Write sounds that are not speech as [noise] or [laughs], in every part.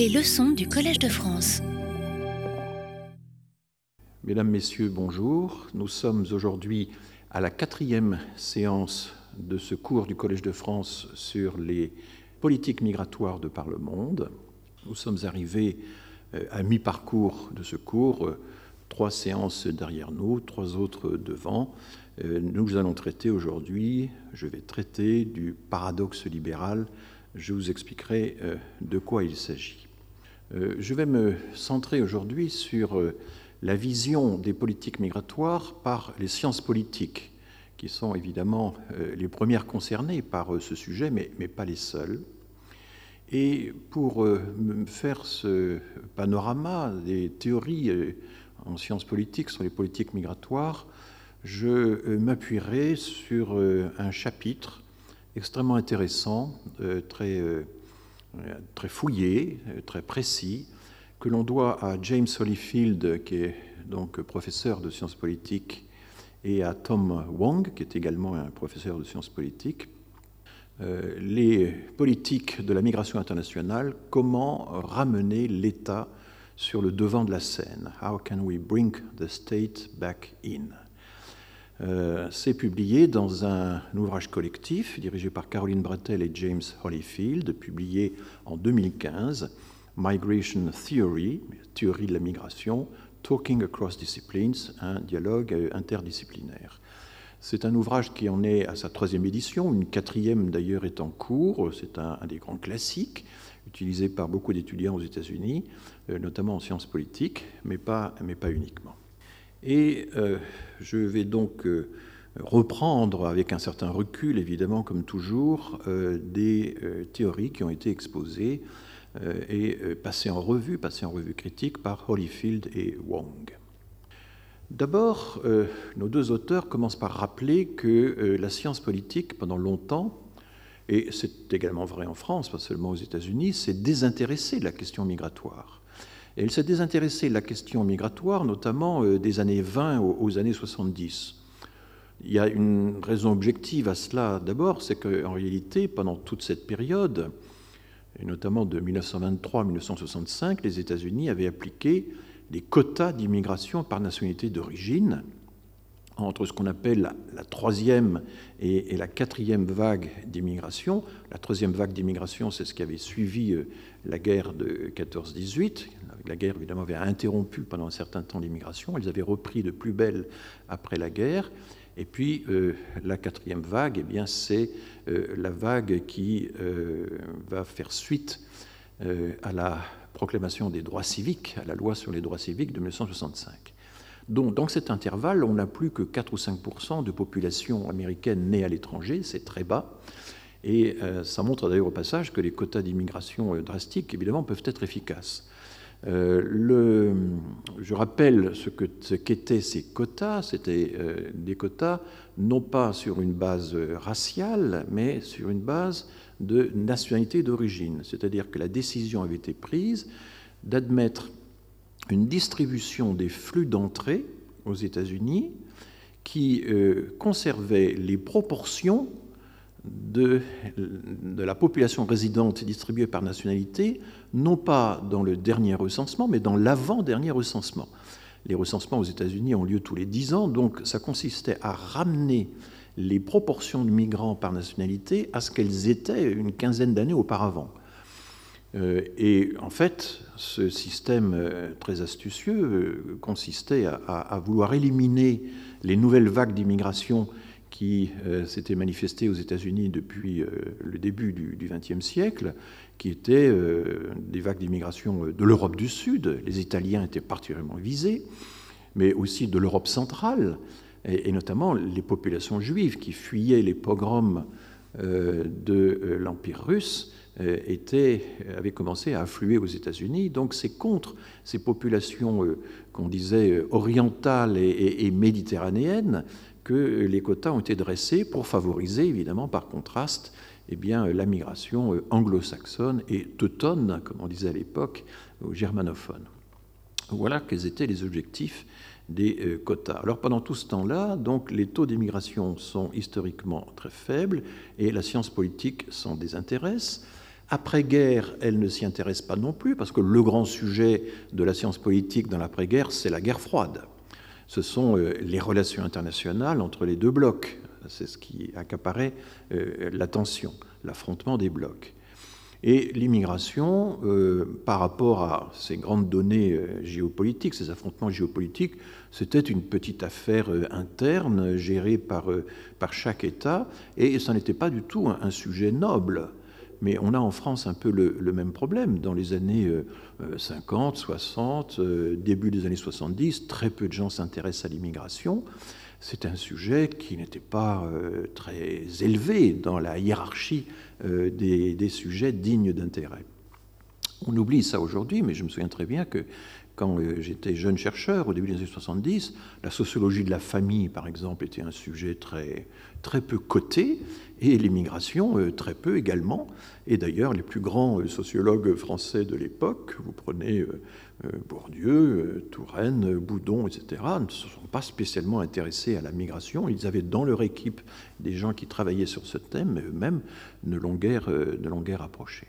Les leçons du Collège de France. Mesdames, Messieurs, bonjour. Nous sommes aujourd'hui à la quatrième séance de ce cours du Collège de France sur les politiques migratoires de par le monde. Nous sommes arrivés euh, à mi-parcours de ce cours, euh, trois séances derrière nous, trois autres devant. Euh, nous allons traiter aujourd'hui, je vais traiter du paradoxe libéral. Je vous expliquerai de quoi il s'agit. Je vais me centrer aujourd'hui sur la vision des politiques migratoires par les sciences politiques, qui sont évidemment les premières concernées par ce sujet, mais, pas les seules. Et pour euh, faire ce panorama des théories euh, en sciences politiques sur les politiques migratoires, je euh, m'appuierai sur un chapitre extrêmement intéressant, très, très fouillé, très précis, que l'on doit à James Holyfield, qui est donc professeur de sciences politiques, et à Tom Wong, qui est également un professeur de sciences politiques, euh, les politiques de la migration internationale, comment ramener l'État sur le devant de la scène? How can we bring the state back in? Euh, C'est publié dans un, ouvrage collectif dirigé par Caroline Brettel et James Holyfield, publié en 2015, Migration Theory, théorie de la migration, Talking Across Disciplines, un dialogue interdisciplinaire. C'est un ouvrage qui en est à sa troisième édition, une quatrième d'ailleurs est en cours, c'est un, des grands classiques utilisé par beaucoup d'étudiants aux États-Unis, euh, notamment en sciences politiques, mais pas, mais pas uniquement. Et euh, je vais donc euh, reprendre avec un certain recul, évidemment, comme toujours, des théories qui ont été exposées et passées en revue, passées en revue critique par Holyfield et Wong. D'abord, euh, nos deux auteurs commencent par rappeler que euh, la science politique, pendant longtemps, et c'est également vrai en France, pas seulement aux États-Unis, s'est désintéressée de la question migratoire. Et elle s'est désintéressée de la question migratoire, notamment euh, des années 20 aux, années 70. Il y a une raison objective à cela. D'abord, c'est qu'en réalité, pendant toute cette période, et notamment de 1923 1965, les États-Unis avaient appliqué des quotas d'immigration par nationalité d'origine entre ce qu'on appelle la, troisième et, la quatrième vague d'immigration. La troisième vague d'immigration, c'est ce qui avait suivi euh, la guerre de 14-18. La guerre, évidemment, avait interrompu pendant un certain temps l'immigration. Elles avaient repris de plus belle après la guerre. Et puis, euh, la quatrième vague, eh bien, c'est euh, la vague qui va faire suite à la proclamation des droits civiques, à la loi sur les droits civiques de 1965. Donc, dans cet intervalle, on n'a plus que 4 ou 5 de population américaine née à l'étranger, c'est très bas. Et euh, ça montre d'ailleurs au passage que les quotas d'immigration euh, drastiques, évidemment, peuvent être efficaces. Euh, je rappelle ce qu'étaient ce ces quotas. C'était des quotas non pas sur une base raciale, mais sur une base de nationalité d'origine. C'est-à-dire que la décision avait été prise d'admettre une distribution des flux d'entrée aux États-Unis qui euh, conservait les proportions de, la population résidente distribuée par nationalité, non pas dans le dernier recensement, mais dans l'avant-dernier recensement. Les recensements aux États-Unis ont lieu tous les dix ans, donc ça consistait à ramener les proportions de migrants par nationalité à ce qu'elles étaient une quinzaine d'années auparavant. Euh, et en fait, ce système euh, très astucieux euh, consistait à, vouloir éliminer les nouvelles vagues d'immigration qui s'étaient manifestées aux États-Unis depuis le début du XXe siècle, qui étaient des vagues d'immigration de l'Europe du Sud. Les Italiens étaient particulièrement visés, mais aussi de l'Europe centrale et, notamment les populations juives qui fuyaient les pogroms euh, de euh, l'Empire russe euh, étaient, avaient commencé à affluer aux États-Unis. Donc c'est contre ces populations qu'on disait orientales et, méditerranéennes que les quotas ont été dressés pour favoriser, évidemment, par contraste, eh la migration anglo-saxonne et teutonne, comme on disait à l'époque, aux germanophones. Voilà quels étaient les objectifs des euh, quotas. Alors pendant tout ce temps-là, donc les taux d'immigration sont historiquement très faibles et la science politique s'en désintéresse, Après-guerre, elle ne s'y intéresse pas non plus, parce que le grand sujet de la science politique dans l'après-guerre, c'est la guerre froide. Ce sont euh, les relations internationales entre les deux blocs. C'est ce qui accaparait euh, l'attention, l'affrontement des blocs. Et l'immigration, euh, par rapport à ces grandes données géopolitiques, ces affrontements géopolitiques, c'était une petite affaire interne gérée par, par chaque État, et ça n'était pas du tout un, sujet noble. Mais on a en France un peu le, même problème. Dans les années 50, 60, début des années 70, très peu de gens s'intéressent à l'immigration c'est un sujet qui n'était pas euh, très élevé dans la hiérarchie euh, des, sujets dignes d'intérêt. On oublie ça aujourd'hui, mais je me souviens très bien que quand euh, j'étais jeune chercheur, au début des années 70, la sociologie de la famille, par exemple, était un sujet très, très peu coté, et l'immigration très peu également. Et d'ailleurs, les plus grands sociologues français de l'époque, vous prenez euh, Bourdieu, euh, Touraine, Boudon, etc., ne se sont pas spécialement intéressés à la migration. Ils avaient dans leur équipe des gens qui travaillaient sur ce thème, mais eux-mêmes ne l'ont guère, euh, guère approché.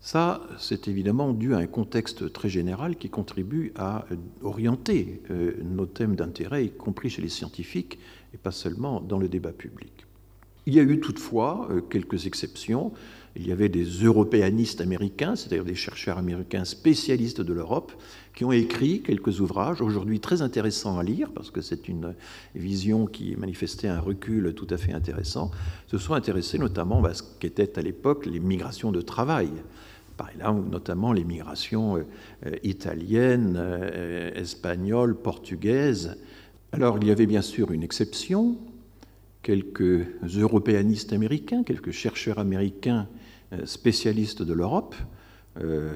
Ça, c'est évidemment dû à un contexte très général qui contribue à orienter nos thèmes d'intérêt, y compris chez les scientifiques, et pas seulement dans le débat public. Il y a eu toutefois quelques exceptions. Il y avait des européanistes américains, c'est-à-dire des chercheurs américains spécialistes de l'Europe, qui ont écrit quelques ouvrages, aujourd'hui très intéressants à lire, parce que c'est une vision qui manifestait un recul tout à fait intéressant, se sont intéressés notamment à ce qu'étaient à l'époque les migrations de travail. Par là, notamment les migrations euh, italiennes, euh, espagnoles, portugaises. Alors, il y avait bien sûr une exception, quelques européanistes américains, quelques chercheurs américains euh, spécialistes de l'Europe euh,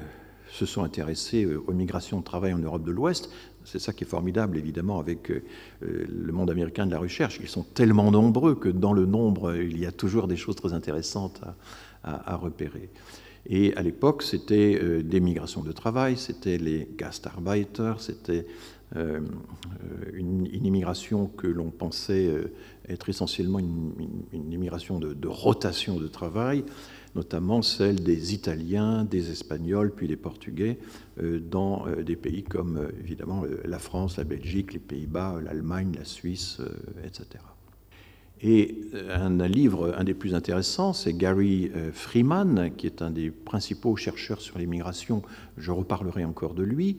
se sont intéressés euh, aux migrations de travail en Europe de l'Ouest. C'est ça qui est formidable, évidemment, avec le monde américain de la recherche. Ils sont tellement nombreux que dans le nombre, il y a toujours des choses très intéressantes à, repérer. Et à l'époque, c'était des migrations de travail, c'était les Gastarbeiter, c'était une, immigration que l'on pensait être essentiellement une, immigration de, rotation de travail notamment celle des Italiens, des Espagnols, puis des Portugais, euh, dans euh, des pays comme euh, évidemment la France, la Belgique, les Pays-Bas, l'Allemagne, la Suisse, etc. Et un, livre, un des plus intéressants, c'est Gary Freeman, qui est un des principaux chercheurs sur l'immigration. Je reparlerai encore de lui,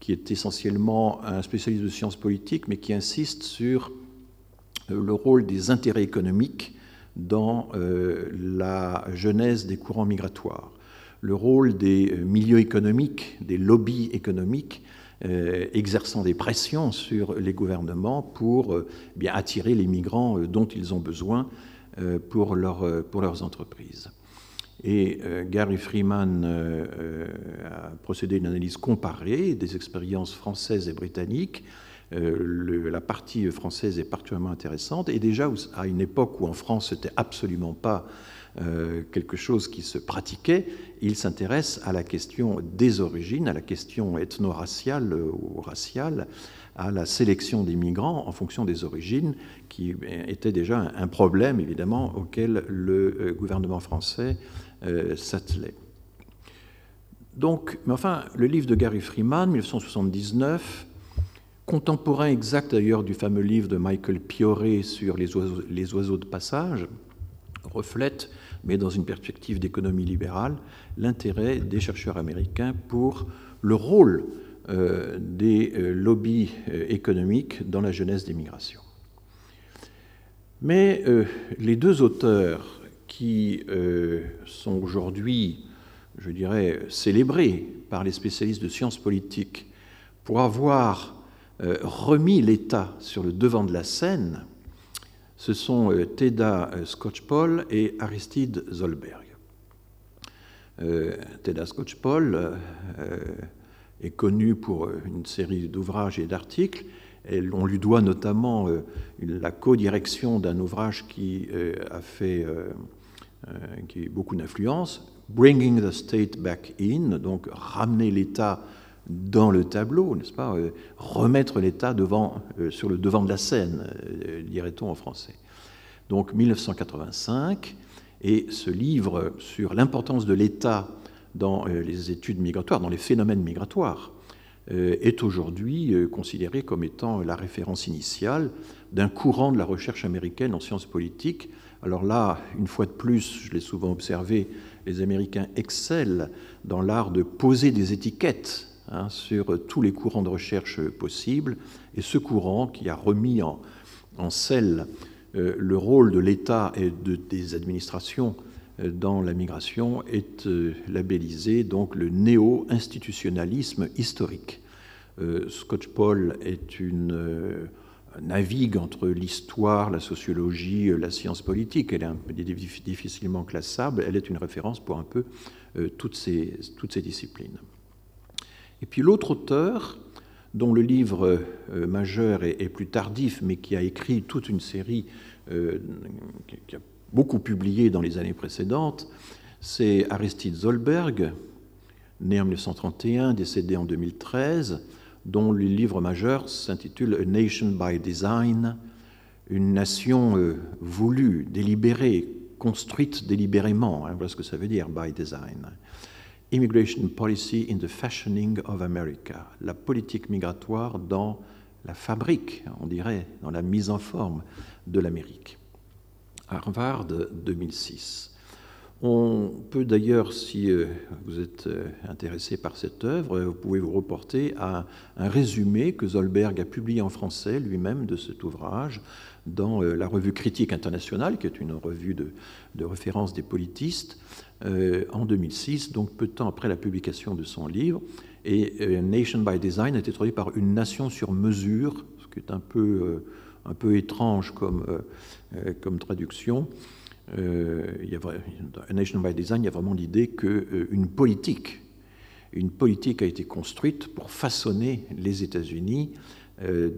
qui est essentiellement un spécialiste de sciences politiques, mais qui insiste sur le rôle des intérêts économiques dans euh, la genèse des courants migratoires. Le rôle des euh, milieux économiques, des lobbies économiques, euh, exerçant des pressions sur les gouvernements pour bien attirer les migrants dont ils ont besoin pour, leur, pour leurs entreprises. Et Gary Freeman a procédé à une analyse comparée des expériences françaises et britanniques euh, la partie française est particulièrement intéressante. Et déjà, à une époque où en France, c'était absolument pas euh, quelque chose qui se pratiquait, il s'intéresse à la question des origines, à la question ethno-raciale ou raciale, à la sélection des migrants en fonction des origines, qui était déjà un problème, évidemment, auquel le euh, gouvernement français s'attelait. Donc, mais enfin, le livre de Gary Freeman, 1979, contemporain exact d'ailleurs du fameux livre de Michael Pioré sur les oiseaux de passage, reflète, mais dans une perspective d'économie libérale, l'intérêt des chercheurs américains pour le rôle euh, des euh, lobbies euh, économiques dans la jeunesse des migrations. Mais les deux auteurs qui sont aujourd'hui, je dirais, célébrés par les spécialistes de sciences politiques pour avoir remis l'État sur le devant de la scène, ce sont euh, Teda euh, Scotchpol et Aristide Zolberg. Teda Scotchpol est connu pour une série d'ouvrages et d'articles. On lui doit notamment la co-direction d'un ouvrage qui a fait qui a beaucoup d'influence, Bringing the State Back In, donc ramener l'État dans le tableau, n'est-ce pas euh, Remettre l'État devant, euh, sur le devant de la scène, euh, dirait-on en français. Donc 1985, Et ce livre sur l'importance de l'État dans les études migratoires, dans les phénomènes migratoires, est aujourd'hui considéré comme étant la référence initiale d'un courant de la recherche américaine en sciences politiques. Alors là, une fois de plus, je l'ai souvent observé, les Américains excellent dans l'art de poser des étiquettes hein, sur tous les courants de recherche possibles. Et ce courant qui a remis en, en selle euh, le rôle de l'État et de, des administrations euh, dans la migration est euh, labellisé donc le néo-institutionnalisme historique. Scotch Paul est une navigue entre l'histoire, la sociologie, la science politique. Elle est un peu difficilement classable. Elle est une référence pour un peu toutes, ces, toutes ces disciplines. Et puis l'autre auteur, dont le livre euh, majeur est, plus tardif, mais qui a écrit toute une série, euh, qui a beaucoup publié dans les années précédentes, c'est Aristide Zolberg, né en 1931, décédé en 2013, dont le livre majeur s'intitule A Nation by Design, une nation euh, voulue, délibérée, construite délibérément. Hein, voilà ce que ça veut dire, by design. Immigration Policy in the Fashioning of America, la politique migratoire dans la fabrique, on dirait, dans la mise en forme de l'Amérique. Harvard 2006. On peut d'ailleurs, si euh, vous êtes euh, intéressé par cette œuvre, vous pouvez vous reporter à un résumé que Zolberg a publié en français lui-même de cet ouvrage dans euh, la revue Critique internationale, qui est une revue de, de référence des politistes, euh, en 2006, donc peu de temps après la publication de son livre. Et euh, Nation by Design a été traduit par Une nation sur mesure, ce qui est un peu, euh, un peu étrange comme, comme traduction. il Nation by Design, il y a vraiment l'idée qu'une politique, une politique a été construite pour façonner les États-Unis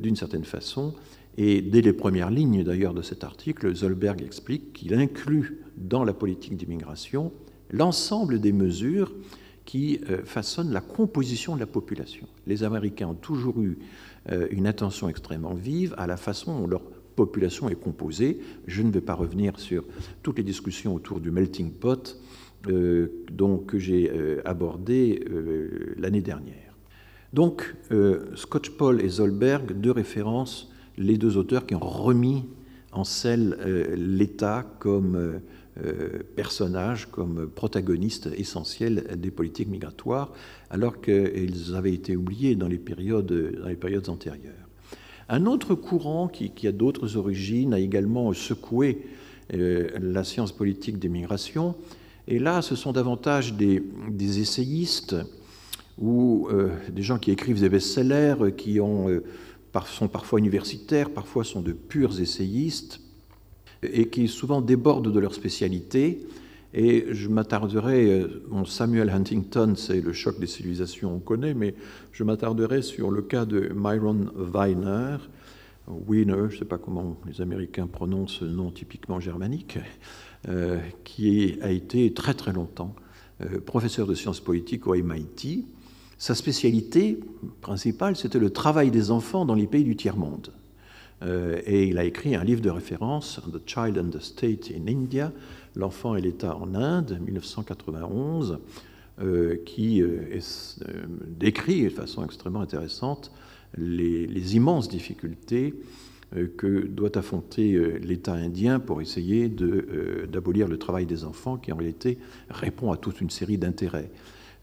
d'une certaine façon. Et dès les premières lignes d'ailleurs de cet article, Zolberg explique qu'il inclut dans la politique d'immigration l'ensemble des mesures qui euh, façonnent la composition de la population. Les Américains ont toujours eu euh, une attention extrêmement vive à la façon dont leur population est composée. Je ne vais pas revenir sur toutes les discussions autour du melting pot euh, que j'ai abordé l'année dernière. Donc, Scotch Paul et Zolberg, deux références, les deux auteurs qui ont remis en selle l'État comme euh, personnages comme protagonistes essentiels des politiques migratoires, alors qu'ils avaient été oubliés dans les périodes, dans les périodes antérieures. Un autre courant qui, a d'autres origines a également secoué euh, la science politique des migrations, et là, ce sont davantage des, essayistes ou euh, des gens qui écrivent des best-sellers, qui ont, sont parfois universitaires, parfois sont de purs essayistes, et qui souvent débordent de leur spécialité. Et je m'attarderai, euh, Samuel Huntington, c'est le choc des civilisations, on connaît, mais je m'attarderai sur le cas de Myron Weiner, Wiener, je ne sais pas comment les Américains prononcent ce nom typiquement germanique, euh, qui a été très très longtemps euh, professeur de sciences politiques au MIT. Sa spécialité principale, c'était le travail des enfants dans les pays du tiers-monde. Euh, et il a écrit un livre de référence, The Child and the State in India, L'enfant et l'État en Inde, 1991, euh, qui euh, décrit de façon extrêmement intéressante les, immenses difficultés que doit affronter l'État indien pour essayer d'abolir le travail des enfants, qui en réalité répond à toute une série d'intérêts.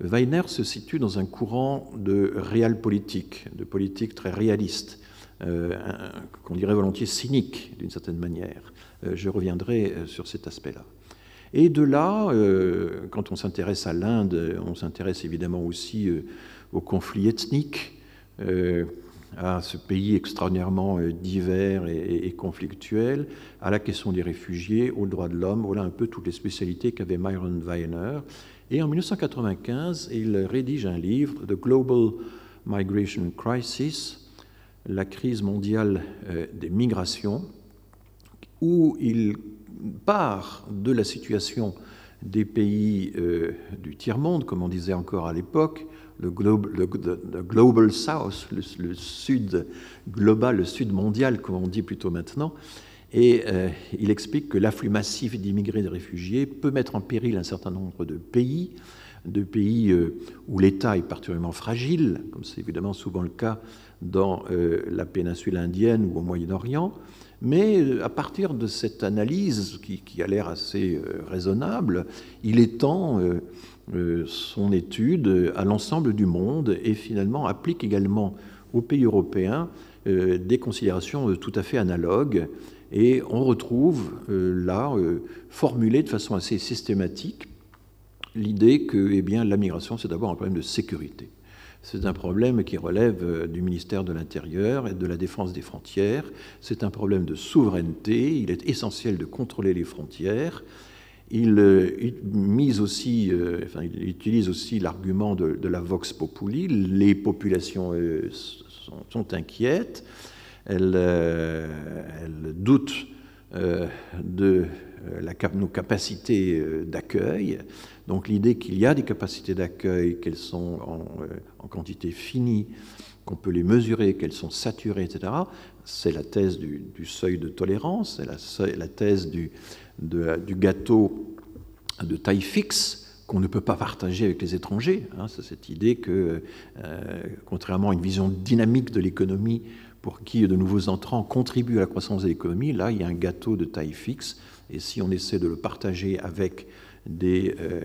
Weiner se situe dans un courant de réel politique, de politique très réaliste, qu'on dirait volontiers cynique d'une certaine manière. Euh, je reviendrai euh, sur cet aspect-là. Et de là, quand on s'intéresse à l'Inde, on s'intéresse évidemment aussi aux conflits ethniques, à ce pays extraordinairement divers et, conflictuel, à la question des réfugiés, aux droits de l'homme. Voilà un peu toutes les spécialités qu'avait Myron Weiner. Et en 1995, il rédige un livre, The Global Migration Crisis, la crise mondiale euh, des migrations, où il part de la situation des pays euh, du tiers-monde, comme on disait encore à l'époque, le, Global South, le, Sud global, le Sud mondial, comme on dit plutôt maintenant, Et il explique que l'afflux massif d'immigrés et de réfugiés peut mettre en péril un certain nombre de pays, de pays où l'État est particulièrement fragile, comme c'est évidemment souvent le cas dans la péninsule indienne ou au Moyen-Orient, mais euh, à partir de cette analyse qui, a l'air assez euh, raisonnable, il étend euh, son étude à l'ensemble du monde et finalement applique également aux pays européens des considérations tout à fait analogues. Et on retrouve là, formulé de façon assez systématique, l'idée que eh bien, la migration, c'est d'abord un problème de sécurité. C'est un problème qui relève euh, du ministère de l'Intérieur et de la défense des frontières. C'est un problème de souveraineté. Il est essentiel de contrôler les frontières. Il, euh, mise aussi, euh, enfin, il utilise aussi l'argument de, la vox populi. Les populations sont, inquiètes. Elles, elles doutent de la, nos capacités d'accueil. Donc l'idée qu'il y a des capacités d'accueil, qu'elles sont en, euh, quantité finie, qu'on peut les mesurer, qu'elles sont saturées, etc., c'est la thèse du, seuil de tolérance, c'est la, thèse du, gâteau de taille fixe qu'on ne peut pas partager avec les étrangers. Hein. c'est cette idée que, euh, contrairement à une vision dynamique de l'économie, pour qui de nouveaux entrants contribuent à la croissance de l'économie, là, il y a un gâteau de taille fixe, et si on essaie de le partager avec des, euh,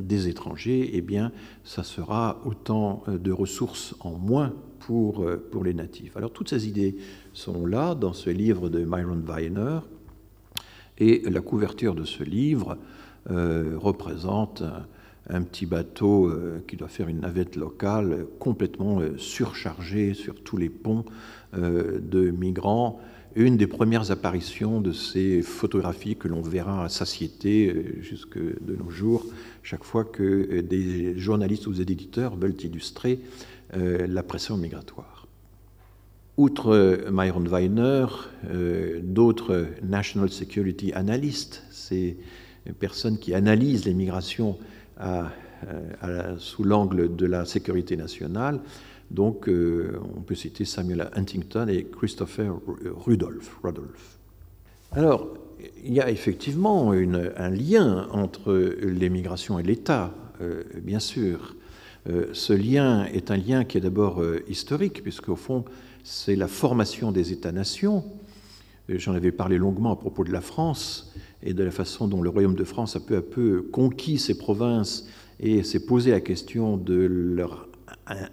des étrangers, eh bien, ça sera autant euh, de ressources en moins pour, euh, pour les natifs. Alors, toutes ces idées sont là dans ce livre de Myron Weiner, et la couverture de ce livre représente un, petit bateau qui doit faire une navette locale complètement surchargé sur tous les ponts de migrants une des premières apparitions de ces photographies que l'on verra à satiété euh, jusque de nos jours, chaque fois que euh, des journalistes ou des éditeurs veulent illustrer euh, la pression migratoire. Outre Myron Weiner, d'autres National Security Analysts, ces personnes qui analysent les migrations sous l'angle de la sécurité nationale, donc, euh, on peut citer Samuel Huntington et Christopher Rudolph. Rudolph. Alors, il y a effectivement un lien entre l'émigration et l'État, euh, bien sûr. Euh, ce lien est un lien qui est d'abord historique, puisqu'au fond, c'est la formation des États-nations. J'en avais parlé longuement à propos de la France et de la façon dont le Royaume de France a peu à peu conquis ces provinces et s'est posé la question de leur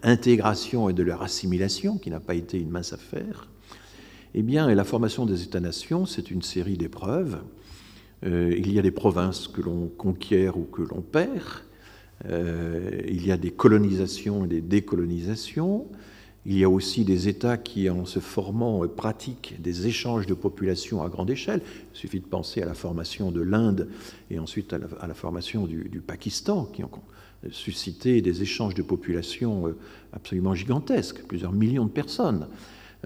intégration et de leur assimilation, qui n'a pas été une mince affaire, eh bien, la formation des États-nations, c'est une série d'épreuves. Euh, il y a des provinces que l'on conquiert ou que l'on perd. Euh, il y a des colonisations et des décolonisations. Il y a aussi des États qui, en se formant, pratiquent des échanges de population à grande échelle. Il suffit de penser à la formation de l'Inde et ensuite à la, formation du, du, Pakistan, qui ont suscité des échanges de population euh, absolument gigantesques, plusieurs millions de personnes.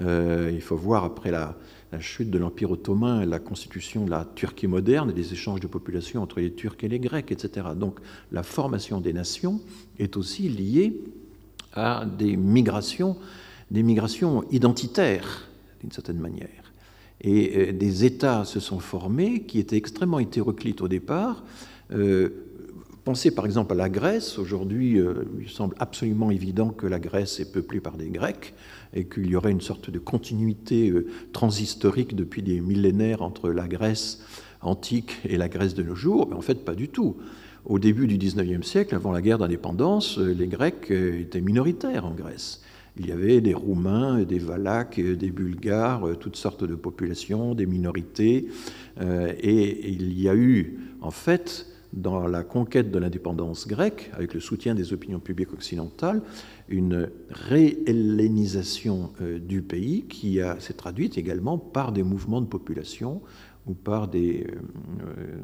Euh, il faut voir après la, chute de l'Empire ottoman, la constitution de la Turquie moderne et des échanges de population entre les Turcs et les Grecs, etc. Donc la formation des nations est aussi liée à des migrations, des migrations identitaires, d'une certaine manière. Et euh, des États se sont formés qui étaient extrêmement hétéroclites au départ, Pensez par exemple à la Grèce. Aujourd'hui, euh, il semble absolument évident que la Grèce est peuplée par des Grecs et qu'il y aurait une sorte de continuité euh, transhistorique depuis des millénaires entre la Grèce antique et la Grèce de nos jours. Mais en fait, pas du tout. Au début du XIXe siècle, avant la guerre d'indépendance, euh, les Grecs étaient minoritaires en Grèce. Il y avait des Roumains, des Valaques, des Bulgares, toutes sortes de populations, des minorités. Et il y a eu, en fait, dans la conquête de l'indépendance grecque, avec le soutien des opinions publiques occidentales, une réhellénisation euh, du pays qui s'est traduite également par des mouvements de population ou par des, euh,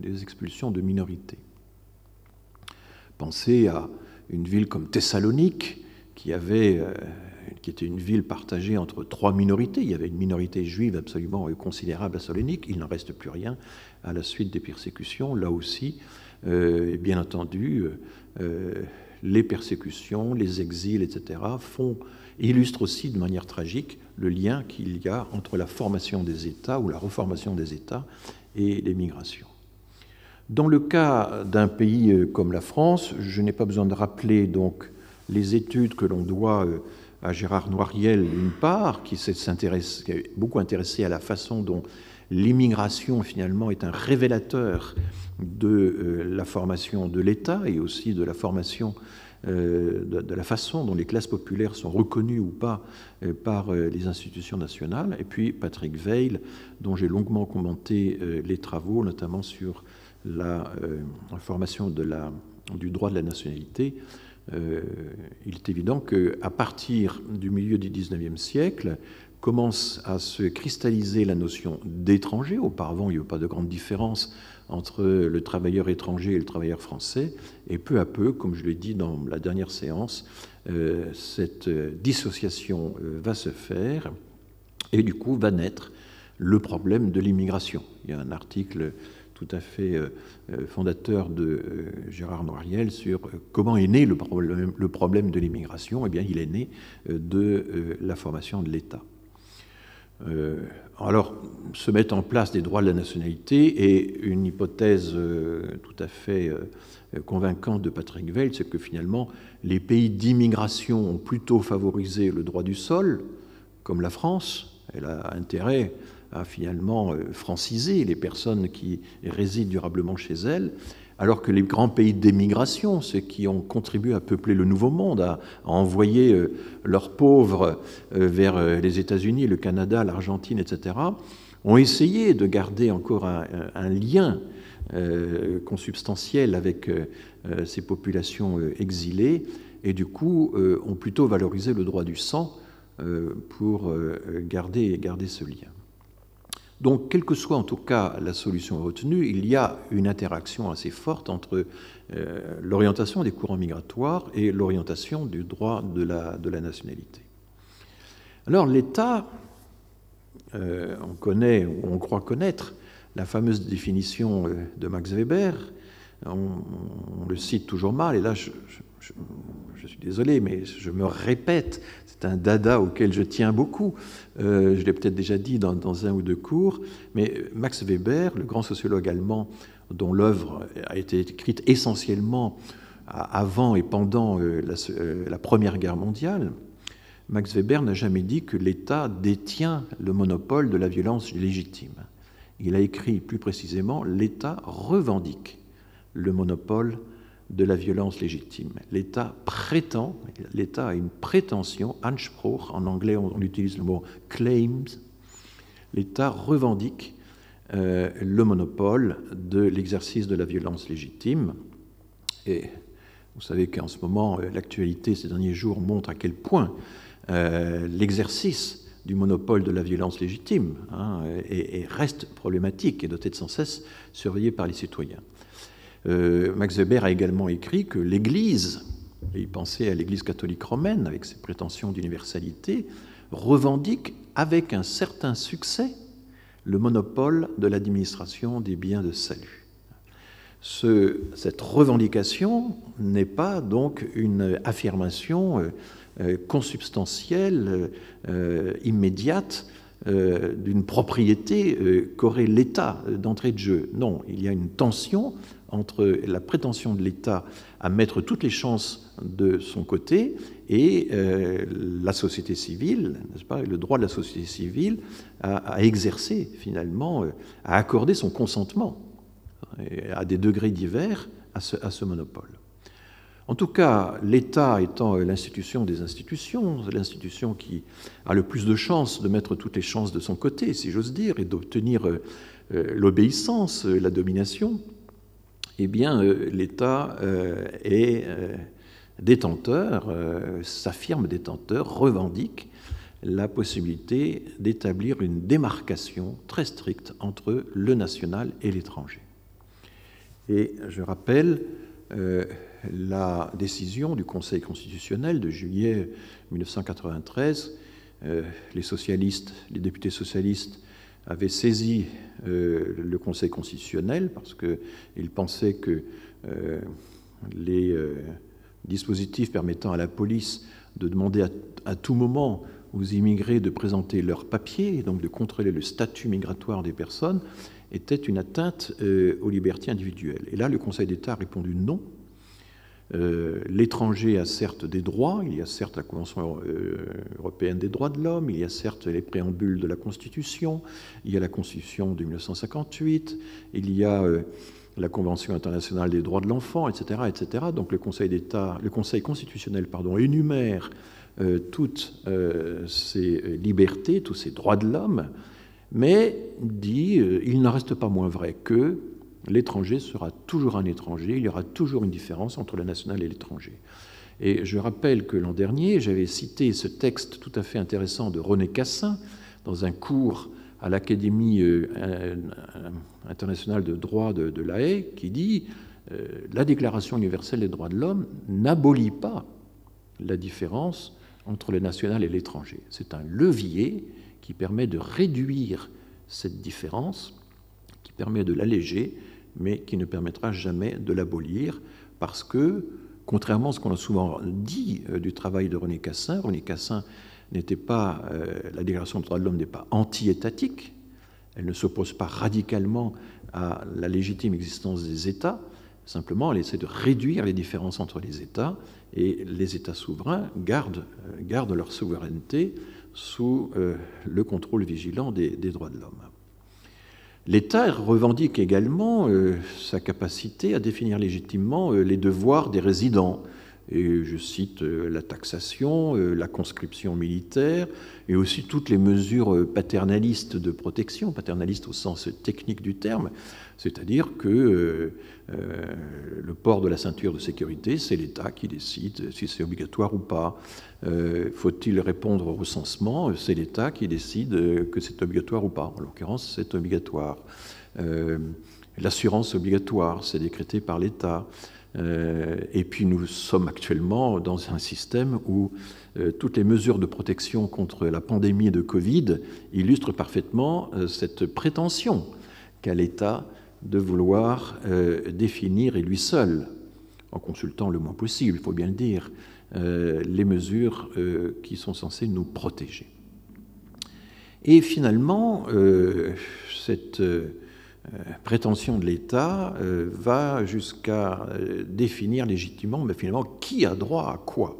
des expulsions de minorités. Pensez à une ville comme Thessalonique, qui avait euh, qui était une ville partagée entre trois minorités. Il y avait une minorité juive absolument considérable à Salonique. Il n'en reste plus rien à la suite des persécutions. Là aussi, euh, bien entendu, euh, les persécutions, les exils, etc., font, illustrent aussi de manière tragique le lien qu'il y a entre la formation des États ou la reformation des États et les migrations. Dans le cas d'un pays euh, comme la France, je n'ai pas besoin de rappeler donc les études que l'on doit euh, à Gérard Noiriel, d'une part, qui s'est beaucoup intéressé à la façon dont l'immigration, finalement, est un révélateur de euh, la formation de l'État et aussi de la formation de, la façon dont les classes populaires sont reconnues ou pas par les institutions nationales, et puis Patrick Veil, dont j'ai longuement commenté les travaux, notamment sur la euh, formation du droit de la nationalité, euh, il est évident qu'à partir du milieu du XIXe siècle, commence à se cristalliser la notion d'étranger. Auparavant, il n'y avait pas de grande différence entre le travailleur étranger et le travailleur français. Et peu à peu, comme je l'ai dit dans la dernière séance, euh, cette dissociation va se faire et du coup va naître le problème de l'immigration. Il y a un article tout à fait euh, euh, fondateur de euh, Gérard Noiriel sur comment est né le problème, de l'immigration. Eh bien, il est né de la formation de l'État. alors, se mettent en place des droits de la nationalité et une hypothèse tout à fait convaincante de Patrick Veil, c'est que finalement, les pays d'immigration ont plutôt favorisé le droit du sol, comme la France. Elle a intérêt à finalement euh, franciser les personnes qui résident durablement chez elles, alors que les grands pays d'émigration, ceux qui ont contribué à peupler le Nouveau Monde, à, envoyer euh, leurs pauvres euh, vers les États-Unis, le Canada, l'Argentine, etc., ont essayé de garder encore un, lien consubstantiel avec ces populations exilées, et du coup ont plutôt valorisé le droit du sang pour garder, garder ce lien. Donc, quelle que soit en tout cas la solution retenue, il y a une interaction assez forte entre euh, l'orientation des courants migratoires et l'orientation du droit de la, nationalité. Alors, l'État, euh, on connaît, ou on croit connaître, la fameuse définition euh, de Max Weber, on, le cite toujours mal, et là, je suis désolé, mais je me répète, c'est un dada auquel je tiens beaucoup. Euh, je l'ai peut-être déjà dit dans, un ou deux cours, mais Max Weber, le grand sociologue allemand dont l'œuvre a été écrite essentiellement avant et pendant euh, euh, la, Première Guerre mondiale, Max Weber n'a jamais dit que l'État détient le monopole de la violence légitime. Il a écrit plus précisément l'État revendique le monopole de la violence légitime. L'État prétend, l'État a une prétention, Anspruch, en anglais on, utilise le mot claims, l'État revendique euh, le monopole de l'exercice de la violence légitime. Et vous savez qu'en ce moment, euh, l'actualité ces derniers jours montre à quel point euh, l'exercice du monopole de la violence légitime hein, reste problématique et doit être sans cesse surveillé par les citoyens. Euh, Max Weber a également écrit que l'Église, et il pensait à l'Église catholique romaine avec ses prétentions d'universalité, revendique avec un certain succès le monopole de l'administration des biens de salut. cette revendication n'est pas donc une affirmation euh, euh, consubstantielle, immédiate d'une propriété qu'aurait l'État d'entrée de jeu. Non, il y a une tension entre la prétention de l'État à mettre toutes les chances de son côté et euh, la société civile, n'est-ce pas, le droit de la société civile à, exercer finalement, euh, à accorder son consentement à des degrés divers à ce, monopole. En tout cas, l'État étant l'institution des institutions, l'institution qui a le plus de chances de mettre toutes les chances de son côté, si j'ose dire, et d'obtenir euh, l'obéissance, la domination, eh bien, euh, l'État euh, est euh, détenteur, s'affirme détenteur, revendique la possibilité d'établir une démarcation très stricte entre le national et l'étranger. Et je rappelle la décision du Conseil constitutionnel de juillet 1993. les socialistes, les députés socialistes avait saisi euh, le Conseil constitutionnel parce qu'il pensait que euh, les euh, dispositif permettant à la police de demander à, tout moment aux immigrés de présenter leurs papiers et donc de contrôler le statut migratoire des personnes était une atteinte aux libertés individuelles. Et là, le Conseil d'État a répondu non. Euh, l'étranger a certes des droits, il y a certes la Convention euh, européenne des droits de l'homme, il y a certes les préambules de la Constitution, il y a la Constitution de 1958, il y a la Convention internationale des droits de l'enfant, etc., etc. Donc le Conseil d'État, le Conseil constitutionnel, pardon, énumère toutes ces libertés, tous ces droits de l'homme, mais dit euh, il n'en reste pas moins vrai que l'étranger sera toujours un étranger, il y aura toujours une différence entre le national et l'étranger. Et je rappelle que l'an dernier, j'avais cité ce texte tout à fait intéressant de René Cassin dans un cours à l'Académie euh, internationale de droit de, La Haye, qui dit euh, la Déclaration universelle des droits de l'homme n'abolit pas la différence entre le national et l'étranger. C'est un levier qui permet de réduire cette différence, qui permet de l'alléger, mais qui ne permettra jamais de l'abolir, parce que, contrairement à ce qu'on a souvent dit euh, du travail de René Cassin, René Cassin n'était pas, euh, la Déclaration des droits de l'homme n'est pas anti-étatique, elle ne s'oppose pas radicalement à la légitime existence des États, simplement elle essaie de réduire les différences entre les États, et les États souverains gardent, euh, leur souveraineté sous le contrôle vigilant des, droits de l'homme. L'État revendique également euh, sa capacité à définir légitimement euh, les devoirs des résidents. Et je cite la taxation, la conscription militaire, et aussi toutes les mesures paternalistes de protection, paternalistes au sens technique du terme, c'est-à-dire que le port de la ceinture de sécurité, c'est l'État qui décide si c'est obligatoire ou pas. Euh, faut-il répondre au recensement? C'est l'État qui décide euh, que c'est obligatoire ou pas. En l'occurrence, c'est obligatoire. Euh, l'assurance obligatoire, c'est décrété par l'État. et puis nous sommes actuellement dans un système où toutes les mesures de protection contre la pandémie de Covid illustrent parfaitement cette prétention qu'a l'État de vouloir définir, et lui seul, en consultant le moins possible, il faut bien le dire, euh, les mesures euh, qui sont censées nous protéger. Et finalement, euh, cette prétention de l'État va jusqu'à définir légitimement, mais finalement, qui a droit à quoi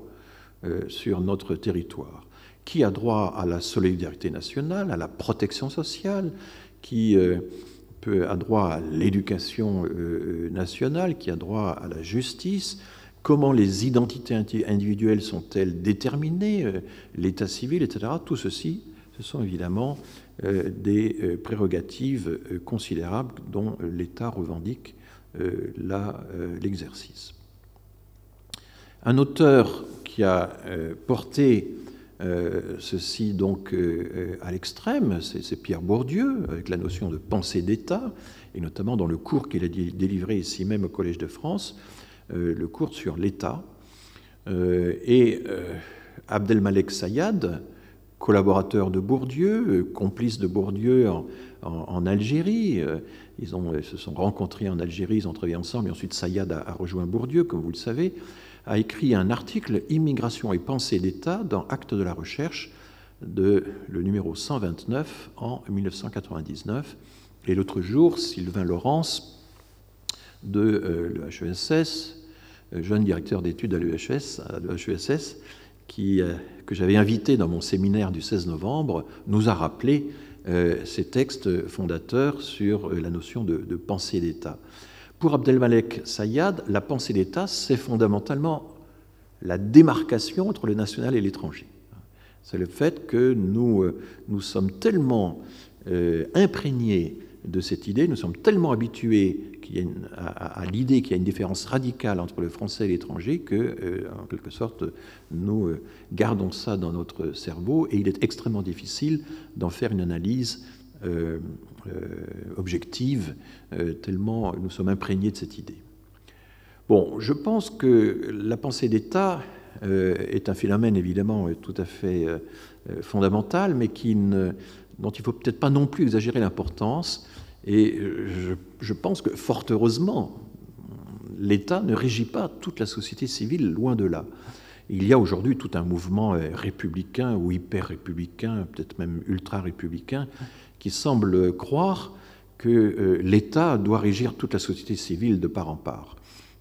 sur notre territoire? Qui a droit à la solidarité nationale, à la protection sociale? Qui peut, a droit à l'éducation nationale Qui a droit à la justice Comment les identités individuelles sont-elles déterminées euh, L'état civil, etc. Tout ceci, ce sont évidemment euh, des euh, prérogatives considérables dont l'État revendique l'exercice. Un auteur qui a porté ceci donc à l'extrême, c'est Pierre Bourdieu, avec la notion de pensée d'État, et notamment dans le cours qu'il a délivré ici même au Collège de France, euh, le cours sur l'État. Euh, et euh, Abdelmalek Sayad, collaborateur de Bourdieu, complice de Bourdieu en, Algérie. Ils, se sont rencontrés en Algérie, ils ont travaillé ensemble, et ensuite Sayad a, rejoint Bourdieu, comme vous le savez, a écrit un article Immigration et pensée d'État dans Actes de la recherche, de, le numéro 129 en 1999. Et l'autre jour, Sylvain Laurence, de euh, l'EHESS, euh, jeune directeur d'études à l'EHESS, qui, euh, que j'avais invité dans mon séminaire du 16 novembre, nous a rappelé ces textes fondateurs sur la notion de, pensée d'État. Pour Abdelmalek Sayad, la pensée d'État, c'est fondamentalement la démarcation entre le national et l'étranger. C'est le fait que nous, nous sommes tellement imprégnés de cette idée, nous sommes tellement habitués à, l'idée qu'il y a une différence radicale entre le français et l'étranger que, euh, en quelque sorte, nous euh, gardons ça dans notre cerveau et il est extrêmement difficile d'en faire une analyse euh, objective, tellement nous sommes imprégnés de cette idée. Bon, je pense que la pensée d'État est un phénomène évidemment tout à fait fondamental, mais dont il ne faut peut-être pas non plus exagérer l'importance et je, pense que, fort heureusement, l'État ne régit pas toute la société civile, loin de là. Il y a aujourd'hui tout un mouvement euh, républicain ou hyper-républicain, peut-être même ultra-républicain, qui semble croire que euh, l'État doit régir toute la société civile de part en part,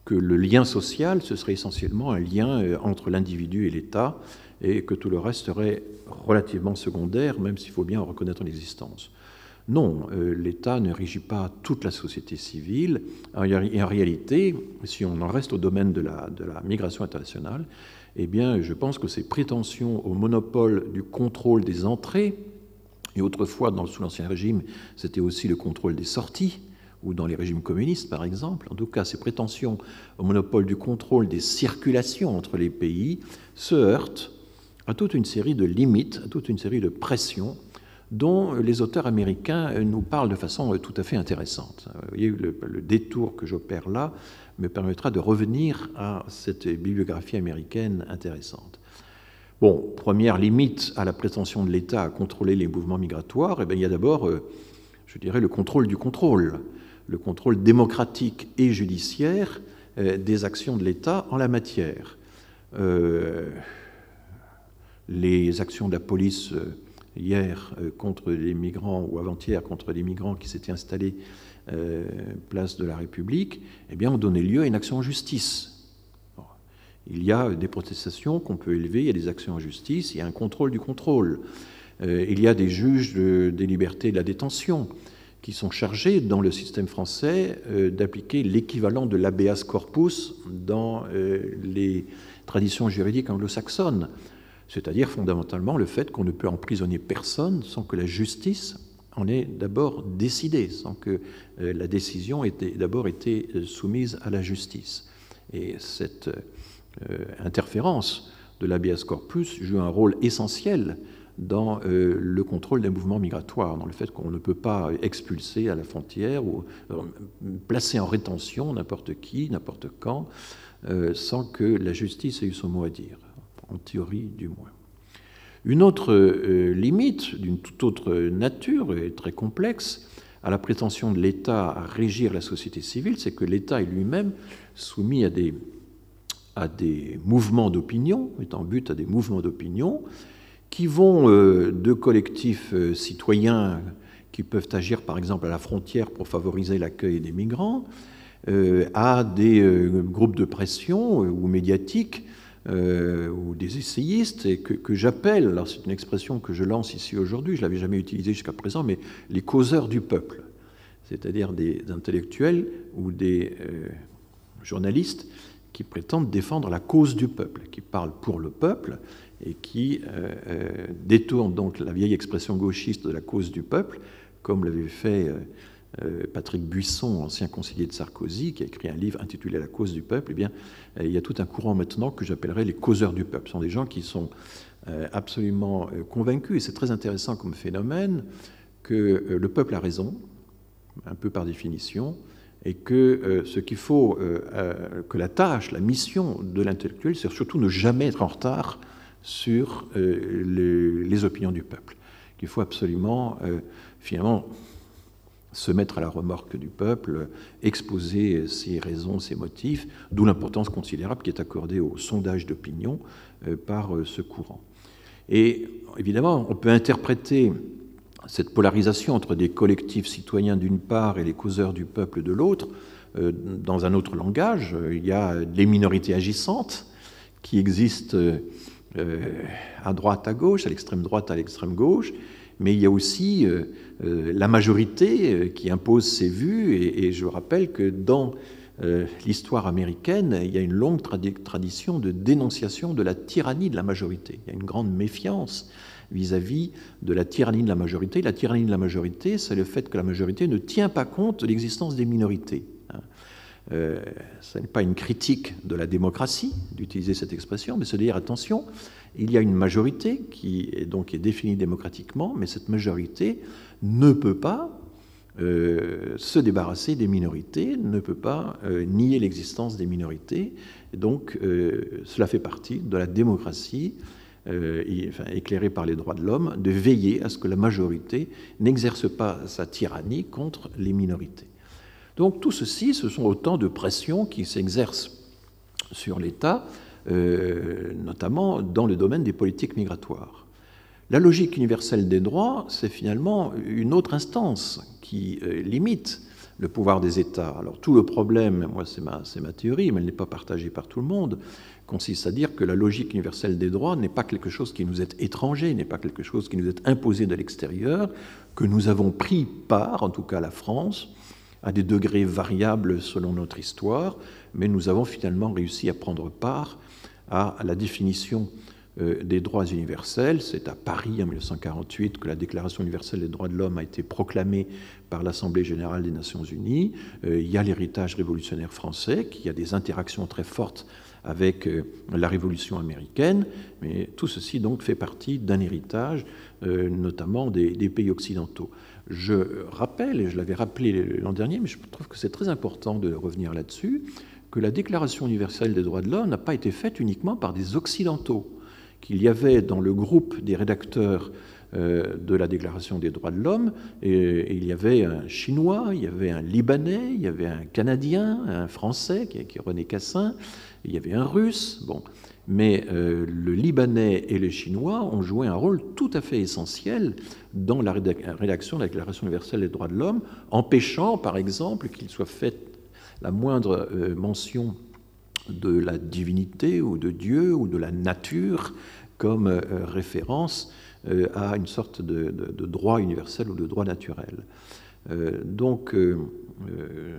que le lien social, ce serait essentiellement un lien euh, entre l'individu et l'État, et que tout le reste serait relativement secondaire, même s'il faut bien en reconnaître l'existence. Non, l'État ne régit pas toute la société civile. En, en, réalité, si on en reste au domaine de la, de la migration internationale, eh bien, je pense que ces prétentions au monopole du contrôle des entrées, et autrefois, dans, sous l'Ancien Régime, c'était aussi le contrôle des sorties, ou dans les régimes communistes, par exemple, en tout cas, ces prétentions au monopole du contrôle des circulations entre les pays se heurtent à toute une série de limites, à toute une série de pressions dont les auteurs américains nous parlent de façon tout à fait intéressante. Vous voyez, le, le détour que j'opère là me permettra de revenir à cette bibliographie américaine intéressante. Bon, première limite à la prétention de l'État à contrôler les mouvements migratoires, eh bien, il y a d'abord, euh, je dirais, le contrôle du contrôle, le contrôle démocratique et judiciaire euh, des actions de l'État en la matière. Euh, les actions de la police hier contre les migrants ou avant-hier contre les migrants qui s'étaient installés place de la République, eh bien, ont donné lieu à une action en justice. Il y a des protestations qu'on peut élever, il y a des actions en justice, il y a un contrôle du contrôle. Euh, il y a des juges des libertés de la détention qui sont chargés dans le système français euh, d'appliquer l'équivalent de l'habeas corpus dans les traditions juridiques anglo-saxonnes, c'est-à-dire fondamentalement le fait qu'on ne peut emprisonner personne sans que la justice on est d'abord décidé, sans que euh, la décision ait d'abord été euh, soumise à la justice. Et cette euh, interférence de l'habeas corpus joue un rôle essentiel dans le contrôle des mouvements migratoires, dans le fait qu'on ne peut pas expulser à la frontière ou placer en rétention n'importe qui, n'importe quand, sans que la justice ait eu son mot à dire, en théorie du moins. Une autre euh, limite, d'une toute autre nature et très complexe, à la prétention de l'État à régir la société civile, c'est que l'État est lui-même soumis à des, à des mouvements d'opinion, est en but à des mouvements d'opinion, qui vont euh, de collectifs euh, citoyens qui peuvent agir par exemple à la frontière pour favoriser l'accueil des migrants, à des groupes de pression ou médiatiques euh, ou des essayistes, et que, j'appelle, alors c'est une expression que je lance ici aujourd'hui, je ne l'avais jamais utilisée jusqu'à présent, mais les causeurs du peuple, c'est-à-dire des intellectuels ou des euh, journalistes qui prétendent défendre la cause du peuple, qui parlent pour le peuple et qui euh, détournent donc la vieille expression gauchiste de la cause du peuple, comme l'avait fait euh, Patrick Buisson, ancien conseiller de Sarkozy, qui a écrit un livre intitulé La cause du peuple, eh bien, euh, il y a tout un courant maintenant que j'appellerais les causeurs du peuple. Ce sont des gens qui sont euh, absolument convaincus, et c'est très intéressant comme phénomène, que le peuple a raison, un peu par définition, et que ce qu'il faut, que la tâche, la mission de l'intellectuel, c'est surtout ne jamais être en retard sur les, opinions du peuple. Qu'il faut absolument, finalement, se mettre à la remorque du peuple, exposer ses raisons, ses motifs, d'où l'importance considérable qui est accordée au sondage d'opinion euh, par euh, ce courant. Et évidemment, on peut interpréter cette polarisation entre des collectifs citoyens d'une part et les causeurs du peuple de l'autre euh, dans un autre langage. Il y a les minorités agissantes qui existent à droite, à gauche, à l'extrême droite, à l'extrême gauche, mais il y a aussi euh, euh, la majorité euh, qui impose ses vues, et, je rappelle que dans l'histoire américaine, il y a une longue tradition de dénonciation de la tyrannie de la majorité. Il y a une grande méfiance vis-à-vis de la tyrannie de la majorité. La tyrannie de la majorité, c'est le fait que la majorité ne tient pas compte de l'existence des minorités. Hein. ce n'est pas une critique de la démocratie d'utiliser cette expression, mais se dire attention, il y a une majorité qui est donc définie démocratiquement, mais cette majorité ne peut pas euh, se débarrasser des minorités, ne peut pas euh, nier l'existence des minorités. Donc, euh, cela fait partie de la démocratie, éclairée par les droits de l'homme, de veiller à ce que la majorité n'exerce pas sa tyrannie contre les minorités. Donc tout ceci, ce sont autant de pressions qui s'exercent sur l'État, euh, notamment dans le domaine des politiques migratoires. La logique universelle des droits, c'est finalement une autre instance qui euh, limite le pouvoir des États. Alors tout le problème, moi c'est ma, théorie, mais elle n'est pas partagée par tout le monde, consiste à dire que la logique universelle des droits n'est pas quelque chose qui nous est étranger, n'est pas quelque chose qui nous est imposé de l'extérieur, que nous avons pris part, en tout cas la France, à des degrés variables selon notre histoire, mais nous avons finalement réussi à prendre part à la définition euh, des droits universels. C'est à Paris en 1948 que la Déclaration universelle des droits de l'homme a été proclamée par l'Assemblée générale des Nations unies. Euh, il y a l'héritage révolutionnaire français, qui a des interactions très fortes avec euh, la Révolution américaine, mais tout ceci donc fait partie d'un héritage, notamment des, pays occidentaux. Je rappelle, et je l'avais rappelé l'an dernier, mais je trouve que c'est très important de revenir là-dessus, que la Déclaration universelle des droits de l'homme n'a pas été faite uniquement par des Occidentaux, qu'il y avait dans le groupe des rédacteurs euh, de la Déclaration des droits de l'homme, il y avait un Chinois, il y avait un Libanais, il y avait un Canadien, un Français, qui est René Cassin, il y avait un Russe, bon. Mais euh, le Libanais et le Chinois ont joué un rôle tout à fait essentiel dans la rédaction de la Déclaration universelle des droits de l'homme, empêchant, par exemple, qu'il soit fait la moindre euh, mention de la divinité ou de Dieu ou de la nature comme euh, référence à une sorte de, droit universel ou de droit naturel. donc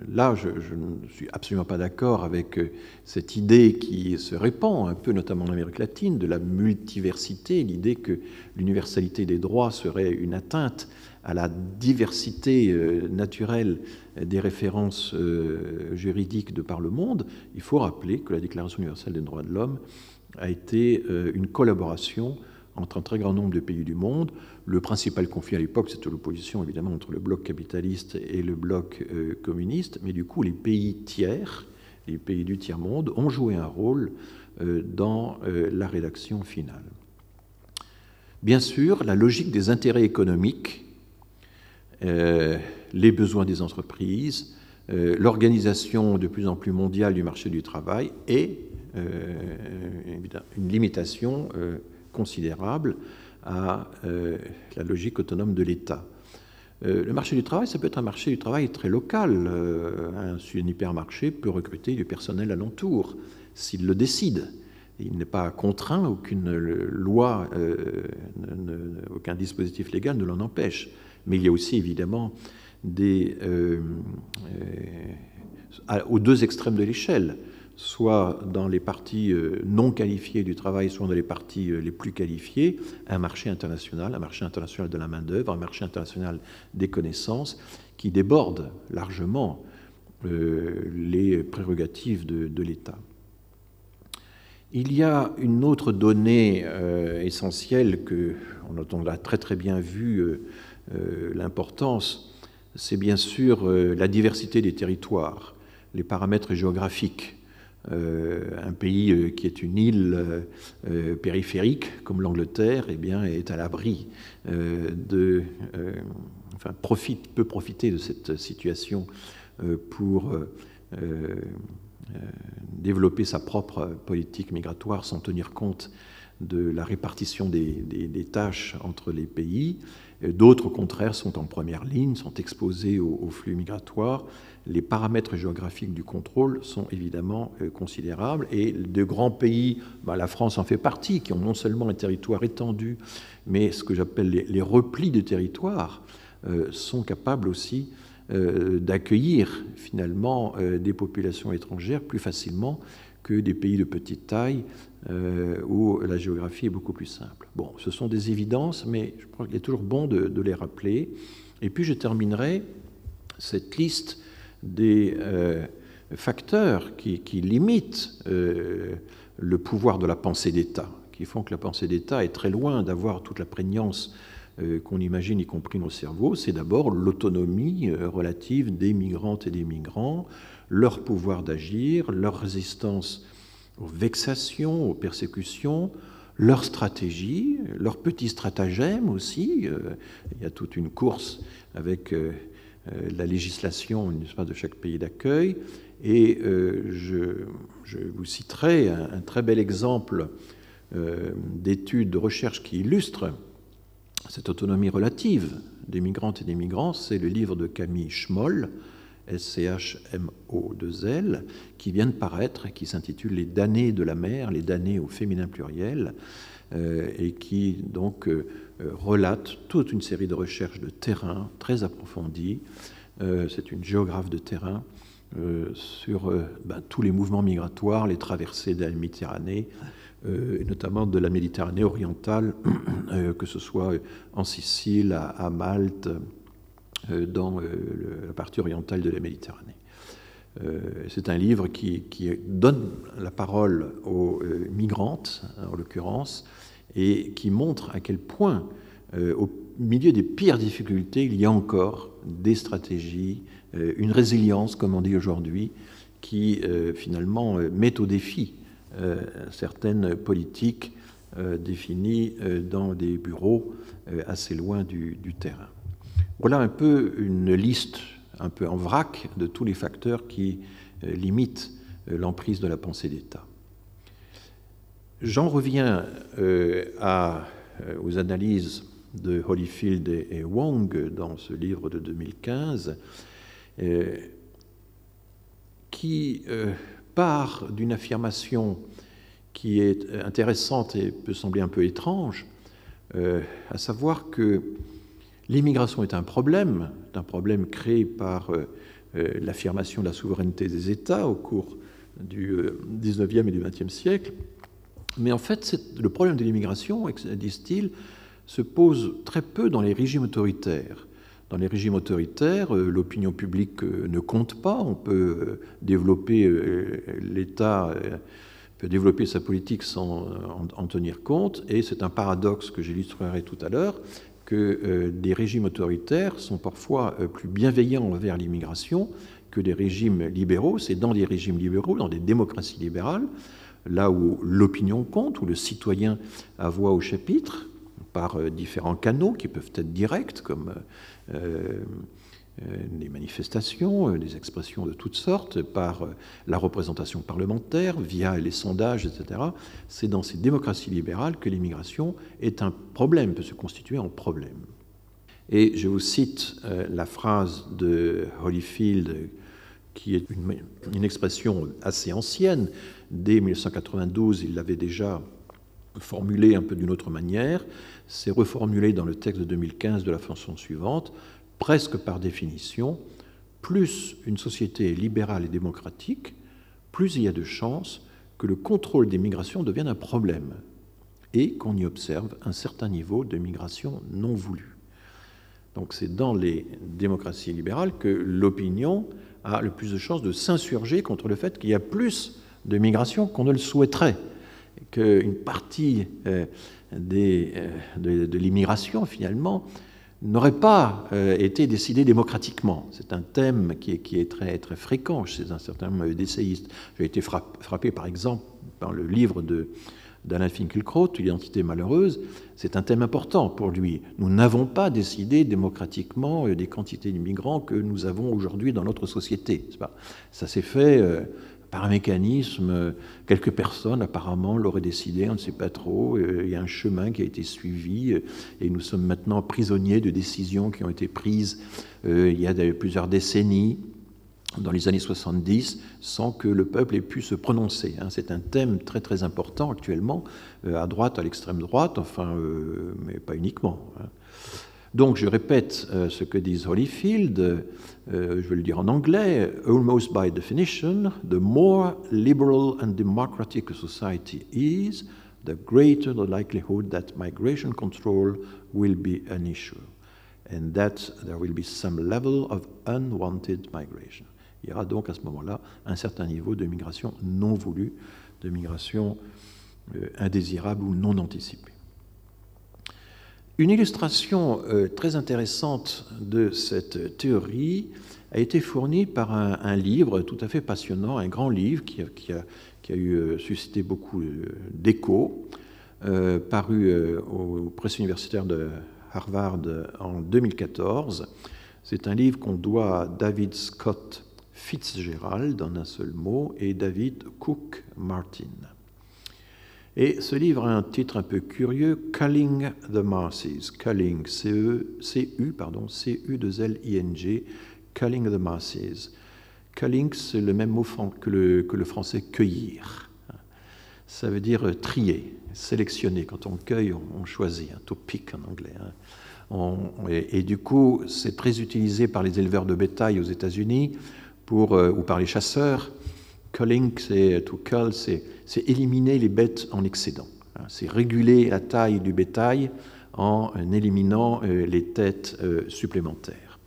là, je, ne suis absolument pas d'accord avec cette idée qui se répand un peu, notamment en Amérique latine, de la multiversité, l'idée que l'universalité des droits serait une atteinte à la diversité naturelle des références euh, juridiques de par le monde, il faut rappeler que la Déclaration universelle des droits de l'homme a été euh, une collaboration entre un très grand nombre de pays du monde. Le principal conflit à l'époque, c'était l'opposition évidemment entre le bloc capitaliste et le bloc euh, communiste, mais du coup les pays tiers, les pays du tiers-monde, ont joué un rôle dans la rédaction finale. Bien sûr, la logique des intérêts économiques les besoins des entreprises, euh, l'organisation de plus en plus mondiale du marché du travail et euh, une limitation euh, considérable à la logique autonome de l'État. le marché du travail, ça peut être un marché du travail très local. un, hypermarché peut recruter du personnel alentour s'il le décide. Il n'est pas contraint, aucune loi, aucun dispositif légal ne l'en empêche. Mais il y a aussi évidemment des, euh, euh, aux deux extrêmes de l'échelle, soit dans les parties euh, non qualifiées du travail, soit dans les parties les plus qualifiées, un marché international, un marché international de la main-d'œuvre, un marché international des connaissances qui déborde largement les prérogatives de, l'État. Il y a une autre donnée essentielle que on a très très bien vu l'importance c'est bien sûr euh, la diversité des territoires, les paramètres géographiques. Euh, un pays euh, qui est une île périphérique comme l'Angleterre eh est à l'abri de, peut profiter de cette situation pour développer sa propre politique migratoire sans tenir compte de la répartition des, tâches entre les pays. D'autres, au contraire, sont en première ligne, sont exposés aux, flux migratoires. Les paramètres géographiques du contrôle sont évidemment euh, considérables. Et de grands pays, bah, la France en fait partie, qui ont non seulement un territoire étendu, mais ce que j'appelle les, replis de territoire, euh, sont capables aussi euh, d'accueillir finalement des populations étrangères plus facilement que des pays de petite taille où la géographie est beaucoup plus simple. Bon, ce sont des évidences, mais je crois qu'il est toujours bon de, les rappeler. Et puis je terminerai cette liste des euh, facteurs qui, limitent euh, le pouvoir de la pensée d'État, qui font que la pensée d'État est très loin d'avoir toute la prégnance qu'on imagine, y compris nos cerveaux. C'est d'abord l'autonomie relative des migrantes et des migrants, leur pouvoir d'agir, leur résistance aux vexations, aux persécutions, leur stratégie, leurs petits stratagèmes aussi. Euh, il y a toute une course avec euh, la législation de chaque pays d'accueil. Et je, vous citerai un, très bel exemple d'études de recherche qui illustre cette autonomie relative des migrantes et des migrants, c'est le livre de Camille Schmoll, S-C-H-M-O-2-L, qui vient de paraître et qui s'intitule Les damnés de la mer, les damnés au féminin pluriel, euh, et qui donc euh, relate toute une série de recherches de terrain très approfondies. Euh, c'est une géographe de terrain sur ben, tous les mouvements migratoires, les traversées de la Méditerranée, et notamment de la Méditerranée orientale, [clears throat] que ce soit en Sicile, à Malte, euh, dans euh, la partie orientale de la Méditerranée. Euh, c'est un livre qui, donne la parole aux migrantes, en l'occurrence, et qui montre à quel point, au milieu des pires difficultés, il y a encore des stratégies, une résilience, comme on dit aujourd'hui, qui finalement met au défi certaines politiques définies dans des bureaux assez loin du terrain. Voilà un peu une liste, un peu en vrac, de tous les facteurs qui euh, limitent euh, l'emprise de la pensée d'État. J'en reviens euh, aux analyses de Holyfield et, Wong dans ce livre de 2015, qui part d'une affirmation qui est intéressante et peut sembler un peu étrange, à savoir que L'immigration est un problème, un problème créé par euh, euh, l'affirmation de la souveraineté des États au cours du 19e euh, et du 20e siècle. Mais en fait, le problème de l'immigration, disent-ils, se pose très peu dans les régimes autoritaires. Dans les régimes autoritaires, l'opinion publique ne compte pas. On peut développer l'État peut développer sa politique sans en tenir compte, et c'est un paradoxe que j'illustrerai tout à l'heure que euh, des régimes autoritaires sont parfois euh, plus bienveillants envers l'immigration que des régimes libéraux. C'est dans des régimes libéraux, dans des démocraties libérales, là où l'opinion compte, où le citoyen a voix au chapitre, par euh, différents canaux qui peuvent être directs, comme des manifestations, des expressions de toutes sortes, par la représentation parlementaire, via les sondages, etc. C'est dans ces démocraties libérales que l'immigration est un problème, peut se constituer en problème. Et je vous cite la phrase de Holyfield, qui est une expression assez ancienne. Dès 1992, il l'avait déjà formulée un peu d'une autre manière. C'est reformulé dans le texte de 2015 de la façon suivante presque par définition, plus une société est libérale et démocratique, plus il y a de chances que le contrôle des migrations devienne un problème et qu'on y observe un certain niveau de migration non voulue. Donc c'est dans les démocraties libérales que l'opinion a le plus de chances de s'insurger contre le fait qu'il y a plus de migration qu'on ne le souhaiterait, qu'une partie euh, euh, de, l'immigration finalement n'aurait pas euh, été décidé démocratiquement. C'est un thème qui est, très, fréquent chez un certain nombre d'essayistes. J'ai été frappé, par exemple, par le livre de d'Alain Finkielkraut, L'identité malheureuse, c'est un thème important pour lui. Nous n'avons pas décidé démocratiquement des quantités d'immigrants que nous avons aujourd'hui dans notre société. Ça s'est fait par un mécanisme, quelques personnes apparemment l'auraient décidé, on ne sait pas trop. Euh, il y a un chemin qui a été suivi euh, et nous sommes maintenant prisonniers de décisions qui ont été prises euh, il y a plusieurs décennies, dans les années 70, sans que le peuple ait pu se prononcer. Hein. C'est un thème très très important actuellement, à droite, à l'extrême droite, enfin, mais pas uniquement. Donc je répète ce que disent Holyfield, euh, je vais le dire en anglais, almost by definition, the more liberal and democratic a society is, the greater the likelihood that migration control will be an issue, and that there will be some level of unwanted migration. Il y aura donc à ce moment-là un certain niveau de migration non voulue, de migration euh, indésirable ou non anticipée. Une illustration euh, très intéressante de cette théorie a été fournie par un, livre tout à fait passionnant, un grand livre qui a, eu euh, suscité beaucoup euh, d'écho, paru au Presse universitaire de Harvard en 2014, C'est un livre qu'on doit à David Scott Fitzgerald en un seul mot et David Cook Martin. Et ce livre a un titre un peu curieux, Culling the Masses. Culling, C-U, pardon, C-U-2-L-I-N-G, Culling the Masses. Culling, c'est le même mot que le, que le français cueillir. Ça veut dire trier, sélectionner. Quand on cueille, on, choisit, un to pick en anglais. Hein. et, du coup, c'est très utilisé par les éleveurs de bétail aux États-Unis euh, ou par les chasseurs. Culling, c'est to cull, c'est éliminer les bêtes en excédent. Hein. C'est réguler la taille du bétail en éliminant euh, les têtes euh, supplémentaires.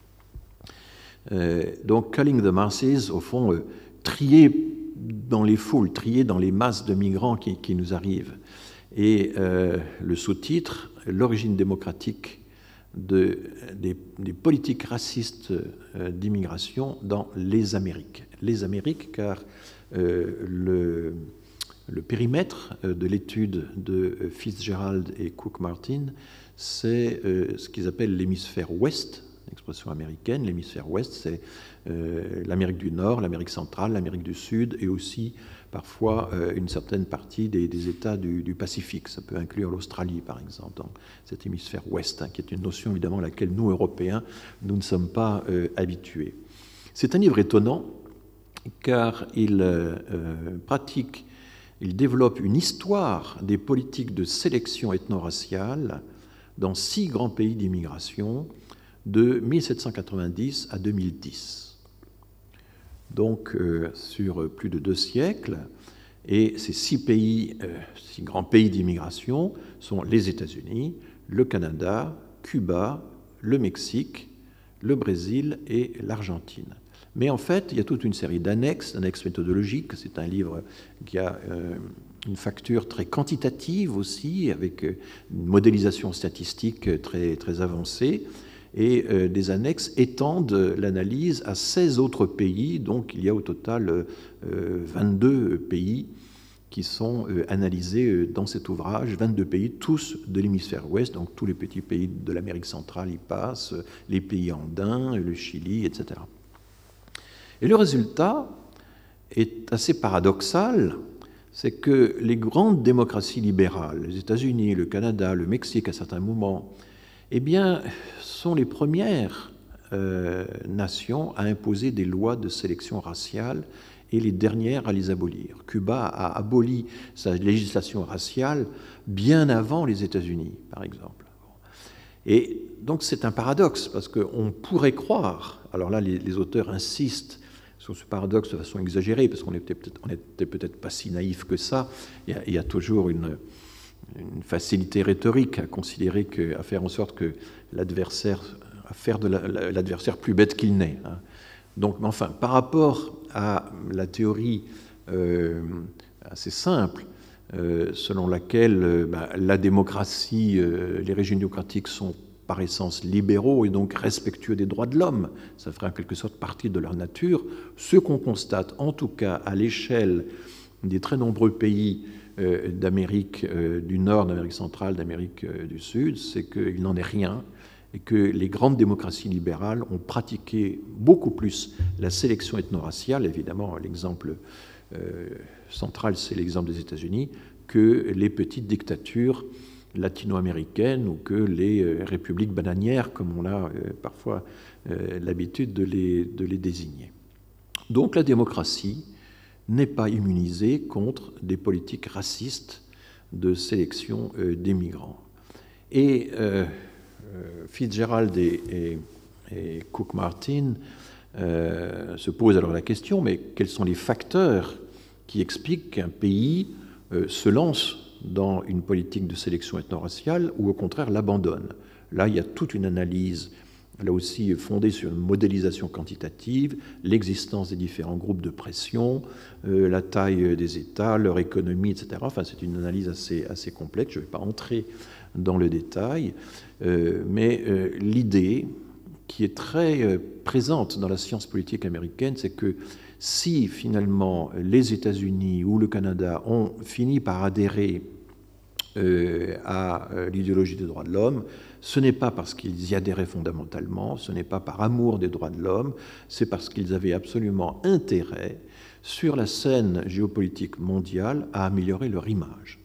donc, culling the masses, au fond, trier dans les foules, trier dans les masses de migrants qui, nous arrivent. Et le sous-titre, L'origine démocratique de, des, politiques racistes euh, d'immigration dans les Amériques. Les Amériques, car euh, le, le, périmètre euh, de l'étude de Fitzgerald et Cook-Martin, c'est ce qu'ils appellent l'hémisphère ouest, l'expression américaine. L'hémisphère ouest, c'est l'Amérique du Nord, l'Amérique centrale, l'Amérique du Sud et aussi parfois euh, une certaine partie des, États du, Pacifique. Ça peut inclure l'Australie, par exemple, dans cet hémisphère ouest, hein, qui est une notion évidemment à laquelle nous, Européens, nous ne sommes pas euh, habitués. C'est un livre étonnant, car il euh, pratique, il développe une histoire des politiques de sélection ethno-raciale dans six grands pays d'immigration de 1790 à 2010 donc euh, sur plus de deux siècles. Et ces six pays, euh, six grands pays d'immigration sont les États-Unis, le Canada, Cuba, le Mexique, le Brésil et l'Argentine. Mais en fait, il y a toute une série d'annexes, d'annexes méthodologiques. C'est un livre qui a euh, une facture très quantitative aussi, avec une modélisation statistique très, très avancée et euh, des annexes étendent l'analyse à 16 autres pays, donc il y a au total 22 euh, pays qui sont euh, analysés dans cet ouvrage, 22 pays, tous de l'hémisphère ouest, donc tous les petits pays de l'Amérique centrale y passent, les pays andins, le Chili, etc. Et le résultat est assez paradoxal, c'est que les grandes démocraties libérales, les États-Unis, le Canada, le Mexique à certains moments, eh bien, sont les premières euh, nations à imposer des lois de sélection raciale et les dernières à les abolir. Cuba a aboli sa législation raciale bien avant les États-Unis, par exemple. Et donc c'est un paradoxe, parce qu'on pourrait croire, alors là les, auteurs insistent sur ce paradoxe de façon exagérée, parce qu'on n'était peut-être peut pas si naïf que ça, il y a, toujours une, facilité rhétorique à considérer à faire en sorte que l'adversaire, à faire de l'adversaire plus bête qu'il n'est. Hein. Donc, enfin, par rapport à la théorie euh, assez simple, euh, selon laquelle euh, bah, la démocratie, les régimes démocratiques sont par essence libéraux et donc respectueux des droits de l'homme, ça ferait en quelque sorte partie de leur nature, ce qu'on constate en tout cas à l'échelle des très nombreux pays euh, d'Amérique euh, du Nord, d'Amérique centrale, d'Amérique euh, du Sud, c'est qu'il n'en est rien et que les grandes démocraties libérales ont pratiqué beaucoup plus la sélection ethno-raciale, évidemment l'exemple central c'est l'exemple des États-Unis, que les petites dictatures latino-américaines ou que les républiques bananières, comme on a parfois l'habitude de les, désigner. Donc la démocratie n'est pas immunisé contre des politiques racistes de sélection euh, des migrants. Et euh, euh, Fitzgerald et, Cook-Martin se posent alors la question, mais quels sont les facteurs qui expliquent qu'un pays se lance dans une politique de sélection ethno-raciale ou au contraire l'abandonne. Là, il y a toute une analyse là aussi fondée sur une modélisation quantitative, l'existence des différents groupes de pression, euh, la taille des États, leur économie, etc. Enfin, c'est une analyse assez, assez complète, je ne vais pas entrer dans le détail, euh, mais euh, l'idée qui est très présente dans la science politique américaine, c'est que si finalement les États-Unis ou le Canada ont fini par adhérer à l'idéologie des droits de l'homme, ce n'est pas parce qu'ils y adhéraient fondamentalement, ce n'est pas par amour des droits de l'homme, c'est parce qu'ils avaient absolument intérêt sur la scène géopolitique mondiale à améliorer leur image.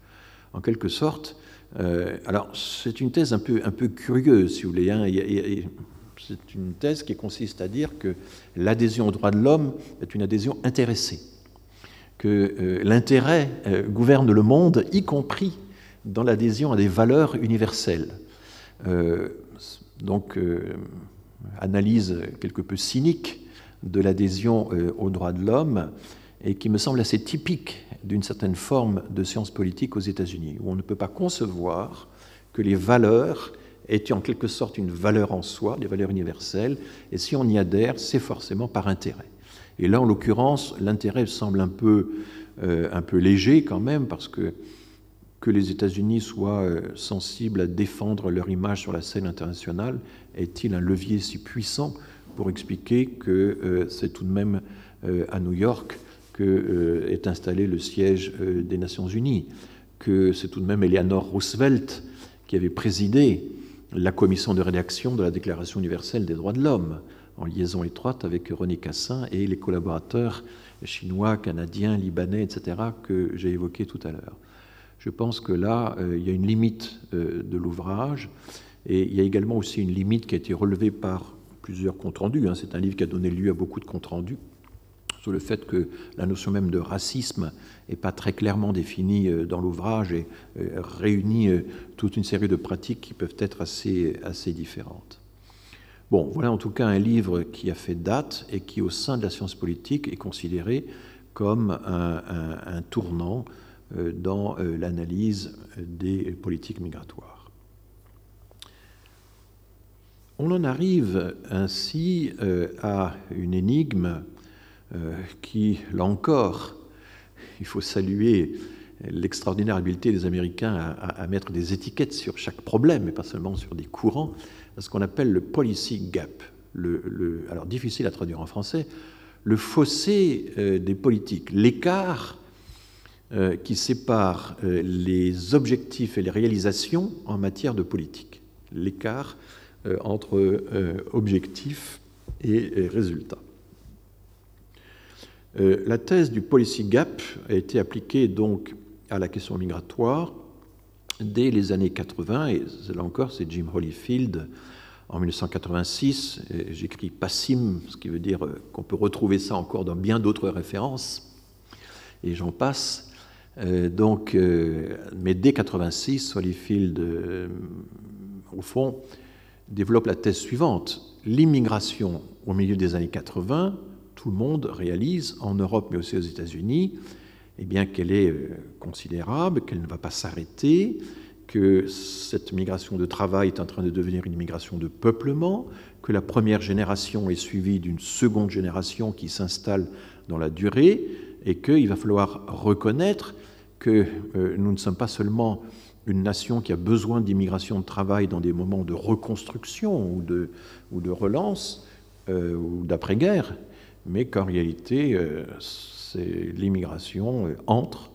En quelque sorte, euh, alors c'est une thèse un peu, un peu curieuse, si vous voulez. Hein, c'est une thèse qui consiste à dire que l'adhésion aux droits de l'homme est une adhésion intéressée, que euh, l'intérêt euh, gouverne le monde, y compris dans l'adhésion à des valeurs universelles. donc, analyse quelque peu cynique de l'adhésion euh, aux droits de l'homme et qui me semble assez typique d'une certaine forme de science politique aux États-Unis, où on ne peut pas concevoir que les valeurs aient en quelque sorte une valeur en soi, des valeurs universelles, et si on y adhère, c'est forcément par intérêt. Et là, en l'occurrence, l'intérêt semble un peu, euh, un peu léger quand même, parce que que les États-Unis soient euh, sensibles à défendre leur image sur la scène internationale est-il un levier si puissant pour expliquer que euh, c'est tout de même euh, à New York que est installé le siège des Nations Unies, que c'est tout de même Eleanor Roosevelt qui avait présidé la commission de rédaction de la Déclaration universelle des droits de l'homme, en liaison étroite avec René Cassin et les collaborateurs chinois, canadiens, libanais, etc., que j'ai évoqués tout à l'heure. Je pense que là, il y a une limite de l'ouvrage, et il y a également aussi une limite qui a été relevée par plusieurs comptes rendus. Hein. C'est un livre qui a donné lieu à beaucoup de comptes rendus sur le fait que la notion même de racisme n'est pas très clairement définie euh, dans l'ouvrage et euh, réunit euh, toute une série de pratiques qui peuvent être assez, assez différentes. Bon, voilà en tout cas un livre qui a fait date et qui, au sein de la science politique, est considéré comme un tournant dans l'analyse des politiques migratoires. On en arrive ainsi euh, à une énigme euh, qui, là encore, il faut saluer l'extraordinaire habileté des Américains à, mettre des étiquettes sur chaque problème, et pas seulement sur des courants, ce qu'on appelle le policy gap. Alors difficile à traduire en français, le fossé euh, des politiques, l'écart qui sépare les objectifs et les réalisations en matière de politique. L'écart euh, entre euh, objectifs et résultats. Euh, la thèse du policy gap a été appliquée donc à la question migratoire dès les années 80, et là encore c'est Jim Holyfield en 1986, j'écris PASSIM, ce qui veut dire qu'on peut retrouver ça encore dans bien d'autres références, et j'en passe. Donc, mais dès 86, Holyfield, au fond, développe la thèse suivante. L'immigration au milieu des années 80, tout le monde réalise, en Europe mais aussi aux États-Unis, eh bien qu'elle est euh, considérable, qu'elle ne va pas s'arrêter, que cette migration de travail est en train de devenir une migration de peuplement, que la première génération est suivie d'une seconde génération qui s'installe dans la durée, et qu'il va falloir reconnaître que euh, nous ne sommes pas seulement une nation qui a besoin d'immigration de travail dans des moments de reconstruction ou de, relance euh, ou d'après-guerre, mais qu'en réalité, euh, l'immigration entre,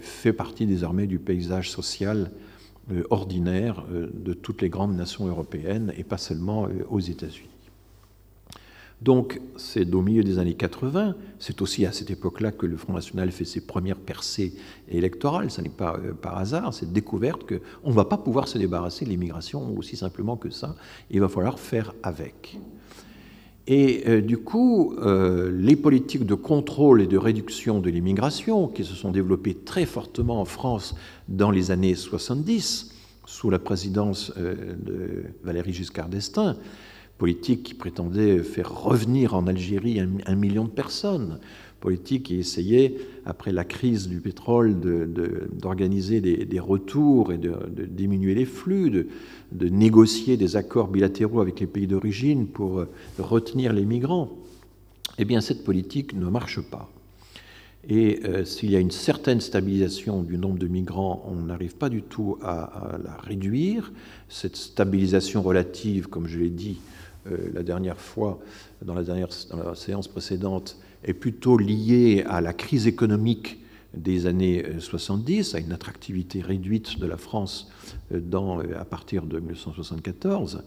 fait partie désormais du paysage social ordinaire de toutes les grandes nations européennes et pas seulement aux États-Unis. Donc, c'est au milieu des années 80, c'est aussi à cette époque-là que le Front National fait ses premières percées électorales, ce n'est pas euh, par hasard, cette découverte qu'on ne va pas pouvoir se débarrasser de l'immigration aussi simplement que ça, il va falloir faire avec. Et euh, du coup, euh, les politiques de contrôle et de réduction de l'immigration, qui se sont développées très fortement en France dans les années 70, sous la présidence de Valéry Giscard d'Estaing, politique qui prétendait faire revenir en Algérie un, million de personnes, politique qui essayait, après la crise du pétrole, d'organiser des, retours et de, diminuer les flux, de, négocier des accords bilatéraux avec les pays d'origine pour retenir les migrants. Eh bien, cette politique ne marche pas. Et euh, s'il y a une certaine stabilisation du nombre de migrants, on n'arrive pas du tout à, la réduire. Cette stabilisation relative, comme je l'ai dit, euh, la dernière fois, dans la, dernière, séance précédente, est plutôt liée à la crise économique des années 70, à une attractivité réduite de la France dans, à partir de 1974,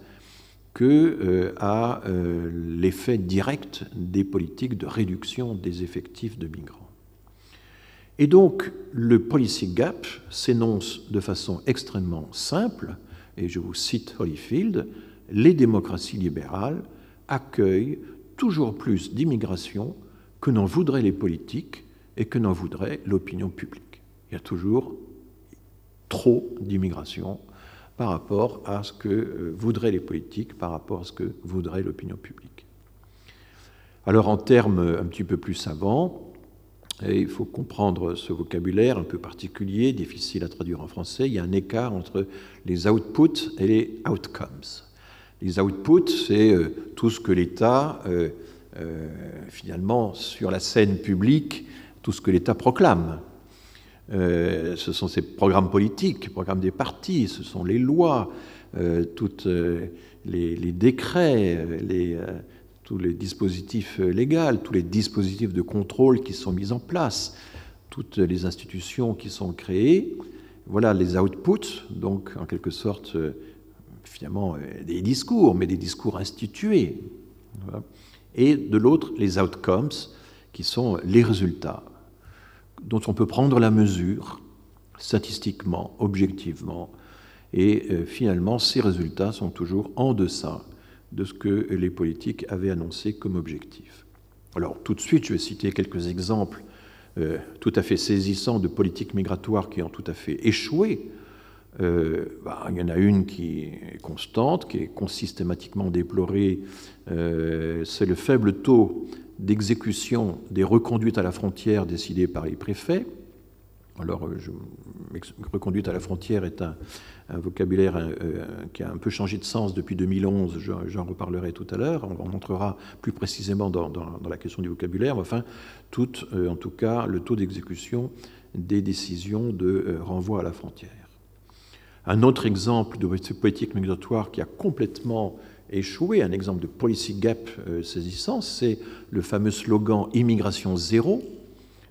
que à l'effet direct des politiques de réduction des effectifs de migrants. Et donc, le policy gap s'énonce de façon extrêmement simple, et je vous cite Holyfield, les démocraties libérales accueillent toujours plus d'immigration que n'en voudraient les politiques et que n'en voudrait l'opinion publique. Il y a toujours trop d'immigration par rapport à ce que euh, voudraient les politiques, par rapport à ce que voudrait l'opinion publique. Alors en termes un petit peu plus savants, il faut comprendre ce vocabulaire un peu particulier, difficile à traduire en français. Il y a un écart entre les outputs et les outcomes. Les outputs, c'est euh, tout ce que l'État, euh, euh, finalement, sur la scène publique, tout ce que l'État proclame. ce sont ses programmes politiques, les programmes des partis, ce sont les lois, tous les, les, décrets, tous les dispositifs euh, légaux, tous les dispositifs de contrôle qui sont mis en place, toutes les institutions qui sont créées. Voilà les outputs, donc en quelque sorte, euh, finalement, euh, des discours, mais des discours institués. Et de l'autre, les outcomes, qui sont les résultats, dont on peut prendre la mesure statistiquement, objectivement. Et finalement, ces résultats sont toujours en deçà de ce que les politiques avaient annoncé comme objectif. Alors tout de suite, je vais citer quelques exemples euh, tout à fait saisissants de politiques migratoires qui ont tout à fait échoué. Euh, bah, il y en a une qui est constante, qui est consystématiquement déplorée, euh, c'est le faible taux d'exécution des reconduites à la frontière décidées par les préfets. Alors, je, reconduite à la frontière est un, vocabulaire euh, euh, qui a un peu changé de sens depuis 2011, j'en reparlerai tout à l'heure, on, montrera plus précisément dans, la question du vocabulaire, enfin, tout, euh, en tout cas, le taux d'exécution des décisions de renvoi à la frontière. Un autre exemple de politique migratoire qui a complètement échoué, un exemple de policy gap saisissant, c'est le fameux slogan Immigration zéro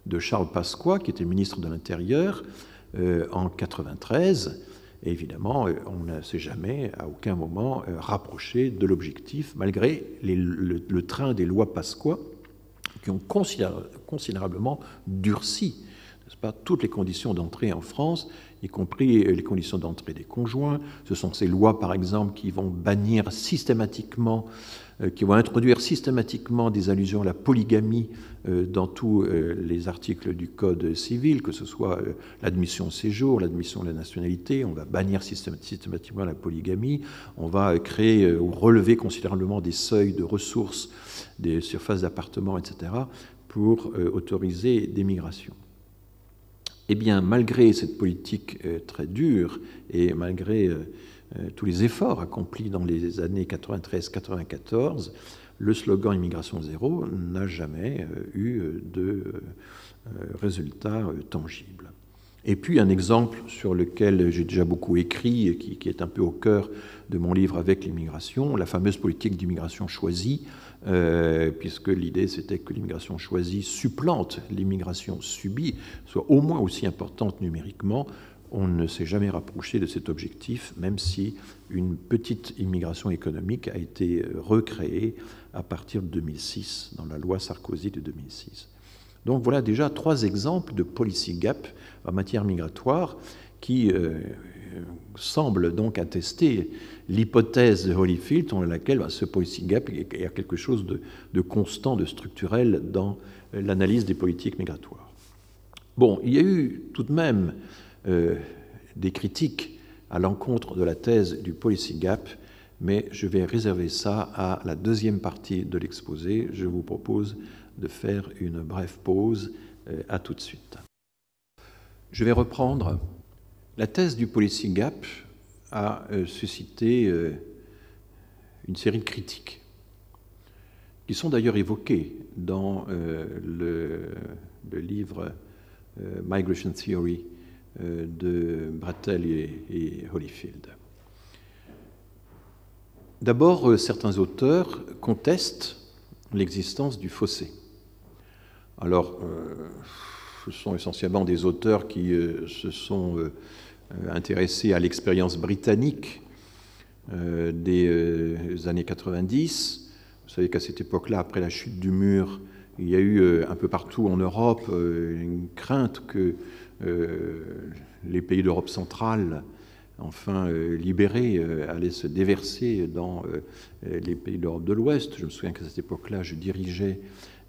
de Charles Pasqua, qui était ministre de l'Intérieur en 1993 évidemment, euh, on ne s'est jamais, à aucun moment, euh, rapproché de l'objectif, malgré le, train des lois Pasqua, qui ont considérablement durci pas, toutes les conditions d'entrée en France, y compris les conditions d'entrée des conjoints. Ce sont ces lois, par exemple, qui vont bannir systématiquement euh, qui vont introduire systématiquement des allusions à la polygamie euh, dans tous euh, les articles du Code civil, que ce soit l'admission au séjour, l'admission à la nationalité, on va bannir systématiquement la polygamie, on va créer ou relever considérablement des seuils de ressources, des surfaces d'appartements, etc., pour autoriser des migrations. Eh bien, malgré cette politique très dure et malgré euh, tous les efforts accomplis dans les années 93-94, le slogan Immigration zéro n'a jamais euh, eu de euh, résultats tangibles. Et puis un exemple sur lequel j'ai déjà beaucoup écrit et qui, est un peu au cœur de mon livre avec l'immigration, la fameuse politique d'immigration choisie, puisque l'idée c'était que l'immigration choisie supplante l'immigration subie, soit au moins aussi importante numériquement on ne s'est jamais rapproché de cet objectif, même si une petite immigration économique a été euh, recréée à partir de 2006, dans la loi Sarkozy de 2006. Donc voilà déjà trois exemples de policy gap en matière migratoire qui euh, semblent donc attester l'hypothèse de Holyfield dans laquelle bah, ce policy gap est quelque chose de, constant, de structurel dans euh, l'analyse des politiques migratoires. Bon, il y a eu tout de même euh, des critiques à l'encontre de la thèse du policy gap, mais je vais réserver ça à la deuxième partie de l'exposé. Je vous propose de faire une brève pause. Euh, à tout de suite. Je vais reprendre. La thèse du policy gap a euh, suscité une série de critiques qui sont d'ailleurs évoquées dans le, livre Migration Theory euh, de Brattel et, Holyfield. D'abord, euh, certains auteurs contestent l'existence du fossé. Alors, euh, ce sont essentiellement des auteurs qui se sont intéressés à l'expérience britannique des années 90. Vous savez qu'à cette époque-là, après la chute du mur, il y a eu un peu partout en Europe une crainte que les pays d'Europe centrale enfin euh, libérés, euh, allaient se déverser dans euh, les pays d'Europe de l'Ouest. Je me souviens qu'à cette époque-là, je dirigeais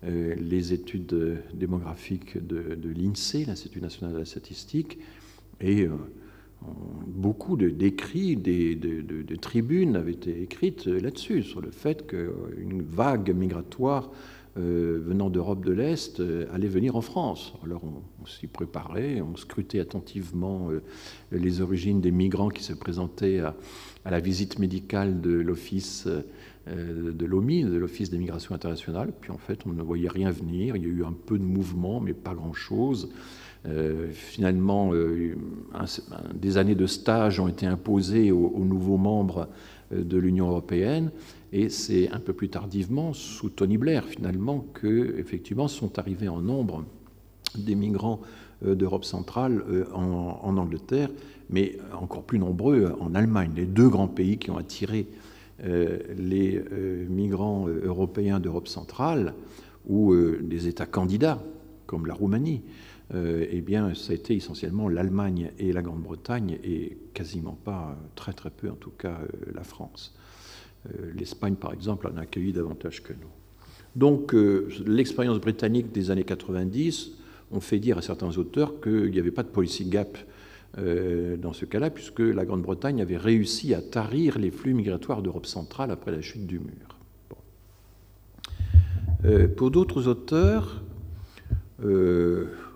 les études démographiques de, l'INSEE, l'Institut national de la statistique, et beaucoup d'écrits, de, de, tribunes avaient été écrites là-dessus, sur le fait qu'une vague migratoire euh, venant d'Europe de l'Est euh, allaient venir en France. Alors on, s'y préparait, on scrutait attentivement euh, les origines des migrants qui se présentaient à, la visite médicale de l'office de l'OMI, de l'Office des migrations internationales. Puis en fait, on ne voyait rien venir. Il y a eu un peu de mouvement, mais pas grand-chose. Finalement, des années de stage ont été imposées aux nouveaux membres de l'Union européenne. Et c'est un peu plus tardivement, sous Tony Blair finalement, que effectivement sont arrivés en nombre des migrants euh, d'Europe centrale euh, en, Angleterre, mais encore plus nombreux euh, en Allemagne. Les deux grands pays qui ont attiré les migrants européens d'Europe centrale ou des États candidats comme la Roumanie, eh bien, ça a été essentiellement l'Allemagne et la Grande-Bretagne et quasiment pas, très très peu en tout cas, la France. Euh, L'Espagne, par exemple, en a accueilli davantage que nous. Donc, euh, l'expérience britannique des années 90 ont fait dire à certains auteurs qu'il n'y avait pas de policy gap euh, dans ce cas-là, puisque la Grande-Bretagne avait réussi à tarir les flux migratoires d'Europe centrale après la chute du mur. pour d'autres auteurs,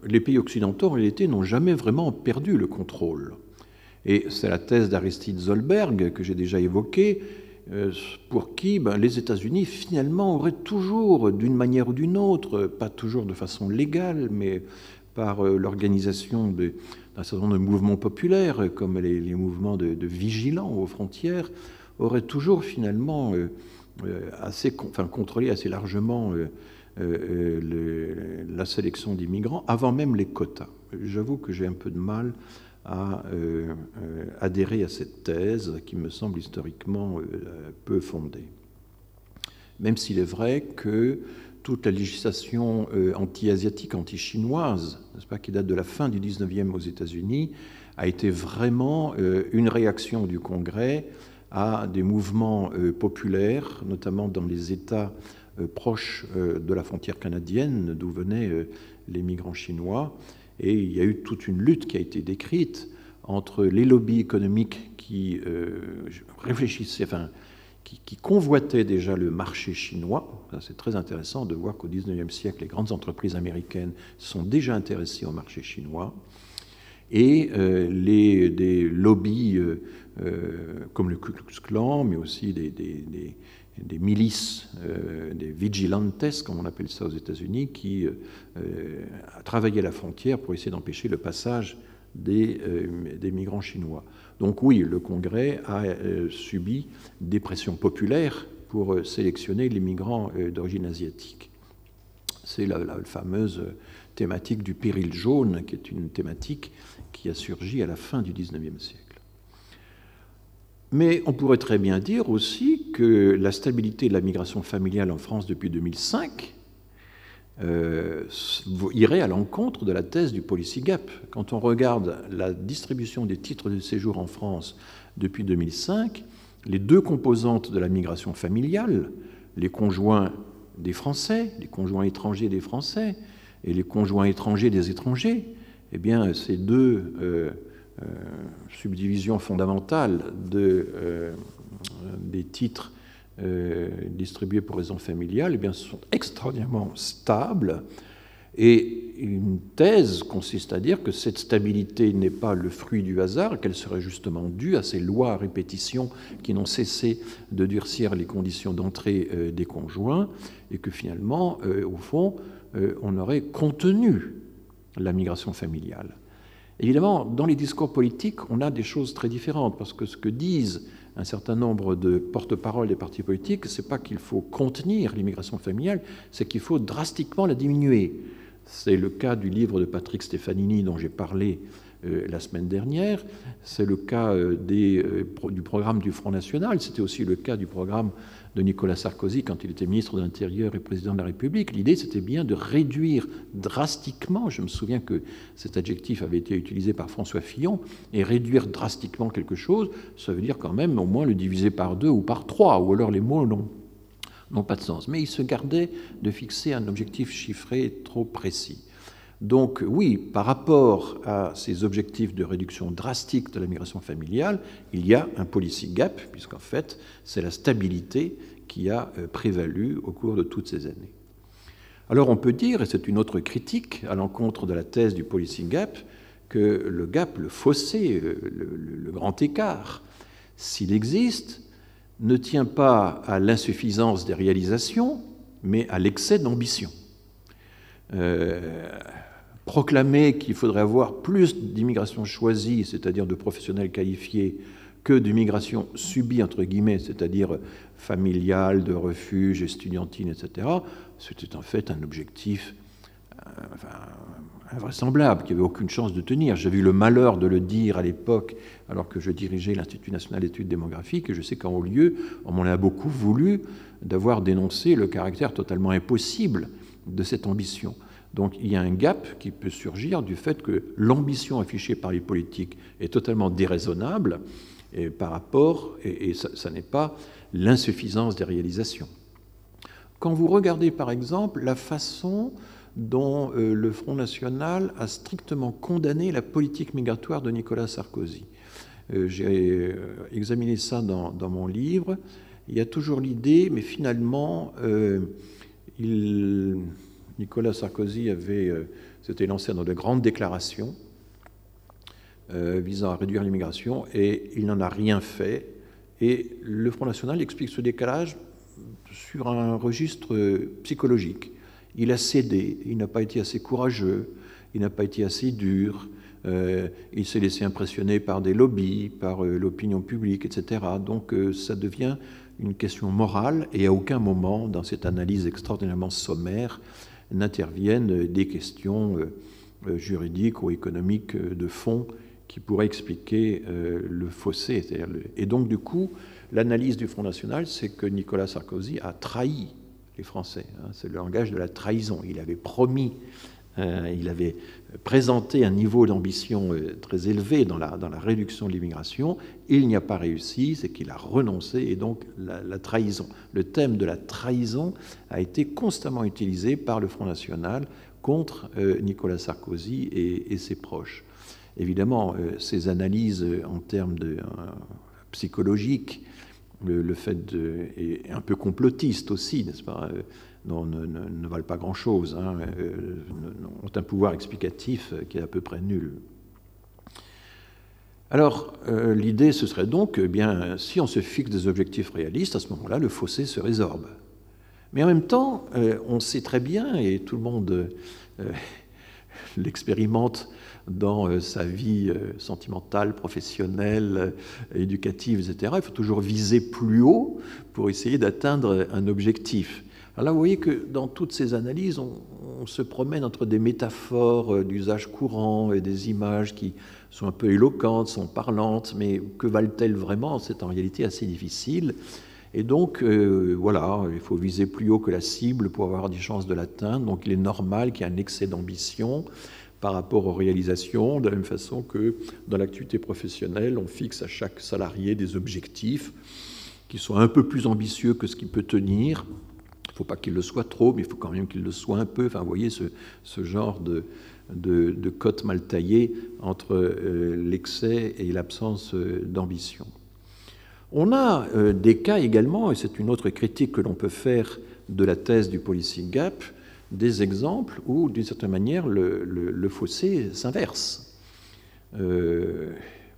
les pays occidentaux, en réalité, n'ont jamais vraiment perdu le contrôle. Et c'est la thèse d'Aristide Zolberg que j'ai déjà évoquée, euh, pour qui ben, les États-Unis finalement auraient toujours, d'une manière ou d'une autre, pas toujours de façon légale, mais par euh, l'organisation d'un certain nombre de mouvements populaires, comme les, mouvements de, vigilants aux frontières, auraient toujours finalement euh, assez, enfin, contrôlé assez largement la sélection des migrants, avant même les quotas. J'avoue que j'ai un peu de mal à euh, euh, adhérer à cette thèse qui me semble historiquement euh, peu fondée. Même s'il est vrai que toute la législation anti-asiatique, anti-chinoise, pas, qui date de la fin du 19e aux États-Unis, a été vraiment une réaction du Congrès à des mouvements populaires, notamment dans les États proches de la frontière canadienne, d'où venaient les migrants chinois, et il y a eu toute une lutte qui a été décrite entre les lobbies économiques qui euh, réfléchissaient, enfin, qui, convoitaient déjà le marché chinois. C'est très intéressant de voir qu'au XIXe siècle, les grandes entreprises américaines sont déjà intéressées au marché chinois. Et euh, les, des lobbies euh, comme le Ku Klux Klan, mais aussi des milices, euh, des vigilantes, comme on appelle ça aux États-Unis, qui euh, travaillaient à la frontière pour essayer d'empêcher le passage des, euh, des, migrants chinois. Donc oui, le Congrès a subi des pressions populaires pour sélectionner les migrants d'origine asiatique. C'est la, la, fameuse thématique du péril jaune, qui est une thématique qui a surgi à la fin du XIXe siècle. Mais on pourrait très bien dire aussi que la stabilité de la migration familiale en France depuis 2005 euh, irait à l'encontre de la thèse du policy gap. Quand on regarde la distribution des titres de séjour en France depuis 2005, les deux composantes de la migration familiale, les conjoints des Français, les conjoints étrangers des Français et les conjoints étrangers des étrangers, eh bien, ces deux euh, euh, subdivision fondamentale de, euh, des titres euh, distribués pour raisons familiales eh bien, sont extraordinairement stables. Et une thèse consiste à dire que cette stabilité n'est pas le fruit du hasard, qu'elle serait justement due à ces lois à répétition qui n'ont cessé de durcir les conditions d'entrée des conjoints, et que finalement, au fond, on aurait contenu la migration familiale. Évidemment, dans les discours politiques, on a des choses très différentes, parce que ce que disent un certain nombre de porte-parole des partis politiques, ce n'est pas qu'il faut contenir l'immigration familiale, c'est qu'il faut drastiquement la diminuer. C'est le cas du livre de Patrick Stefanini dont j'ai parlé euh, la semaine dernière. C'est le cas euh, euh, du programme du Front National. C'était aussi le cas du programme de Nicolas Sarkozy quand il était ministre de l'Intérieur et président de la République. L'idée, c'était bien de réduire drastiquement, je me souviens que cet adjectif avait été utilisé par François Fillon, et réduire drastiquement quelque chose, ça veut dire quand même au moins le diviser par deux ou par trois, ou alors les mots n'ont pas de sens. Mais il se gardait de fixer un objectif chiffré trop précis. Donc oui, par rapport à ces objectifs de réduction drastique de la migration familiale, il y a un policy gap, puisqu'en fait, c'est la stabilité qui a euh, prévalu au cours de toutes ces années. Alors on peut dire, et c'est une autre critique à l'encontre de la thèse du policy gap, que le gap, le fossé, euh, le, grand écart, s'il existe, ne tient pas à l'insuffisance des réalisations, mais à l'excès d'ambition. Euh, proclamer qu'il faudrait avoir plus d'immigration choisie, c'est-à-dire de professionnels qualifiés, que d'immigration subie, entre guillemets, c'est-à-dire familiale, de refuge, estudiantine, etc., c'était en fait un objectif euh, invraisemblable, qui n'avait aucune chance de tenir. J'avais eu le malheur de le dire à l'époque, alors que je dirigeais l'Institut national d'études démographiques, et je sais qu'en haut lieu, on m'en a beaucoup voulu d'avoir dénoncé le caractère totalement impossible de cette ambition. Donc il y a un gap qui peut surgir du fait que l'ambition affichée par les politiques est totalement déraisonnable et par rapport, et, ça, n'est pas l'insuffisance des réalisations. Quand vous regardez par exemple la façon dont euh, le Front National a strictement condamné la politique migratoire de Nicolas Sarkozy. Euh, j'ai euh, examiné ça dans, mon livre. Il y a toujours l'idée, mais finalement, il Nicolas Sarkozy avait, euh, s'était lancé dans de grandes déclarations euh, visant à réduire l'immigration et il n'en a rien fait. Et le Front National explique ce décalage sur un registre psychologique. Il a cédé, il n'a pas été assez courageux, il n'a pas été assez dur, euh, il s'est laissé impressionner par des lobbies, par l'opinion publique, etc. Donc ça devient une question morale et à aucun moment dans cette analyse extraordinairement sommaire, n'interviennent des questions euh, euh, juridiques ou économiques euh, de fond qui pourraient expliquer le fossé. Et donc, du coup, l'analyse du Front National, c'est que Nicolas Sarkozy a trahi les Français. Hein. c'est le langage de la trahison. Il avait promis, il avait présenté un niveau d'ambition très élevé dans la, dans la réduction de l'immigration. Il n'y a pas réussi, c'est qu'il a renoncé, et donc la, trahison. Le thème de la trahison a été constamment utilisé par le Front National contre euh, Nicolas Sarkozy et, ses proches. Évidemment, euh, ces analyses en termes de, euh, psychologiques, le, fait de, un peu complotiste aussi, n'est-ce pas? Ne, valent pas grand-chose, hein, ont un pouvoir explicatif qui est à peu près nul. Alors, l'idée, ce serait donc, eh bien, si on se fixe des objectifs réalistes, à ce moment-là, le fossé se résorbe. Mais en même temps, euh, on sait très bien, et tout le monde euh, [laughs] l'expérimente dans euh, sa vie sentimentale, professionnelle, éducative, etc., il faut toujours viser plus haut pour essayer d'atteindre un objectif. Alors là, vous voyez que dans toutes ces analyses, on, se promène entre des métaphores d'usage courant et des images qui sont un peu éloquentes, sont parlantes, mais que valent-elles vraiment? C'est en réalité assez difficile. Et donc, euh, voilà, il faut viser plus haut que la cible pour avoir des chances de l'atteindre. Donc, il est normal qu'il y ait un excès d'ambition par rapport aux réalisations, de la même façon que dans l'activité professionnelle, on fixe à chaque salarié des objectifs qui soient un peu plus ambitieux que ce qu'il peut tenir. Il ne faut pas qu'il le soit trop, mais il faut quand même qu'il le soit un peu. Enfin, vous voyez ce, ce genre de, de, de, cote mal taillée entre euh, l'excès et l'absence euh, d'ambition. On a euh, des cas également, et c'est une autre critique que l'on peut faire de la thèse du policy gap, des exemples où, d'une certaine manière, le, fossé s'inverse.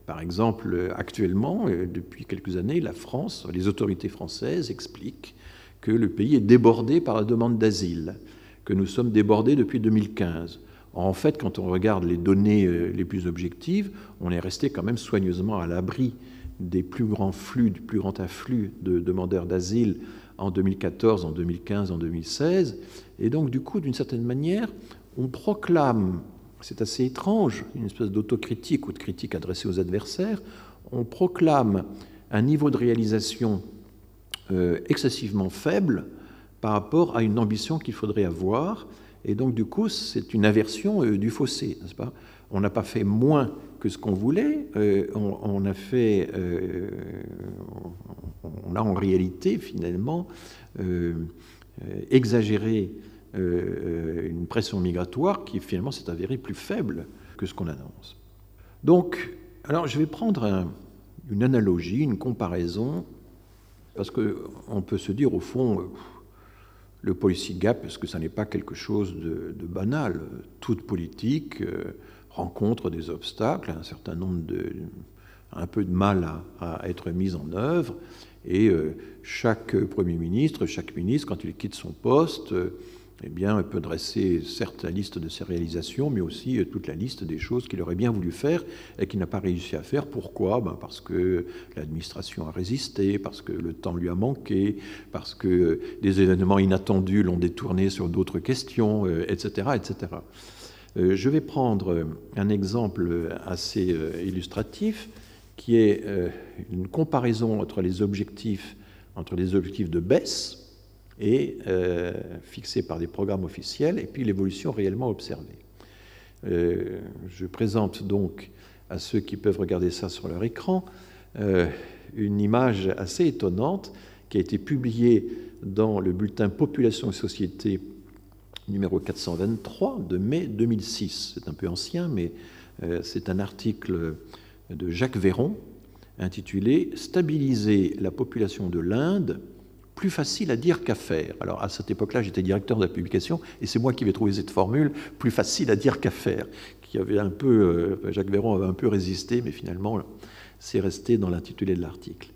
Par exemple, actuellement, depuis quelques années, la France, les autorités françaises expliquent que le pays est débordé par la demande d'asile, que nous sommes débordés depuis 2015. En fait, quand on regarde les données les plus objectives, on est resté quand même soigneusement à l'abri des plus grands flux, du plus grand afflux de demandeurs d'asile en 2014, en 2015, en 2016. Et donc, du coup, d'une certaine manière, on proclame, c'est assez étrange, une espèce d'autocritique ou de critique adressée aux adversaires, on proclame un niveau de réalisation euh, excessivement faible par rapport à une ambition qu'il faudrait avoir. Et donc, du coup, c'est une aversion euh, du fossé, n'est-ce pas? On n'a pas fait moins que ce qu'on voulait, euh, on, a fait, on a en réalité, finalement, exagéré une pression migratoire qui, finalement, s'est avérée plus faible que ce qu'on annonce. Donc, alors, je vais prendre une analogie, une comparaison parce qu'on peut se dire, au fond, le policy gap, est-ce que ça n'est pas quelque chose de, banal? Toute politique euh, rencontre des obstacles, un certain nombre de. un peu de mal à, être mise en œuvre, et euh, chaque Premier ministre, chaque ministre, quand il quitte son poste, euh, eh bien, peut dresser certes la liste de ses réalisations, mais aussi euh, toute la liste des choses qu'il aurait bien voulu faire et qu'il n'a pas réussi à faire. Pourquoi? Ben Parce que l'administration a résisté, parce que le temps lui a manqué, parce que euh, des événements inattendus l'ont détourné sur d'autres questions, etc., euh, etc. Je vais prendre un exemple assez illustratif qui est une comparaison entre les objectifs, entre les objectifs de baisse et euh, fixé par des programmes officiels, et puis l'évolution réellement observée. Euh, je présente donc à ceux qui peuvent regarder ça sur leur écran euh, une image assez étonnante qui a été publiée dans le bulletin Population et Société numéro 423 de mai 2006. C'est un peu ancien, mais c'est un article de Jacques Véron intitulé Stabiliser la population de l'Inde plus facile à dire qu'à faire. Alors à cette époque-là, j'étais directeur de la publication, et c'est moi qui vais trouver cette formule, plus facile à dire qu'à faire, qui avait un peu, euh, Jacques Véron avait un peu résisté, mais finalement, c'est resté dans l'intitulé de l'article.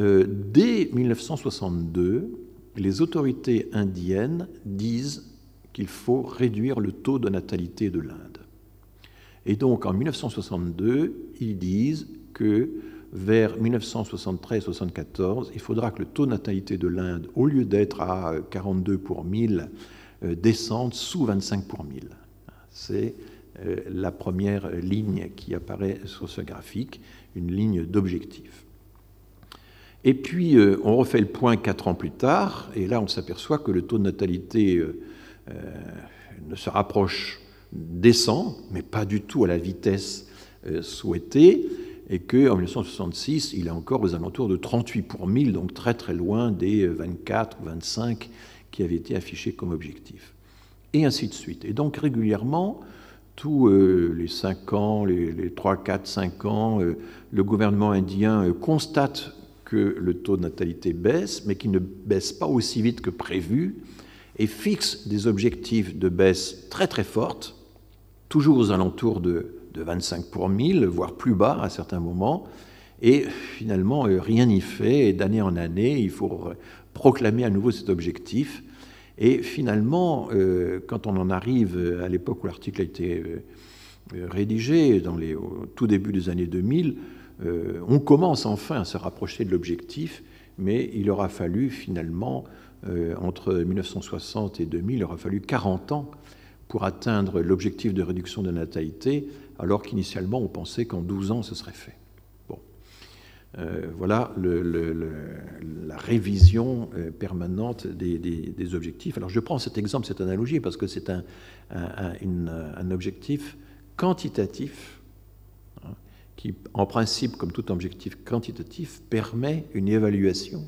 Euh, dès 1962, les autorités indiennes disent qu'il faut réduire le taux de natalité de l'Inde. Et donc en 1962, ils disent que vers 1973-74, il faudra que le taux de natalité de l'Inde, au lieu d'être à 42 pour 1000, euh, descende sous 25 pour 1000. C'est euh, la première ligne qui apparaît sur ce graphique, une ligne d'objectif. Et puis, euh, on refait le point quatre ans plus tard, et là, on s'aperçoit que le taux de natalité ne se rapproche, descend, mais pas du tout à la vitesse souhaitée et qu'en 1966, il est encore aux alentours de 38 pour 1000, donc très très loin des 24 ou 25 qui avaient été affichés comme objectif. Et ainsi de suite. Et donc régulièrement, tous euh, les 5 ans, les, 3, 4, 5 ans, euh, le gouvernement indien euh, constate que le taux de natalité baisse, mais qu'il ne baisse pas aussi vite que prévu, et fixe des objectifs de baisse très très fortes, toujours aux alentours de de 25 pour 1000, voire plus bas à certains moments. Et finalement, euh, rien n'y fait. Et d'année en année, il faut proclamer à nouveau cet objectif. Et finalement, euh, quand on en arrive à l'époque où l'article a été euh, rédigé, dans au tout début des années 2000, on commence enfin à se rapprocher de l'objectif, mais il aura fallu finalement, entre 1960 et 2000, il aura fallu 40 ans pour atteindre l'objectif de réduction de natalité alors qu'initialement on pensait qu'en 12 ans ce serait fait. Bon. Euh, voilà la révision euh, permanente des, objectifs. Alors je prends cet exemple, cette analogie, parce que c'est un, objectif quantitatif hein, qui, en principe, comme tout objectif quantitatif, permet une évaluation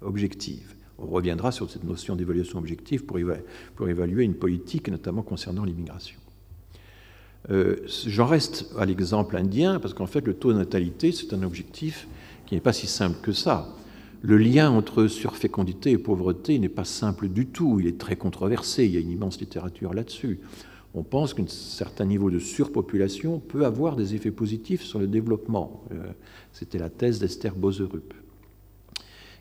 objective. On reviendra sur cette notion d'évaluation objective pour évaluer une politique, notamment concernant l'immigration. Euh, j'en reste à l'exemple indien, parce qu'en fait, le taux de natalité, c'est un objectif qui n'est pas si simple que ça. Le lien entre surfécondité et pauvreté n'est pas simple du tout, il est très controversé, il y a une immense littérature là-dessus. On pense qu'un certain niveau de surpopulation peut avoir des effets positifs sur le développement. Euh, c'était la thèse d'Esther Boserup.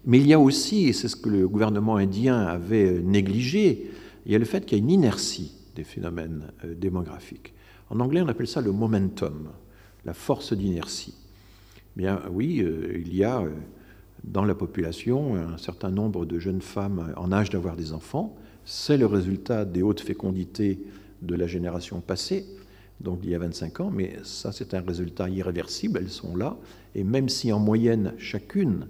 Mais il y a aussi, et c'est ce que le gouvernement indien avait négligé, il y a le fait qu'il y a une inertie des phénomènes euh, démographiques. En anglais, on appelle ça le momentum, la force d'inertie. Bien oui, euh, il y a euh, dans la population un certain nombre de jeunes femmes en âge d'avoir des enfants. C'est le résultat des hautes fécondités de la génération passée, donc d'il y a 25 ans, mais ça c'est un résultat irréversible, elles sont là, et même si en moyenne chacune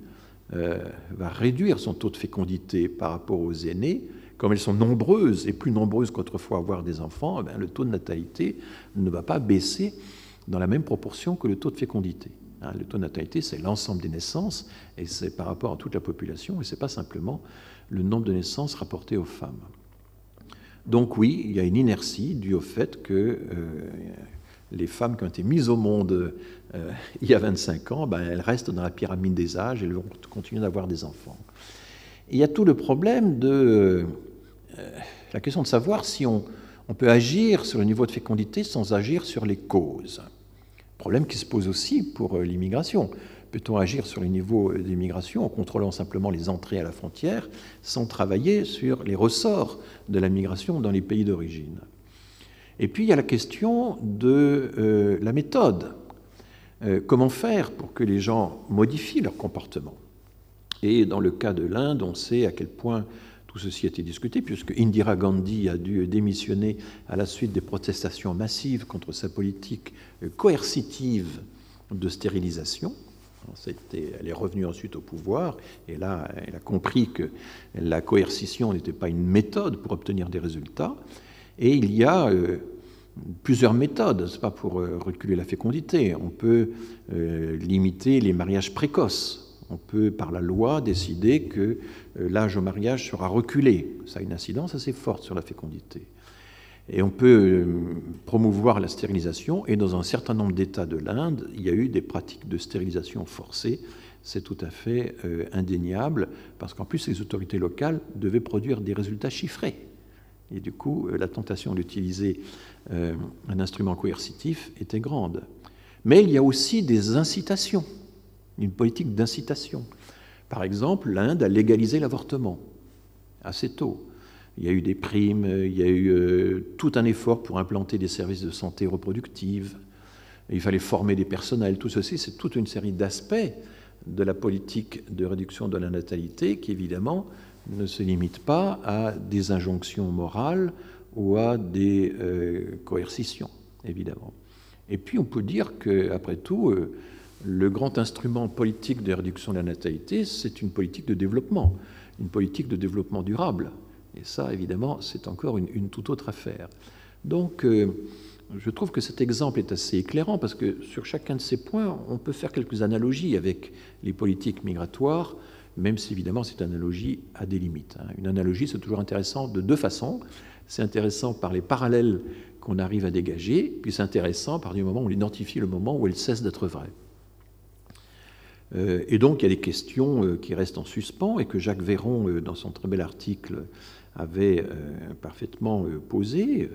euh, va réduire son taux de fécondité par rapport aux aînés, comme elles sont nombreuses et plus nombreuses qu'autrefois avoir des enfants, eh le taux de natalité ne va pas baisser dans la même proportion que le taux de fécondité. Hein, le taux de natalité, c'est l'ensemble des naissances et c'est par rapport à toute la population et ce n'est pas simplement le nombre de naissances rapportées aux femmes. Donc oui, il y a une inertie due au fait que euh, les femmes qui ont été mises au monde euh, il y a 25 ans, ben, elles restent dans la pyramide des âges et elles vont continuer d'avoir des enfants. il y a tout le problème de la question de savoir si on, peut agir sur le niveau de fécondité sans agir sur les causes. Problème qui se pose aussi pour l'immigration. Peut-on agir sur le niveau d'immigration en contrôlant simplement les entrées à la frontière sans travailler sur les ressorts de la migration dans les pays d'origine? Et puis il y a la question de euh, la méthode. Euh, comment faire pour que les gens modifient leur comportement? Et dans le cas de l'Inde, on sait à quel point tout ceci a été discuté, puisque Indira Gandhi a dû démissionner à la suite des protestations massives contre sa politique euh, coercitive de stérilisation elle est revenue ensuite au pouvoir, et là, elle a compris que la coercition n'était pas une méthode pour obtenir des résultats. Et il y a euh, plusieurs méthodes, c'est pas pour euh, reculer la fécondité. On peut limiter les mariages précoces. On peut, par la loi, décider que l'âge au mariage sera reculé. Ça a une incidence assez forte sur la fécondité. Et on peut euh, promouvoir la stérilisation, et dans un certain nombre d'États de l'Inde, il y a eu des pratiques de stérilisation forcée. C'est tout à fait euh, indéniable, parce qu'en plus, les autorités locales devaient produire des résultats chiffrés. Et du coup, euh, la tentation d'utiliser un instrument coercitif était grande. Mais il y a aussi des incitations, une politique d'incitation. Par exemple, l'Inde a légalisé l'avortement assez tôt. Il y a eu des primes, il y a eu euh, tout un effort pour implanter des services de santé reproductive. Il fallait former des personnels. Tout ceci, c'est toute une série d'aspects de la politique de réduction de la natalité qui, évidemment, ne se limite pas à des injonctions morales ou à des euh, coercitions, évidemment. Et puis, on peut dire qu'après tout, euh, le grand instrument politique de réduction de la natalité, c'est une politique de développement, une politique de développement durable. Et ça, évidemment, c'est encore une, toute autre affaire. Donc, euh, je trouve que cet exemple est assez éclairant parce que sur chacun de ces points, on peut faire quelques analogies avec les politiques migratoires, même si évidemment cette analogie a des limites. Hein. Une analogie, c'est toujours intéressant de deux façons. C'est intéressant par les parallèles qu'on arrive à dégager, puis c'est intéressant par du moment où on identifie le moment où elle cesse d'être vraie. Euh, et donc il y a des questions euh, qui restent en suspens et que Jacques Véron, dans son très bel article, avait euh, parfaitement euh, posé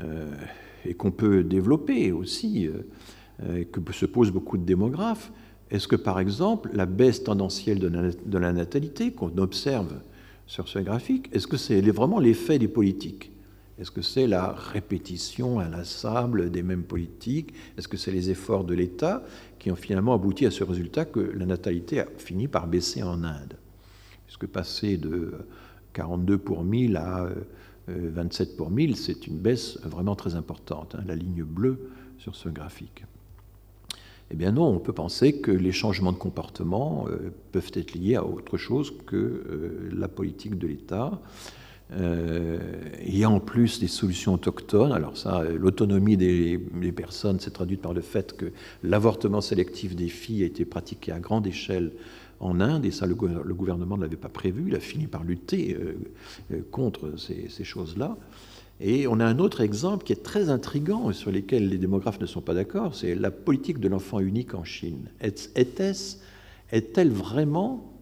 euh, et qu'on peut développer aussi, que se posent beaucoup de démographes. Est-ce que, par exemple, la baisse tendancielle de la natalité qu'on observe sur ce graphique, est-ce que c'est vraiment l'effet des politiques? Est-ce que c'est la répétition inlassable des mêmes politiques? Est-ce que c'est les efforts de l'État qui ont finalement abouti à ce résultat que la natalité a fini par baisser en Inde? Est-ce passer de 42 pour 1000 à 27 euh, pour 1000, c'est une baisse vraiment très importante, hein, la ligne bleue sur ce graphique. Eh bien non, on peut penser que les changements de comportement euh, peuvent être liés à autre chose que euh, la politique de l'État. Il y a en plus des solutions autochtones. Alors ça, l'autonomie des, personnes s'est traduite par le fait que l'avortement sélectif des filles a été pratiqué à grande échelle en Inde, et ça le, gouvernement ne l'avait pas prévu, il a fini par lutter euh, euh, contre ces, choses-là. Et on a un autre exemple qui est très intrigant et sur lequel les démographes ne sont pas d'accord, c'est la politique de l'enfant unique en Chine. Est-elle vraiment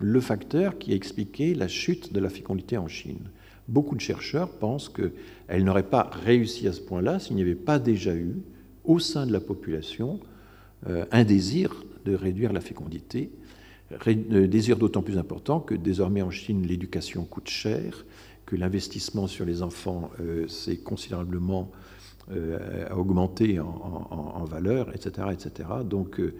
le facteur qui a expliqué la chute de la fécondité en Chine? Beaucoup de chercheurs pensent qu'elle n'aurait pas réussi à ce point-là s'il n'y avait pas déjà eu, au sein de la population, euh, un désir de réduire la fécondité désir d'autant plus important que désormais en Chine, l'éducation coûte cher, que l'investissement sur les enfants euh, s'est considérablement euh, augmenté en, valeur, etc. etc. Donc euh,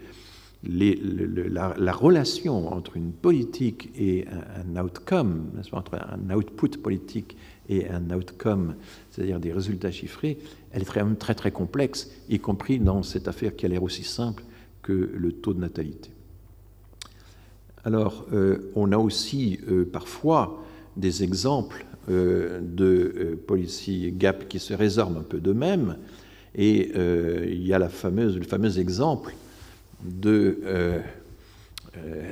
la, relation entre une politique et un, outcome, entre un output politique et un outcome, c'est-à-dire des résultats chiffrés, elle est très, très très complexe, y compris dans cette affaire qui a l'air aussi simple que le taux de natalité. Alors, euh, on a aussi euh, parfois des exemples euh, de policy gap qui se résorbent un peu d'eux-mêmes, et il y a le fameux exemple de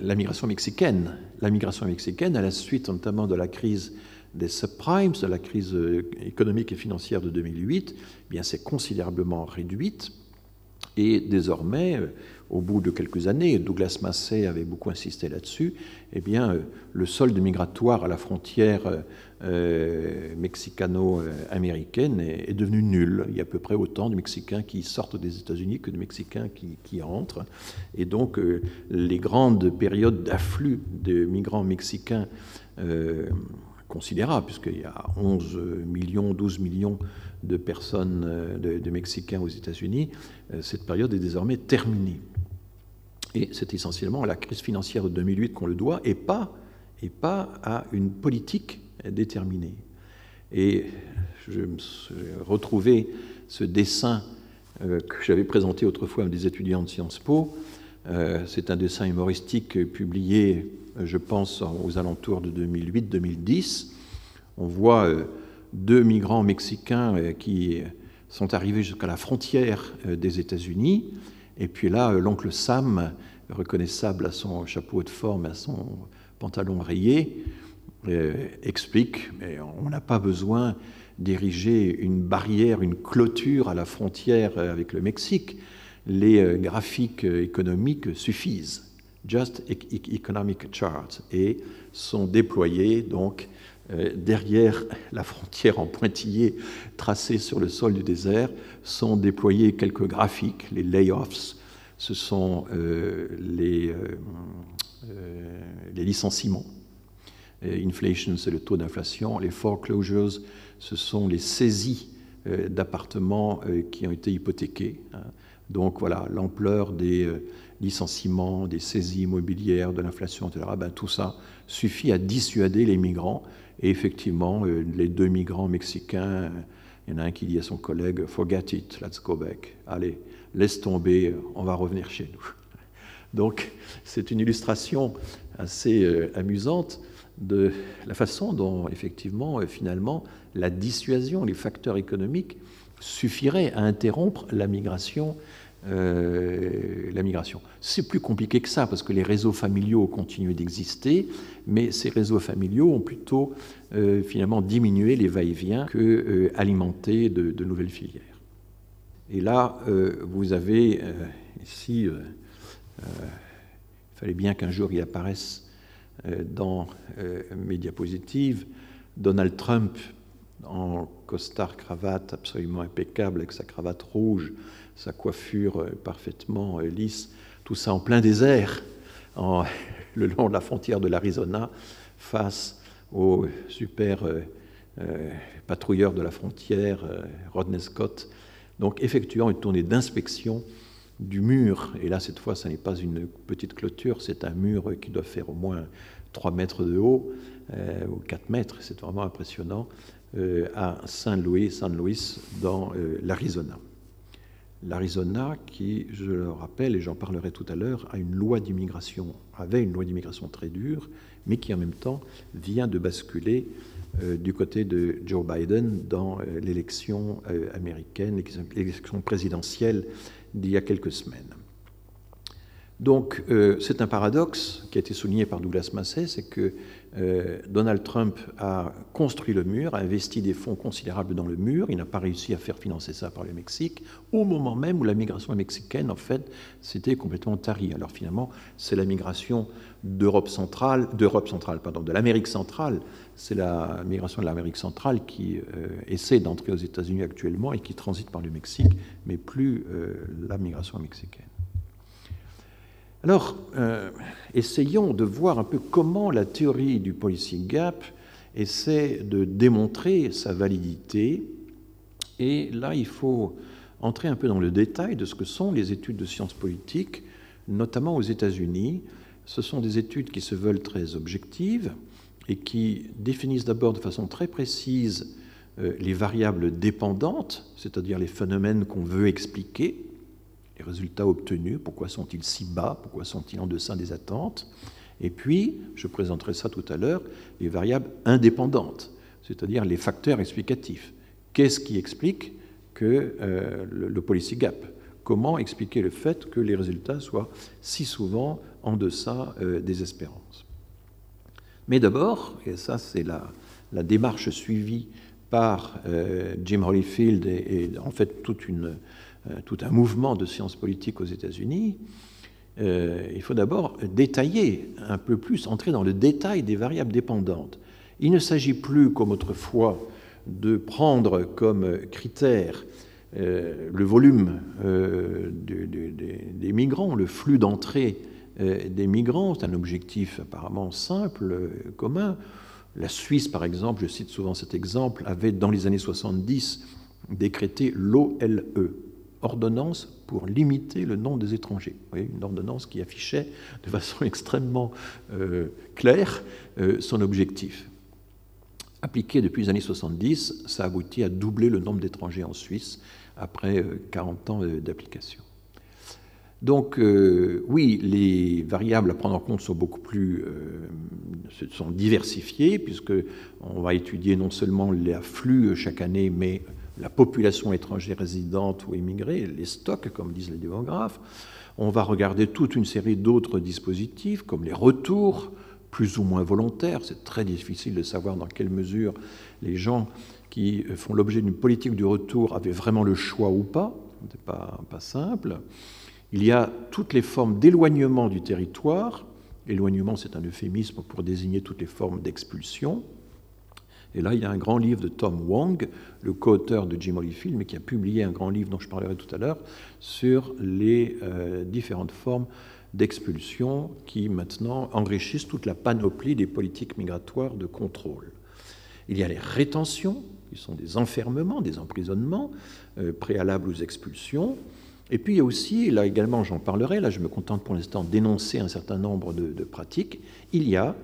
la migration mexicaine. La migration mexicaine, à la suite notamment de la crise des subprimes, de la crise économique et financière de 2008, eh bien c'est considérablement réduite. Et désormais, euh, au bout de quelques années, Douglas Massey avait beaucoup insisté là-dessus, eh bien, euh, le solde migratoire à la frontière euh, mexicano-américaine est, devenu nul. Il y a à peu près autant de Mexicains qui sortent des États-Unis que de Mexicains qui, qui entrent. Et donc, les grandes périodes d'afflux de migrants mexicains considérable, puisqu'il y a 11 millions, 12 millions de personnes, euh, de, Mexicains aux États-Unis, euh, cette période est désormais terminée. Et c'est essentiellement à la crise financière de 2008 qu'on le doit, et pas, et pas à une politique déterminée. Et je j'ai retrouvé ce dessin euh, que j'avais présenté autrefois à des étudiants de Sciences Po. c'est un dessin humoristique publié je pense aux alentours de 2008-2010. On voit euh, deux migrants mexicains euh, qui sont arrivés jusqu'à la frontière euh, des États-Unis. Et puis là, l'oncle Sam, reconnaissable à son chapeau de forme, à son pantalon rayé, explique mais on n'a pas besoin d'ériger une barrière, une clôture à la frontière avec le Mexique. Les graphiques économiques suffisent. Just Economic Charts, et sont déployés donc euh, derrière [laughs] la frontière en pointillé tracée sur le sol du désert, sont déployés quelques graphiques, les layoffs, ce sont euh, euh, les, licenciements. Inflation, c'est le taux d'inflation. Les foreclosures, ce sont les saisies d'appartements qui ont été hypothéqués. Hein. Donc voilà, l'ampleur des licenciements, des saisies immobilières, de l'inflation, etc., ben, tout ça suffit à dissuader les migrants. Et effectivement, euh, les deux migrants mexicains, il y en a un qui dit à son collègue Forget it, let's go back. Allez, laisse tomber, on va revenir chez nous. Donc, c'est une illustration assez euh, amusante de la façon dont, effectivement, euh, finalement, la dissuasion, les facteurs économiques suffiraient à interrompre la migration euh, la migration. C'est plus compliqué que ça parce que les réseaux familiaux continuent d'exister, mais ces réseaux familiaux ont plutôt euh, finalement diminué les va-et-vient que euh, alimenté de, nouvelles filières. Et là, vous avez ici, il fallait bien qu'un jour il apparaisse dans mes diapositives, Donald Trump en costard cravate absolument impeccable avec sa cravate rouge sa coiffure euh, parfaitement euh, lisse, tout ça en plein désert, [laughs] le long de la frontière de l'Arizona, face au super euh, patrouilleur de la frontière, Rodney Scott, donc effectuant une tournée d'inspection du mur. Et là, cette fois, ce n'est pas une petite clôture, c'est un mur qui doit faire au moins 3 mètres de haut, ou 4 mètres, c'est vraiment impressionnant, à Saint Louis, San Luis, dans l'Arizona l'Arizona, qui, je le rappelle, et j'en parlerai tout à l'heure, a une loi d'immigration, avait une loi d'immigration très dure, mais qui en même temps vient de basculer euh, du côté de Joe Biden dans euh, l'élection euh, américaine, l'élection présidentielle d'il y a quelques semaines. Donc, c'est un paradoxe qui a été souligné par Douglas Massey, c'est que euh, Donald Trump a construit le mur, a investi des fonds considérables dans le mur. Il n'a pas réussi à faire financer ça par le Mexique, au moment même où la migration mexicaine, en fait, s'était complètement tarie. Alors finalement, c'est la migration d'Europe centrale, d'Europe centrale, pardon, de l'Amérique centrale. C'est la migration de l'Amérique centrale qui euh, essaie d'entrer aux États-Unis actuellement et qui transite par le Mexique, mais plus euh, la migration mexicaine. Alors, euh, essayons de voir un peu comment la théorie du policy gap essaie de démontrer sa validité. Et là, il faut entrer un peu dans le détail de ce que sont les études de sciences politiques notamment aux États-Unis. Ce sont des études qui se veulent très objectives et qui définissent d'abord de façon très précise euh, les variables dépendantes, c'est-à-dire les phénomènes qu'on veut expliquer, les résultats obtenus, pourquoi sont-ils si bas, pourquoi sont-ils en deçà des attentes, et puis, je présenterai ça tout à l'heure, les variables indépendantes, c'est-à-dire les facteurs explicatifs. Qu'est-ce qui explique que euh, le, policy gap? Comment expliquer le fait que les résultats soient si souvent en deçà euh, des espérances? Mais d'abord, et ça c'est la, démarche suivie par euh, Jim Holyfield et, en fait tout un mouvement de sciences politiques aux États-Unis, il faut d'abord détailler un peu plus, entrer dans le détail des variables dépendantes. Il ne s'agit plus, comme autrefois, de prendre comme critère euh, le volume euh, des migrants, le flux d'entrée euh, des migrants. C'est un objectif apparemment simple, commun. La Suisse, par exemple, je cite souvent cet exemple, avait dans les années 70 décrété l'OLE, ordonnance pour limiter le nombre des étrangers. Une ordonnance qui affichait de façon [laughs] extrêmement claire son objectif appliqué depuis les années 70, ça aboutit à doubler le nombre d'étrangers en Suisse après 40 euh, ans euh, d'application. Donc euh, oui, les variables à prendre en compte sont beaucoup plus sont diversifiées puisque on va étudier non seulement les afflux chaque année, mais la population étrangère résidente ou émigrée, les stocks, comme disent les démographes. On va regarder toute une série d'autres dispositifs, comme les retours, plus ou moins volontaires. C'est très difficile de savoir dans quelle mesure les gens qui font l'objet d'une politique du retour avaient vraiment le choix ou pas. Ce n'est pas, pas simple. Il y a toutes les formes d'éloignement du territoire. Éloignement, c'est un euphémisme pour désigner toutes les formes d'expulsion. Et là, il y a un grand livre de Tom Wong, le co-auteur de Jim Holyfield, mais qui a publié un grand livre dont je parlerai tout à l'heure, sur les euh, différentes formes d'expulsion qui maintenant enrichissent toute la panoplie des politiques migratoires de contrôle. Il y a les rétentions, qui sont des enfermements, des emprisonnements euh, préalables aux expulsions. Et puis il y a aussi, là également j'en parlerai, là je me contente pour l'instant d'énoncer un certain nombre de, pratiques, il y a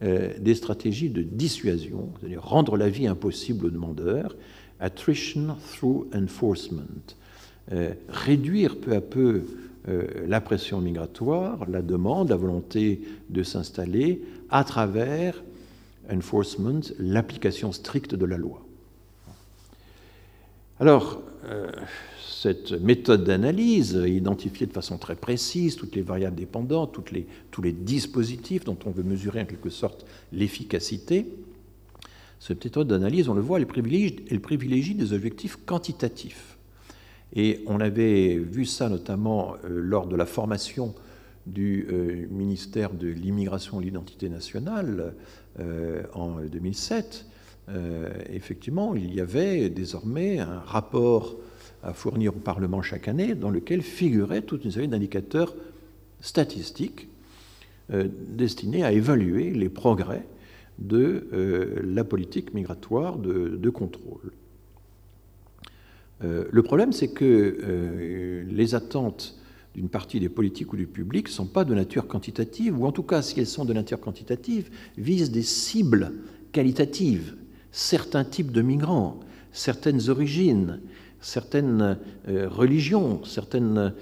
des stratégies de dissuasion, c'est-à-dire rendre la vie impossible aux demandeurs, attrition through enforcement, euh, réduire peu à peu euh, la pression migratoire, la demande, la volonté de s'installer à travers enforcement, l'application stricte de la loi. Alors, euh, cette méthode d'analyse identifiée de façon très précise toutes les variables dépendantes, les, tous les dispositifs dont on veut mesurer en quelque sorte l'efficacité. Cette méthode d'analyse, on le voit, elle elle privilégie des objectifs quantitatifs. Et on avait vu ça notamment euh, lors de la formation du euh, ministère de l'immigration et de l'identité nationale euh, en 2007. effectivement, il y avait désormais un rapport à fournir au Parlement chaque année dans lequel figurait toute une série d'indicateurs statistiques destinés à évaluer les progrès de la politique migratoire de contrôle. Euh, le problème, c'est que euh, les attentes d'une partie des politiques ou du public ne sont pas de nature quantitative, ou en tout cas, si elles sont de nature quantitative, visent des cibles qualitatives, certains types de migrants, certaines origines, certaines euh, religions, certaines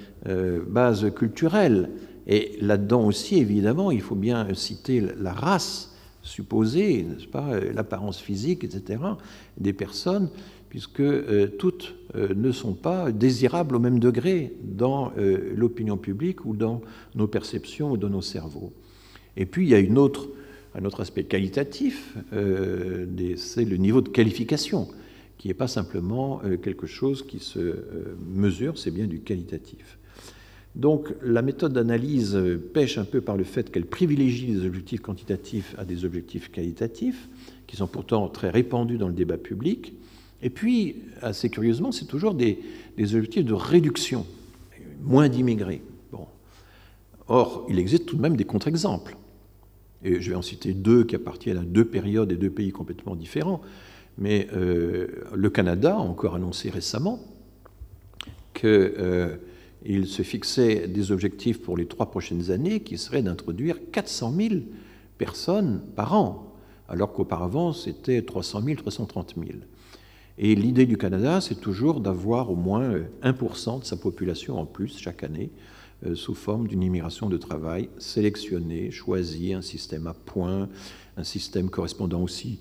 bases culturelles. Et là-dedans aussi, évidemment, il faut bien citer la race supposée, n'est-ce pas, l'apparence physique, etc., des personnes puisque euh, toutes euh, ne sont pas désirables au même degré dans euh, l'opinion publique ou dans nos perceptions ou dans nos cerveaux. Et puis il y a une autre, un autre aspect qualitatif, c'est le niveau de qualification, qui n'est pas simplement quelque chose qui se mesure, c'est bien du qualitatif. Donc la méthode d'analyse pêche un peu par le fait qu'elle privilégie des objectifs quantitatifs à des objectifs qualitatifs, qui sont pourtant très répandus dans le débat public, et puis, assez curieusement, c'est toujours des, objectifs de réduction, moins d'immigrés. Bon. Or, il existe tout de même des contre-exemples. Et je vais en citer deux qui appartiennent à deux périodes et deux pays complètement différents. Mais euh, le Canada a encore annoncé récemment qu'il euh, se fixait des objectifs pour les trois prochaines années qui seraient d'introduire 400 000 personnes par an, alors qu'auparavant c'était 300 000, 330 000. Et l'idée du Canada, c'est toujours d'avoir au moins 1% de sa population en plus chaque année euh, sous forme d'une immigration de travail sélectionnée, choisie, un système à points, un système correspondant aussi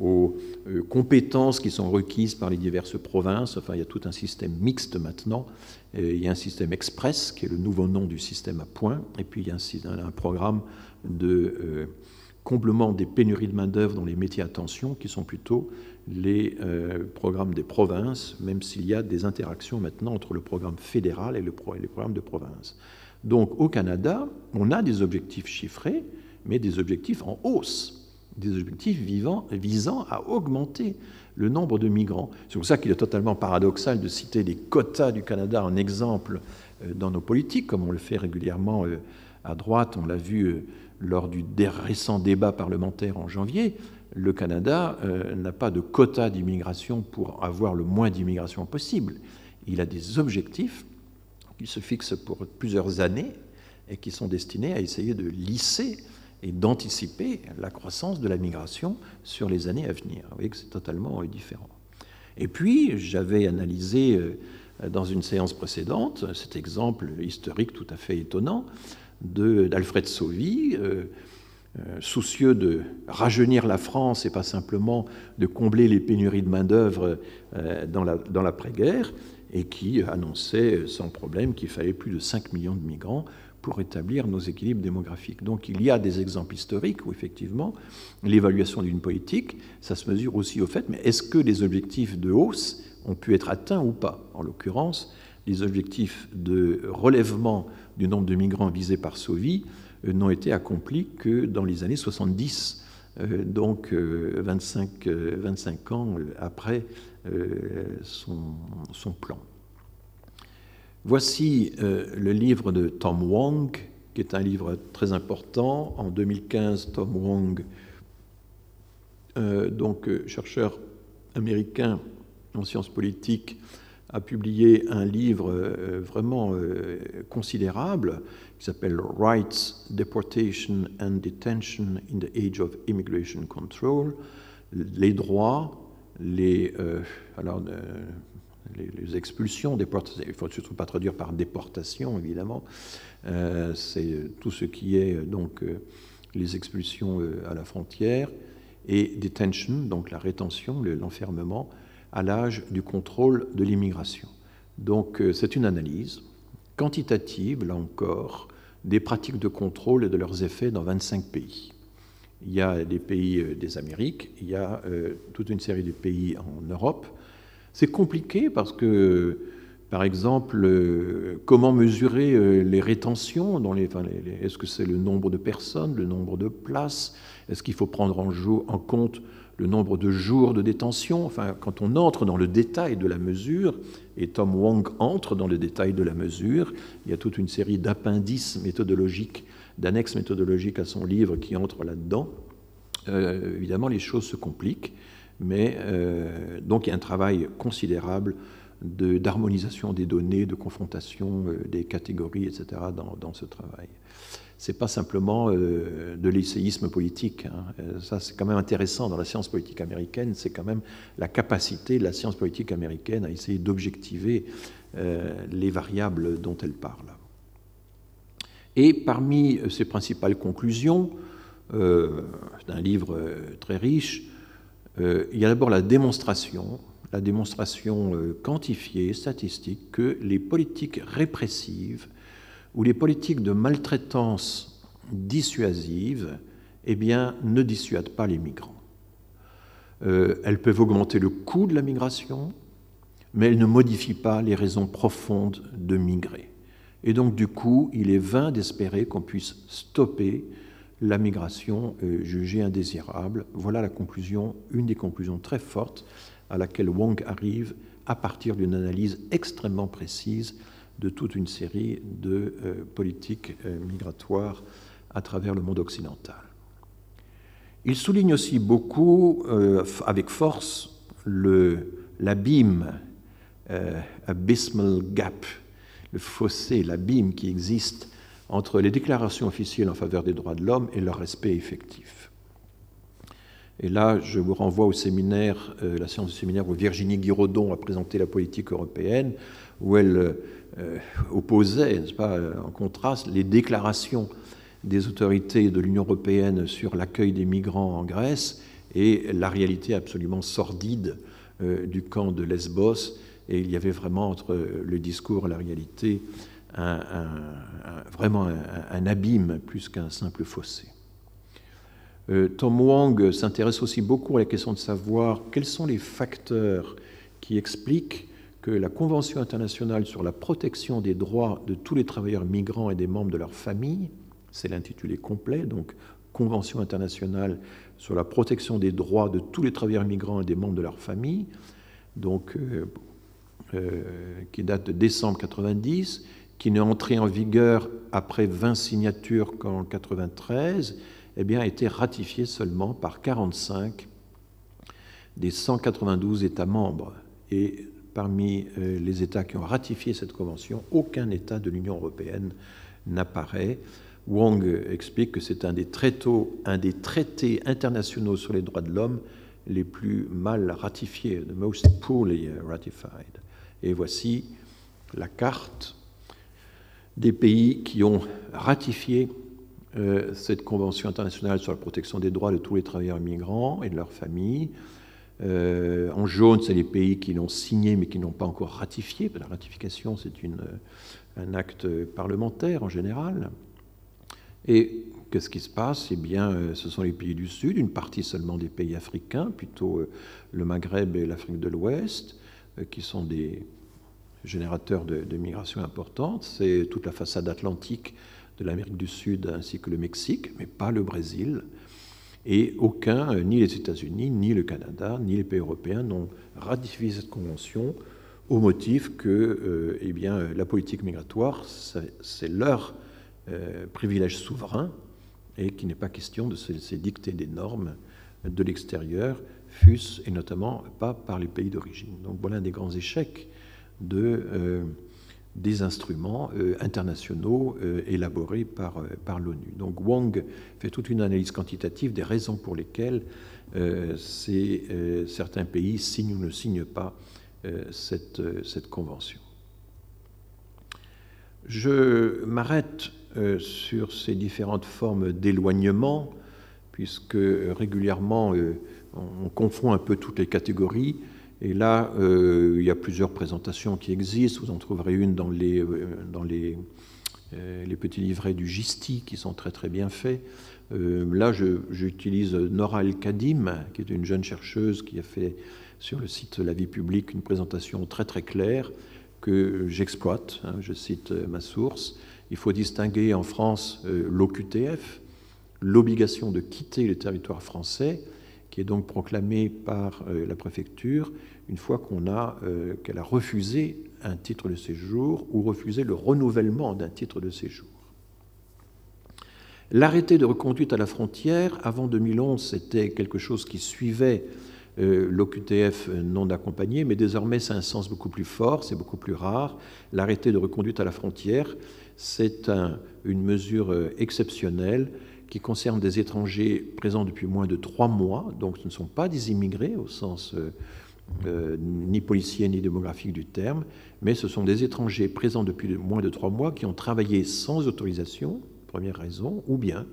aux euh, compétences qui sont requises par les diverses provinces. Enfin, il y a tout un système mixte maintenant. il y a un système express, qui est le nouveau nom du système à points, et puis il y a un, programme de euh, comblement des pénuries de main-d'œuvre dans les métiers à tension, qui sont plutôt les programmes des provinces, même s'il y a des interactions maintenant entre le programme fédéral et, et les programmes de province. Donc au Canada, on a des objectifs chiffrés, mais des objectifs en hausse, des objectifs vivant, visant à augmenter le nombre de migrants. C'est pour ça qu'il est totalement paradoxal de citer les quotas du Canada en exemple euh, dans nos politiques, comme on le fait régulièrement euh, à droite. On l'a vu euh, lors du récent débat parlementaire en janvier. Le Canada n'a pas de quota d'immigration pour avoir le moins d'immigration possible. Il a des objectifs qui se fixent pour plusieurs années et qui sont destinés à essayer de lisser et d'anticiper la croissance de la migration sur les années à venir. Vous voyez que c'est totalement euh, différent. Et puis, j'avais analysé euh, dans une séance précédente cet exemple historique tout à fait étonnant d'Alfred Sauvy, euh, soucieux de rajeunir la France et pas simplement de combler les pénuries de main-d'œuvre dans l'après-guerre, et qui annonçait sans problème qu'il fallait plus de 5 millions de migrants pour établir nos équilibres démographiques. Donc il y a des exemples historiques où effectivement l'évaluation d'une politique, ça se mesure aussi au fait, mais est-ce que les objectifs de hausse ont pu être atteints ou pas? En l'occurrence, les objectifs de relèvement du nombre de migrants visés par Sauvy euh, n'ont été accomplis que dans les années 70, euh, donc 25, euh, 25 ans après son, plan. Voici euh, le livre de Tom Wong, qui est un livre très important. En 2015, Tom Wong, euh, donc euh, chercheur américain en sciences politiques, a publié un livre vraiment considérable qui s'appelle Rights, Deportation and Detention in the Age of Immigration Control, les droits, les, euh, les, expulsions, il ne faut surtout pas traduire par déportation, évidemment. Euh, c'est tout ce qui est donc les expulsions à la frontière et detention, donc la rétention, l'enfermement, à l'âge du contrôle de l'immigration. Donc c'est une analyse quantitative, là encore, des pratiques de contrôle et de leurs effets dans 25 pays. Il y a des pays euh, des Amériques, il y a euh, toute une série de pays en Europe. C'est compliqué parce que, par exemple, euh, comment mesurer les rétentions dans les, Est-ce que c'est le nombre de personnes, le nombre de places? Est-ce qu'il faut prendre en, compte le nombre de jours de détention? Enfin, quand on entre dans le détail de la mesure, et Tom Wong entre dans le détail de la mesure, il y a toute une série d'appendices méthodologiques d'annexes méthodologiques à son livre qui entre là-dedans. Euh, évidemment, les choses se compliquent, mais euh, donc il y a un travail considérable d'harmonisation des données, de confrontation euh, des catégories, etc., dans, ce travail. Ce n'est pas simplement de l'essayisme politique. Hein. Ça, c'est quand même intéressant dans la science politique américaine. C'est quand même la capacité de la science politique américaine à essayer d'objectiver les variables dont elle parle. Et parmi ses principales conclusions, euh, c'est un livre euh, très riche, euh, il y a d'abord la démonstration, la démonstration quantifiée, statistique, que les politiques répressives ou les politiques de maltraitance dissuasive eh bien, ne dissuadent pas les migrants. elles peuvent augmenter le coût de la migration, mais elles ne modifient pas les raisons profondes de migrer. Et donc, du coup, il est vain d'espérer qu'on puisse stopper la migration euh, jugée indésirable. Voilà la conclusion, une des conclusions très fortes à laquelle Wong arrive à partir d'une analyse extrêmement précise de toute une série de euh, politiques euh, migratoires à travers le monde occidental. Il souligne aussi beaucoup, avec force, l'abîme, abysmal gap le fossé, l'abîme qui existe entre les déclarations officielles en faveur des droits de l'homme et leur respect effectif. Et là, je vous renvoie au séminaire, euh, la séance du séminaire où Virginie Guiraudon a présenté la politique européenne, où elle euh, opposait, n'est-ce pas, euh, en contraste, les déclarations des autorités de l'Union européenne sur l'accueil des migrants en Grèce et la réalité absolument sordide du camp de Lesbos. Et il y avait vraiment entre le discours et la réalité un, vraiment un, abîme plus qu'un simple fossé. Euh, Tom Wong s'intéresse aussi beaucoup à la question de savoir quels sont les facteurs qui expliquent que la Convention internationale sur la protection des droits de tous les travailleurs migrants et des membres de leur famille, c'est l'intitulé complet, donc Convention internationale sur la protection des droits de tous les travailleurs migrants et des membres de leur famille, donc, euh, euh, qui date de décembre 90, qui n'est entré en vigueur après 20 signatures qu'en 93, eh bien, a été ratifié seulement par 45 des 192 États membres. Et parmi euh, les États qui ont ratifié cette convention, aucun État de l'Union européenne n'apparaît. Wong explique que c'est un, un des traités internationaux sur les droits de l'homme les plus mal ratifiés, the most poorly ratified. Et voici la carte des pays qui ont ratifié euh, cette Convention internationale sur la protection des droits de tous les travailleurs migrants et de leurs familles. Euh, en jaune, c'est les pays qui l'ont signé mais qui n'ont pas encore ratifié. La ratification, c'est un acte parlementaire en général. Et qu'est-ce qui se passe? Eh bien, euh, ce sont les pays du Sud, une partie seulement des pays africains, plutôt le Maghreb et l'Afrique de l'Ouest, qui sont des, générateur de, de migration importante. C'est toute la façade atlantique de l'Amérique du Sud ainsi que le Mexique, mais pas le Brésil. Et aucun, euh, ni les États-Unis, ni le Canada, ni les pays européens n'ont ratifié cette convention au motif que euh, eh bien, la politique migratoire, c'est leur euh, privilège souverain et qu'il n'est pas question de se, dicter des normes de l'extérieur, fût-ce et notamment pas par les pays d'origine. Donc voilà un des grands échecs de, euh, des instruments euh, internationaux euh, élaborés par, par l'ONU. Donc Wong fait toute une analyse quantitative des raisons pour lesquelles certains pays signent ou ne signent pas cette, cette convention. Je m'arrête sur ces différentes formes d'éloignement, puisque régulièrement on confond un peu toutes les catégories. Et là, euh, il y a plusieurs présentations qui existent. Vous en trouverez une dans les, euh, dans les, euh, les, petits livrets du GISTI qui sont très très bien faits. là, j'utilise Nora El-Kadim, qui est une jeune chercheuse qui a fait sur le site La vie publique une présentation très très claire que j'exploite. Hein, je cite ma source. Il faut distinguer en France l'OQTF, l'obligation de quitter le territoire français, qui est donc proclamée par euh, la préfecture une fois qu'on a euh, qu'elle a refusé un titre de séjour ou refusé le renouvellement d'un titre de séjour. L'arrêté de reconduite à la frontière, avant 2011, c'était quelque chose qui suivait euh, l'OQTF non accompagné, mais désormais c'est un sens beaucoup plus fort, c'est beaucoup plus rare. L'arrêté de reconduite à la frontière, c'est une mesure exceptionnelle qui concerne des étrangers présents depuis moins de trois mois, donc ce ne sont pas des immigrés au sens euh, euh, ni policier ni démographique du terme, mais ce sont des étrangers présents depuis moins de trois mois qui ont travaillé sans autorisation, première raison, ou bien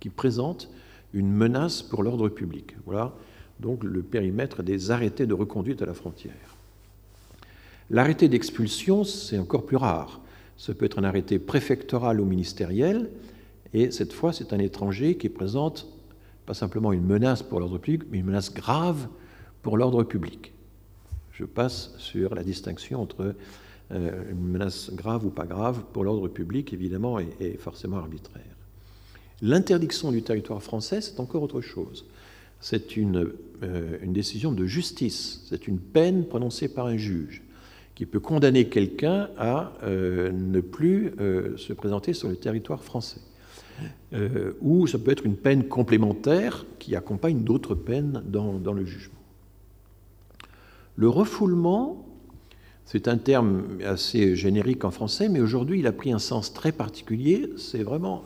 qui présentent une menace pour l'ordre public. Voilà donc le périmètre des arrêtés de reconduite à la frontière. L'arrêté d'expulsion, c'est encore plus rare. Ce peut être un arrêté préfectoral ou ministériel, et cette fois, c'est un étranger qui présente pas simplement une menace pour l'ordre public, mais une menace grave pour l'ordre public. Je passe sur la distinction entre euh, une menace grave ou pas grave pour l'ordre public, évidemment, est, forcément arbitraire. L'interdiction du territoire français, c'est encore autre chose. C'est une, euh, une, décision de justice, c'est une peine prononcée par un juge qui peut condamner quelqu'un à euh, ne plus se présenter sur le territoire français. Euh, ou ça peut être une peine complémentaire qui accompagne d'autres peines dans, le jugement. Le refoulement, C'est un terme assez générique en français, mais aujourd'hui il a pris un sens très particulier. C'est vraiment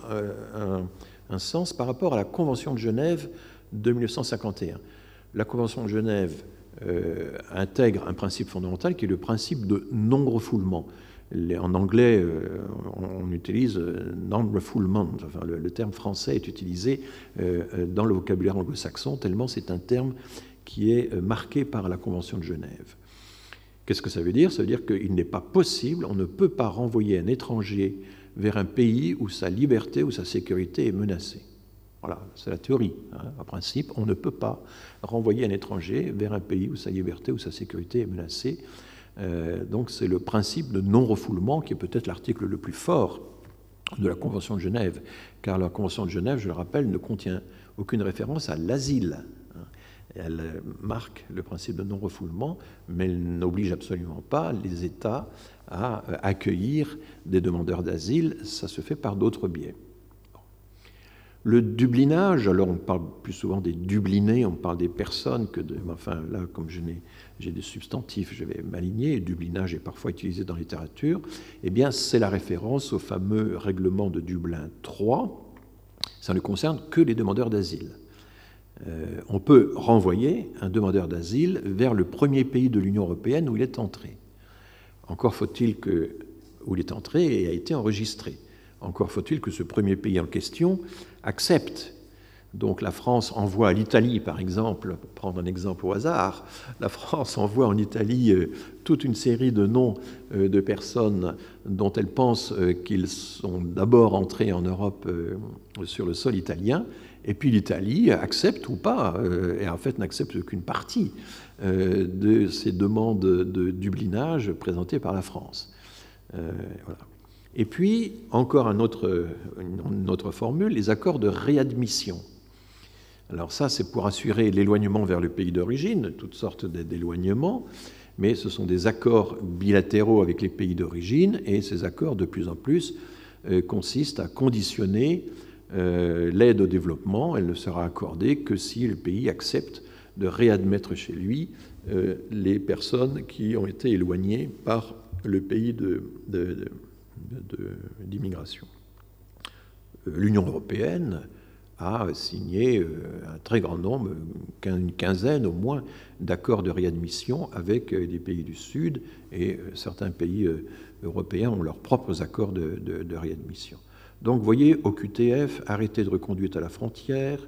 un, un, sens par rapport à la Convention de Genève de 1951. La Convention de Genève euh, intègre un principe fondamental qui est le principe de non-refoulement. En anglais, euh, on utilise euh, non-refoulement. Enfin, le, terme français est utilisé dans le vocabulaire anglo-saxon, tellement c'est un terme qui est marqué par la Convention de Genève. Qu'est-ce que ça veut dire? Ça veut dire qu'il n'est pas possible, on ne peut pas renvoyer un étranger vers un pays où sa liberté ou sa sécurité est menacée. Voilà, c'est la théorie. Hein. En principe, on ne peut pas renvoyer un étranger vers un pays où sa liberté ou sa sécurité est menacée. Euh, donc c'est le principe de non-refoulement qui est peut-être l'article le plus fort de la Convention de Genève, car la Convention de Genève, je le rappelle, ne contient aucune référence à l'asile. Elle marque le principe de non-refoulement, mais elle n'oblige absolument pas les États à accueillir des demandeurs d'asile. Ça se fait par d'autres biais. Le dublinage, alors on parle plus souvent des dublinés, on parle des personnes que de. Enfin, là, comme j'ai des substantifs, je vais m'aligner, dublinage est parfois utilisé dans la littérature, eh bien, c'est la référence au fameux règlement de Dublin 3. Ça ne concerne que les demandeurs d'asile. Euh, on peut renvoyer un demandeur d'asile vers le premier pays de l'Union européenne où il est entré. Encore faut-il que. où il est entré et a été enregistré. Encore faut-il que ce premier pays en question accepte. Donc la France envoie à l'Italie, par exemple, pour prendre un exemple au hasard, la France [laughs] envoie en Italie euh, toute une série de noms euh, de personnes dont elle pense euh, qu'ils sont d'abord entrés en Europe sur le sol italien, et puis l'Italie accepte ou pas, et en fait n'accepte qu'une partie de ces demandes de dublinage présentées par la France. Et puis, encore une autre formule, les accords de réadmission. Alors ça, c'est pour assurer l'éloignement vers le pays d'origine, toutes sortes d'éloignements, mais ce sont des accords bilatéraux avec les pays d'origine, et ces accords, de plus en plus, euh, consistent à conditionner euh, l'aide au développement. Elle ne sera accordée que si le pays accepte de réadmettre chez lui euh, les personnes qui ont été éloignées par le pays d'immigration. L'Union européenne a signé euh, un très grand nombre, une quinzaine au moins, d'accords de réadmission avec euh, des pays du Sud et certains pays européens ont leurs propres accords de, réadmission. Donc, voyez, au QTF, arrêté de reconduite à la frontière,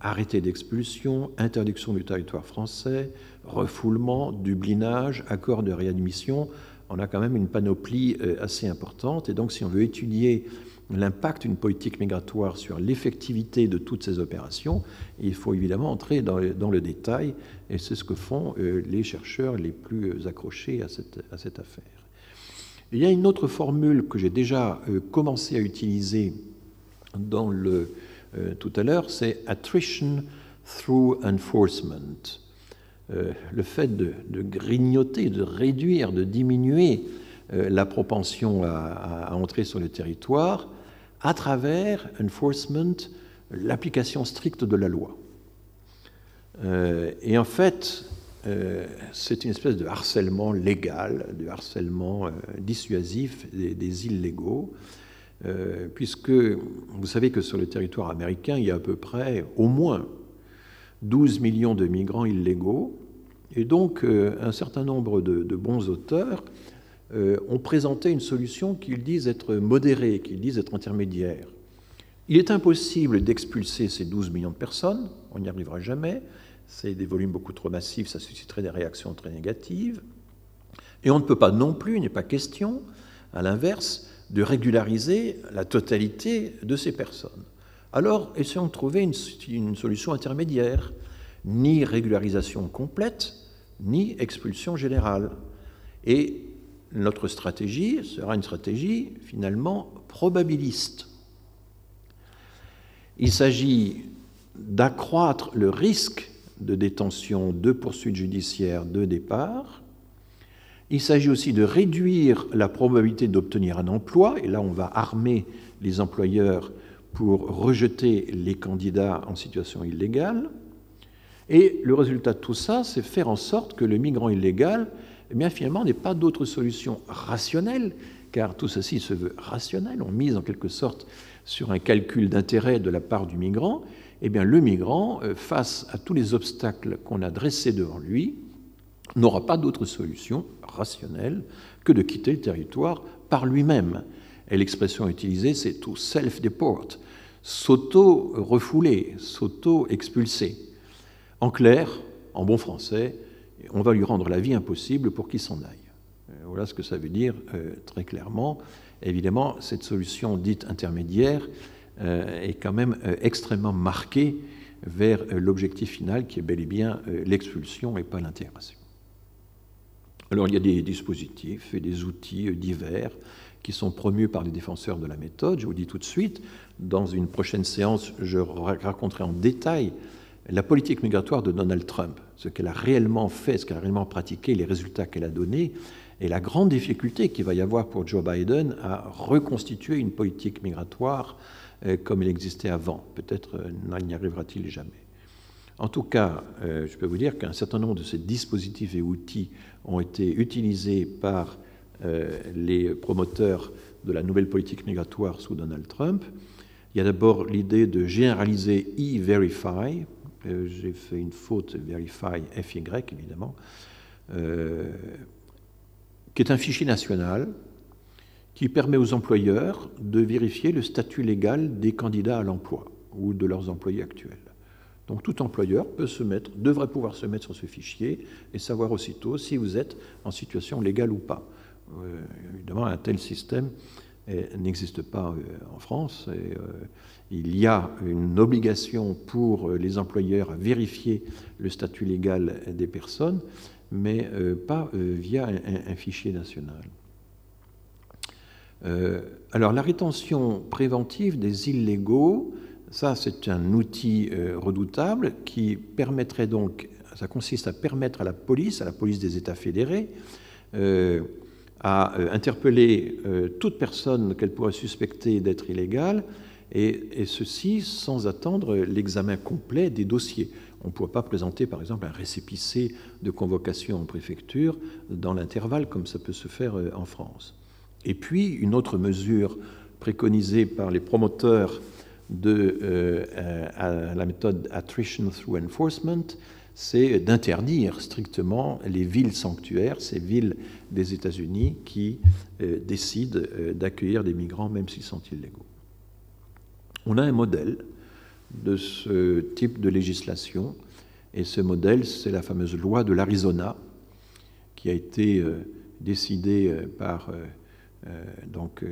arrêté d'expulsion, interdiction du territoire français, refoulement, dublinage, accord de réadmission, on a quand même une panoplie euh, assez importante. Et donc, si on veut étudier l'impact d'une politique migratoire sur l'effectivité de toutes ces opérations, il faut évidemment entrer dans le, détail, et c'est ce que font euh, les chercheurs les plus accrochés à cette, affaire. Il y a une autre formule que j'ai déjà euh, commencé à utiliser dans le, tout à l'heure, c'est attrition through enforcement. Euh, le fait de, grignoter, de réduire, de diminuer euh, la propension à, entrer sur le territoire à travers enforcement, l'application stricte de la loi. Euh, et en fait, c'est une espèce de harcèlement légal, de harcèlement dissuasif des, illégaux, puisque vous savez que sur le territoire américain, il y a à peu près au moins 12 millions de migrants illégaux, et donc euh, un certain nombre de, bons auteurs euh, ont présenté une solution qu'ils disent être modérée, qu'ils disent être intermédiaire. Il est impossible d'expulser ces 12 millions de personnes, on n'y arrivera jamais, c'est des volumes beaucoup trop massifs, ça susciterait des réactions très négatives, et on ne peut pas non plus, il n'est pas question, à l'inverse, de régulariser la totalité de ces personnes. Alors, essayons de trouver une, solution intermédiaire. Ni régularisation complète, ni expulsion générale. Et notre stratégie sera une stratégie finalement probabiliste. Il s'agit d'accroître le risque de détention, de poursuite judiciaire, de départ. Il s'agit aussi de réduire la probabilité d'obtenir un emploi, et là on va armer les employeurs pour rejeter les candidats en situation illégale. Et le résultat de tout ça, c'est faire en sorte que le migrant illégal eh bien finalement, n'est pas d'autre solution rationnelle, car tout ceci se veut rationnel, on mise en quelque sorte sur un calcul d'intérêt de la part du migrant, eh bien le migrant, euh, face à tous les obstacles qu'on a dressés devant lui, n'aura pas d'autre solution rationnelle que de quitter le territoire par lui-même. Et l'expression utilisée, c'est to self-deport, s'auto-refouler, s'auto-expulser. En clair, en bon français, on va lui rendre la vie impossible pour qu'il s'en aille. Euh, voilà ce que ça veut dire euh, très clairement. Évidemment, cette solution dite intermédiaire euh, est quand même extrêmement marquée vers l'objectif final qui est bel et bien l'expulsion et pas l'intégration. Alors il y a des dispositifs et des outils divers qui sont promus par les défenseurs de la méthode. Je vous dis tout de suite, dans une prochaine séance, je raconterai en détail la politique migratoire de Donald Trump, ce qu'elle a réellement fait, ce qu'elle a réellement pratiqué, les résultats qu'elle a donnés, et la grande difficulté qu'il va y avoir pour Joe Biden à reconstituer une politique migratoire euh, comme elle existait avant. Peut-être euh, n'y arrivera-t-il jamais. En tout cas, euh, je peux vous dire qu'un certain nombre de ces dispositifs et outils ont été utilisés par les promoteurs de la nouvelle politique migratoire sous Donald Trump. Il y a d'abord l'idée de généraliser e-verify, euh, j'ai fait une faute, Verify FY évidemment, euh, qui est un fichier national qui permet aux employeurs de vérifier le statut légal des candidats à l'emploi ou de leurs employés actuels. Donc tout employeur devrait pouvoir se mettre sur ce fichier et savoir aussitôt si vous êtes en situation légale ou pas. Euh, évidemment, un tel système n'existe pas en France. Et, il y a une obligation pour les employeurs à vérifier le statut légal des personnes, mais euh, pas euh, via un, fichier national. Euh, alors la rétention préventive des illégaux, ça c'est un outil redoutable qui permettrait donc, ça consiste à permettre à la police, à la police des États fédérés, à interpeller toute personne qu'elle pourrait suspecter d'être illégale et, ceci sans attendre l'examen complet des dossiers. On ne pourrait pas présenter, par exemple, un récépissé de convocation en préfecture dans l'intervalle, comme ça peut se faire euh, en France. Et puis, une autre mesure préconisée par les promoteurs de euh, la méthode Attrition Through Enforcement, c'est d'interdire strictement les villes sanctuaires, ces villes des États-Unis qui euh, décident d'accueillir des migrants même s'ils sont illégaux. On a un modèle de ce type de législation, et ce modèle, c'est la fameuse loi de l'Arizona, qui a été euh, décidée euh, par euh, donc,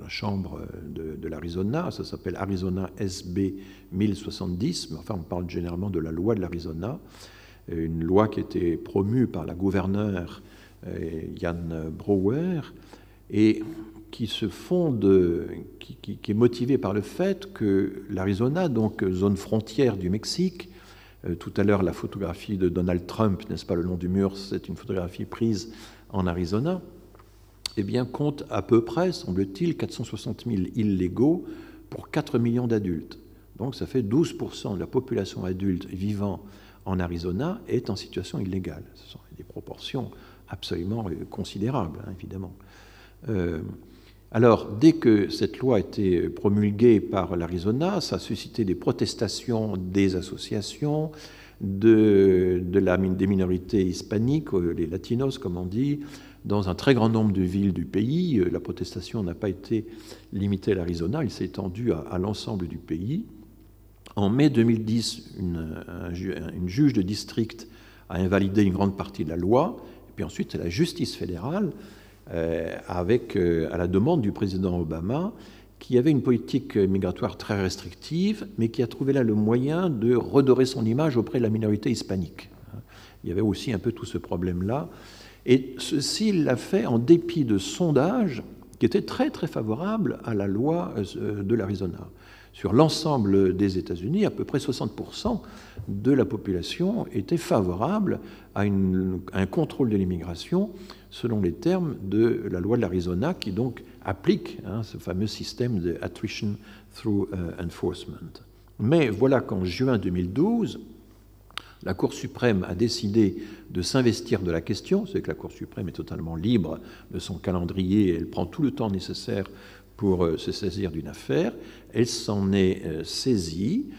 la Chambre de, l'Arizona, ça s'appelle Arizona SB 1070, mais enfin on parle généralement de la loi de l'Arizona, une loi qui été promue par la gouverneure Jan Brouwer, et qui se fonde, qui, est motivé par le fait que l'Arizona, donc zone frontière du Mexique, euh, tout à l'heure la photographie de Donald Trump, n'est-ce pas, le long du mur, c'est une photographie prise en Arizona, eh bien, compte à peu près, semble-t-il, 460 000 illégaux pour 4 millions d'adultes. Donc ça fait 12% de la population adulte vivant en Arizona est en situation illégale. Ce sont des proportions absolument euh, considérables, hein, évidemment. Euh, alors, dès que cette loi a été promulguée par l'Arizona, ça a suscité des protestations des associations, de, la, des minorités hispaniques, euh, les latinos comme on dit, dans un très grand nombre de villes du pays. Euh, la protestation n'a pas été limitée à l'Arizona, elle s'est étendue à, l'ensemble du pays. En mai 2010, une, une, juge de district a invalidé une grande partie de la loi, et puis ensuite c'est la justice fédérale euh, avec, euh, à la demande du président Obama, qui avait une politique migratoire très restrictive, mais qui a trouvé là le moyen de redorer son image auprès de la minorité hispanique. Il y avait aussi un peu tout ce problème-là. Et ceci, il l'a fait en dépit de sondages qui étaient très très favorables à la loi euh, de l'Arizona. Sur l'ensemble des États-Unis, à peu près 60% de la population était favorable à, un contrôle de l'immigration selon les termes de la loi de l'Arizona, qui donc applique hein, ce fameux système de attrition through euh, enforcement. Mais voilà qu'en juin 2012, La Cour suprême a décidé de s'investir de la question, c'est que la Cour suprême est totalement libre de son calendrier, elle prend tout le temps nécessaire pour euh, se saisir d'une affaire, elle s'en est euh, saisie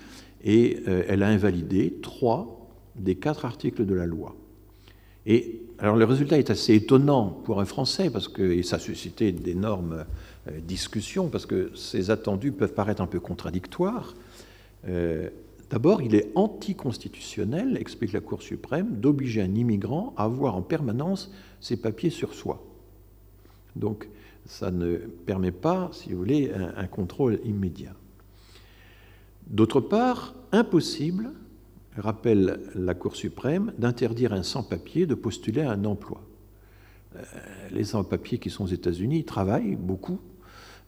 et euh, elle a invalidé trois des quatre articles de la loi. Et alors le résultat est assez étonnant pour un Français parce que et ça a suscité d'énormes discussions parce que ces attendus peuvent paraître un peu contradictoires. D'abord, il est anticonstitutionnel, explique la Cour suprême, d'obliger un immigrant à avoir en permanence ses papiers sur soi. Donc, ça ne permet pas, si vous voulez, un, contrôle immédiat. D'autre part, impossible, rappelle la Cour suprême, d'interdire un sans-papier de postuler à un emploi. Euh, les sans-papiers qui sont aux États-Unis travaillent beaucoup,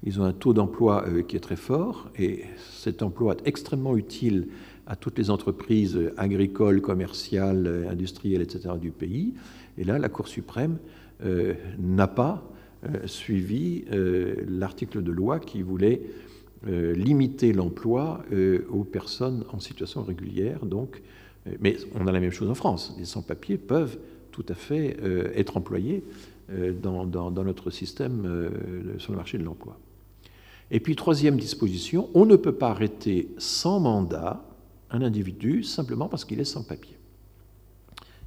ils ont un taux d'emploi euh, qui est très fort et cet emploi est extrêmement utile à toutes les entreprises agricoles, commerciales, euh, industrielles, etc. du pays. Et là, la Cour suprême euh, n'a pas suivi l'article de loi qui voulait limiter l'emploi aux personnes en situation régulière. Donc, mais on a la même chose en France. Les sans-papiers peuvent tout à fait être employés dans, notre système sur le marché de l'emploi. Et puis, troisième disposition, on ne peut pas arrêter sans mandat un individu simplement parce qu'il est sans papier.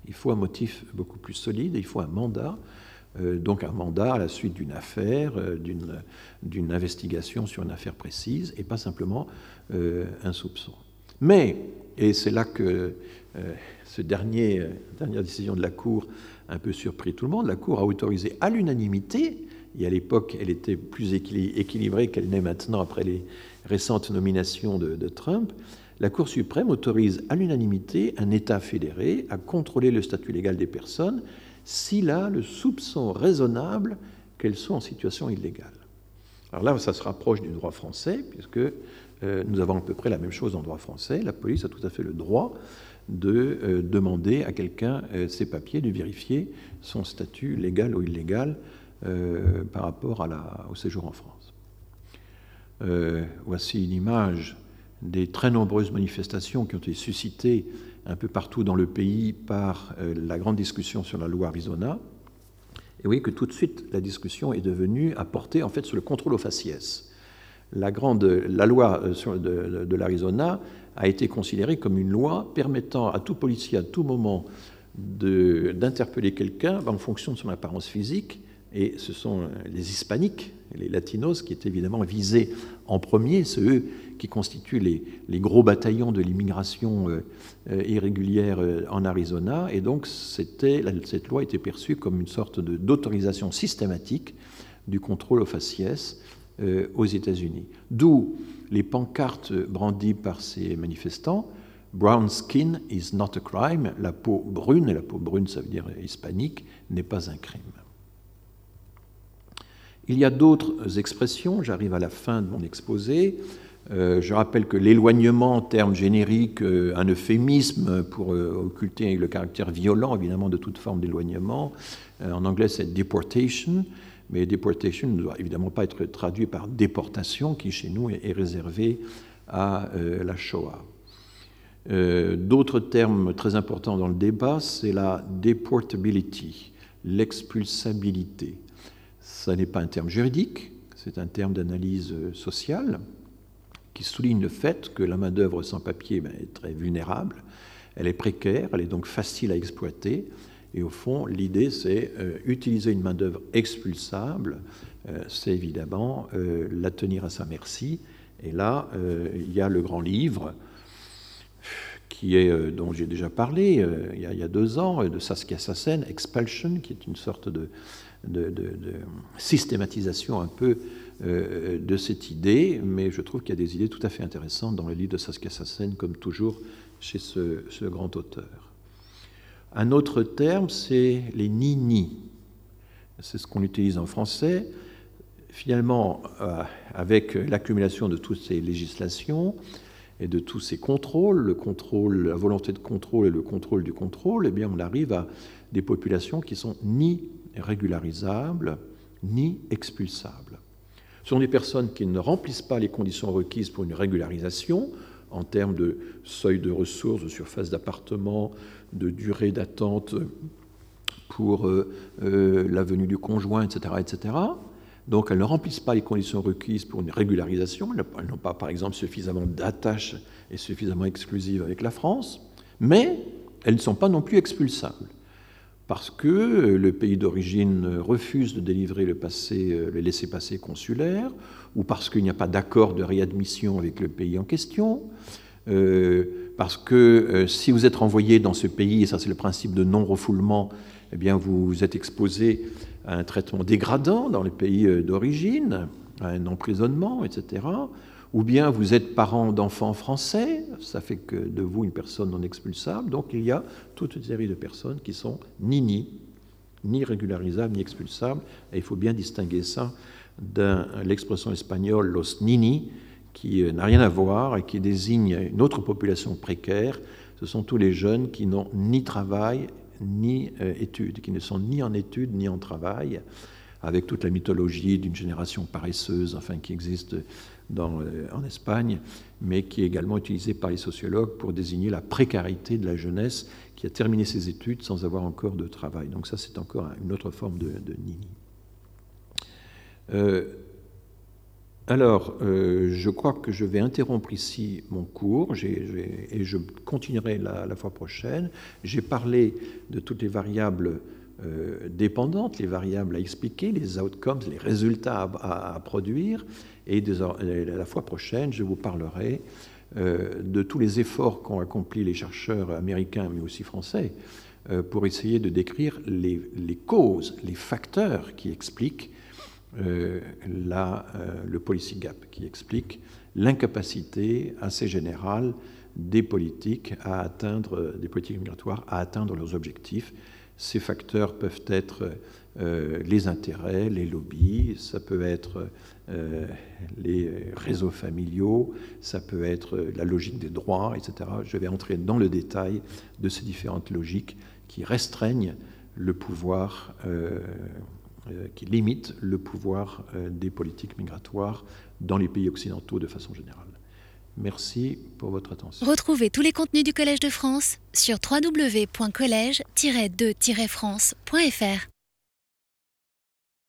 Il faut un motif beaucoup plus solide, il faut un mandat, euh, donc un mandat à la suite d'une affaire, euh, d'une investigation sur une affaire précise, et pas simplement euh, un soupçon. Mais, et c'est là que ce dernier, dernière décision de la Cour a un peu surpris tout le monde, la Cour a autorisé à l'unanimité et à l'époque, elle était plus équilibrée qu'elle n'est maintenant après les récentes nominations de, Trump, la Cour suprême autorise à l'unanimité un État fédéré à contrôler le statut légal des personnes s'il a le soupçon raisonnable qu'elles sont en situation illégale. Alors là, ça se rapproche du droit français, puisque euh, nous avons à peu près la même chose en droit français. La police a tout à fait le droit de euh, demander à quelqu'un euh, ses papiers, de vérifier son statut légal ou illégal par rapport au séjour en France. Voici une image des très nombreuses manifestations qui ont été suscitées un peu partout dans le pays par euh, la grande discussion sur la loi Arizona. Et vous voyez que tout de suite, la discussion est devenue à porter en fait sur le contrôle aux faciès. La, grande, la loi de, de, l'Arizona a été considérée comme une loi permettant à tout policier à tout moment d'interpeller quelqu'un en fonction de son apparence physique et ce sont les hispaniques, les latinos, qui étaient évidemment visés en premier, c'est eux qui constituent les, gros bataillons de l'immigration euh, euh, irrégulière euh, en Arizona. Et donc, cette loi était perçue comme une sorte d'autorisation systématique du contrôle aux faciès aux États-Unis. D'où les pancartes brandies par ces manifestants. Brown skin is not a crime. La peau brune, et la peau brune ça veut dire hispanique, n'est pas un crime. Il y a d'autres expressions, j'arrive à la fin de mon exposé. Euh, je rappelle que l'éloignement, en termes génériques, euh, un euphémisme pour euh, occulter le caractère violent, évidemment, de toute forme d'éloignement. en anglais, c'est deportation, mais deportation ne doit évidemment pas être traduit par déportation, qui chez nous est, est réservé à la Shoah. D'autres termes très importants dans le débat, c'est la deportability, l'expulsabilité. Ce n'est pas un terme juridique, c'est un terme d'analyse sociale qui souligne le fait que la main-d'œuvre sans papier ben, est très vulnérable, elle est précaire, elle est donc facile à exploiter. Et au fond, l'idée, c'est euh, utiliser une main-d'œuvre expulsable, euh, c'est évidemment euh, la tenir à sa merci. Et là, il y a le grand livre qui est, dont j'ai déjà parlé il y, a, deux ans, de Saskia Sassen, Expulsion, qui est une sorte de, systématisation un peu euh, de cette idée, mais je trouve qu'il y a des idées tout à fait intéressantes dans le livre de Saskia Sassen, comme toujours chez ce, grand auteur. Un autre terme, c'est les ni-ni. C'est ce qu'on utilise en français. Finalement, euh, avec l'accumulation de toutes ces législations et de tous ces contrôles, le contrôle, la volonté de contrôle et le contrôle du contrôle, eh bien, on arrive à des populations qui sont ni régularisables ni expulsables. Ce sont des personnes qui ne remplissent pas les conditions requises pour une régularisation. en termes de seuil de ressources, de surface d'appartement, de durée d'attente pour euh, euh, la venue du conjoint, etc., etc. Donc elles ne remplissent pas les conditions requises pour une régularisation. Elles n'ont pas, par exemple, suffisamment d'attaches et suffisamment exclusives avec la France, mais elles ne sont pas non plus expulsables parce que le pays d'origine refuse de délivrer le, passé, le laissez-passer consulaire, ou parce qu'il n'y a pas d'accord de réadmission avec le pays en question, euh, parce que euh, si vous êtes renvoyé dans ce pays, et ça c'est le principe de non-refoulement, eh bien vous êtes exposé à un traitement dégradant dans le pays euh, d'origine, à un emprisonnement, etc. Ou bien vous êtes parent d'enfants français, ça fait que de vous une personne non expulsable. Donc il y a toute une série de personnes qui sont ni ni, ni régularisables, ni expulsables. Et il faut bien distinguer ça de l'expression espagnole los nini, qui n'a rien à voir et qui désigne une autre population précaire. Ce sont tous les jeunes qui n'ont ni travail ni euh, études, qui ne sont ni en études ni en travail, avec toute la mythologie d'une génération paresseuse, enfin qui existe euh, en Espagne, mais qui est également utilisée par les sociologues pour désigner la précarité de la jeunesse qui a terminé ses études sans avoir encore de travail. Donc ça, c'est encore une autre forme de, nini. Euh, alors, euh, je crois que je vais interrompre ici mon cours et je continuerai la, fois prochaine. J'ai parlé de toutes les variables dépendantes, les variables à expliquer, les outcomes, les résultats à, produire. Et la fois prochaine, je vous parlerai euh, de tous les efforts qu'ont accomplis les chercheurs américains, mais aussi français, euh, pour essayer de décrire les, causes, les facteurs qui expliquent la, le policy gap, qui expliquent l'incapacité assez générale des politiques à atteindre, des politiques migratoires à atteindre leurs objectifs. Ces facteurs peuvent être euh, les intérêts, les lobbies, ça peut être euh, les réseaux familiaux, ça peut être la logique des droits, etc. Je vais entrer dans le détail de ces différentes logiques qui restreignent le pouvoir, euh, qui limitent le pouvoir des politiques migratoires dans les pays occidentaux de façon générale. Merci pour votre attention. Retrouvez tous les contenus du Collège de France sur www.colège-2-france.fr.